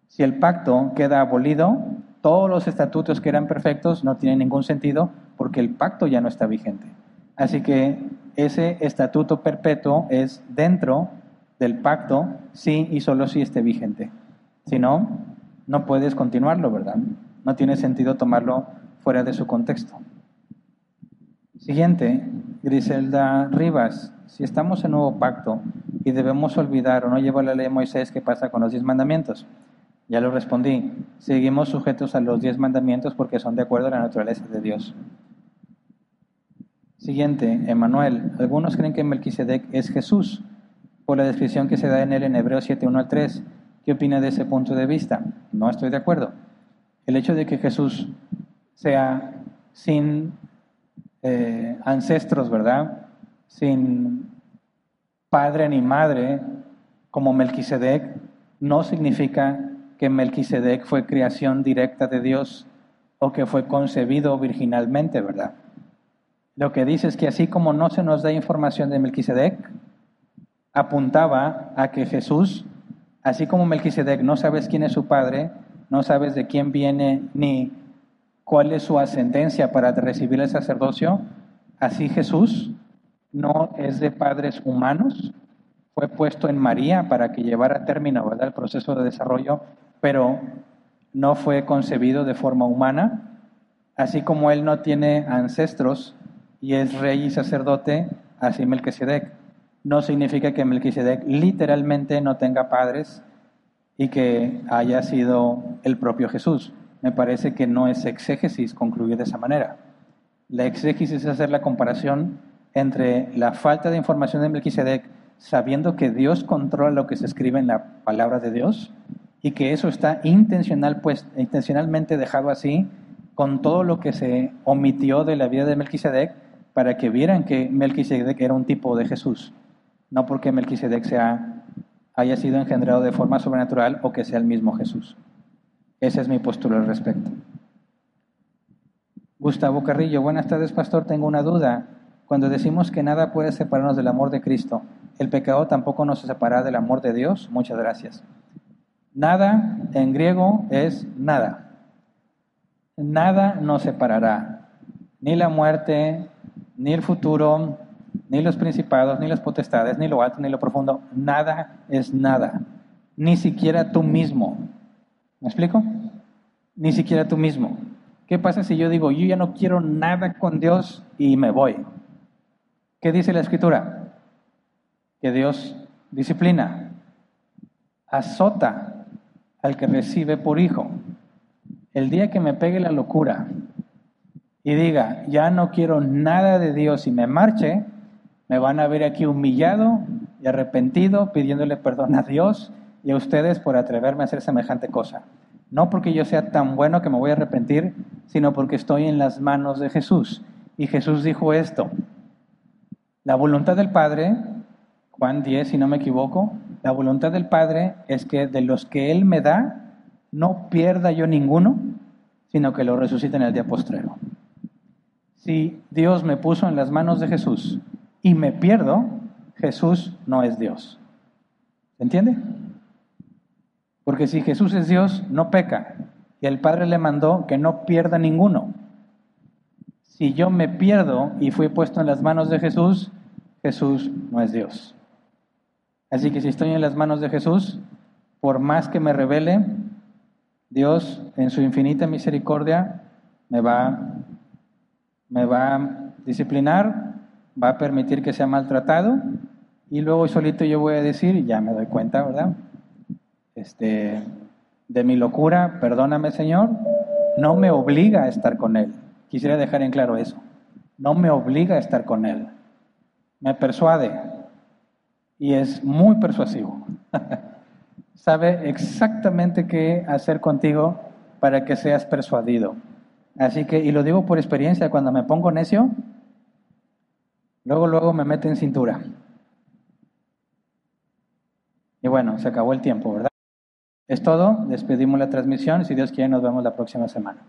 A: Si el pacto queda abolido, todos los estatutos que eran perfectos no tienen ningún sentido porque el pacto ya no está vigente. Así que ese estatuto perpetuo es dentro del pacto si y solo si esté vigente. Si no, no puedes continuarlo, ¿verdad? No tiene sentido tomarlo fuera de su contexto. Siguiente, Griselda Rivas. Si estamos en nuevo pacto y debemos olvidar o no llevar la ley de Moisés, ¿qué pasa con los diez mandamientos? Ya lo respondí. Seguimos sujetos a los diez mandamientos porque son de acuerdo a la naturaleza de Dios. Siguiente, Emanuel. Algunos creen que Melquisedec es Jesús por la descripción que se da en él en Hebreos 7, 1 al 3. ¿Qué opina de ese punto de vista? No estoy de acuerdo. El hecho de que Jesús sea sin eh, ancestros, ¿verdad? Sin padre ni madre, como Melquisedec, no significa que Melquisedec fue creación directa de Dios o que fue concebido virginalmente, ¿verdad? Lo que dice es que así como no se nos da información de Melquisedec, apuntaba a que Jesús Así como Melquisedec no sabes quién es su padre, no sabes de quién viene ni cuál es su ascendencia para recibir el sacerdocio, así Jesús no es de padres humanos, fue puesto en María para que llevara a término el proceso de desarrollo, pero no fue concebido de forma humana, así como él no tiene ancestros y es rey y sacerdote, así Melquisedec no significa que Melquisedec literalmente no tenga padres y que haya sido el propio Jesús. Me parece que no es exégesis concluir de esa manera. La exégesis es hacer la comparación entre la falta de información de Melquisedec, sabiendo que Dios controla lo que se escribe en la palabra de Dios y que eso está intencional, pues, intencionalmente dejado así, con todo lo que se omitió de la vida de Melquisedec, para que vieran que Melquisedec era un tipo de Jesús no porque Melquisedec sea, haya sido engendrado de forma sobrenatural o que sea el mismo Jesús. Esa es mi postura al respecto. Gustavo Carrillo, buenas tardes, pastor. Tengo una duda. Cuando decimos que nada puede separarnos del amor de Cristo, ¿el pecado tampoco nos separa del amor de Dios? Muchas gracias. Nada en griego es nada. Nada nos separará. Ni la muerte, ni el futuro, ni los principados, ni las potestades, ni lo alto, ni lo profundo, nada es nada. Ni siquiera tú mismo. ¿Me explico? Ni siquiera tú mismo. ¿Qué pasa si yo digo, yo ya no quiero nada con Dios y me voy? ¿Qué dice la escritura? Que Dios disciplina, azota al que recibe por hijo. El día que me pegue la locura y diga, ya no quiero nada de Dios y me marche, me van a ver aquí humillado y arrepentido, pidiéndole perdón a Dios y a ustedes por atreverme a hacer semejante cosa. No porque yo sea tan bueno que me voy a arrepentir, sino porque estoy en las manos de Jesús. Y Jesús dijo esto, La voluntad del Padre, Juan 10, si no me equivoco, la voluntad del Padre es que de los que Él me da, no pierda yo ninguno, sino que lo resucite en el día postrero. Si Dios me puso en las manos de Jesús y me pierdo, Jesús no es Dios. ¿Se entiende? Porque si Jesús es Dios, no peca. Y el Padre le mandó que no pierda ninguno. Si yo me pierdo y fui puesto en las manos de Jesús, Jesús no es Dios. Así que si estoy en las manos de Jesús, por más que me revele, Dios en su infinita misericordia me va, me va a disciplinar, va a permitir que sea maltratado y luego solito yo voy a decir, ya me doy cuenta, ¿verdad? Este, de mi locura, perdóname Señor, no me obliga a estar con Él. Quisiera dejar en claro eso. No me obliga a estar con Él. Me persuade y es muy persuasivo. [LAUGHS] Sabe exactamente qué hacer contigo para que seas persuadido. Así que, y lo digo por experiencia, cuando me pongo necio, Luego, luego me meten cintura. Y bueno, se acabó el tiempo, ¿verdad? Es todo, despedimos la transmisión, si Dios quiere nos vemos la próxima semana.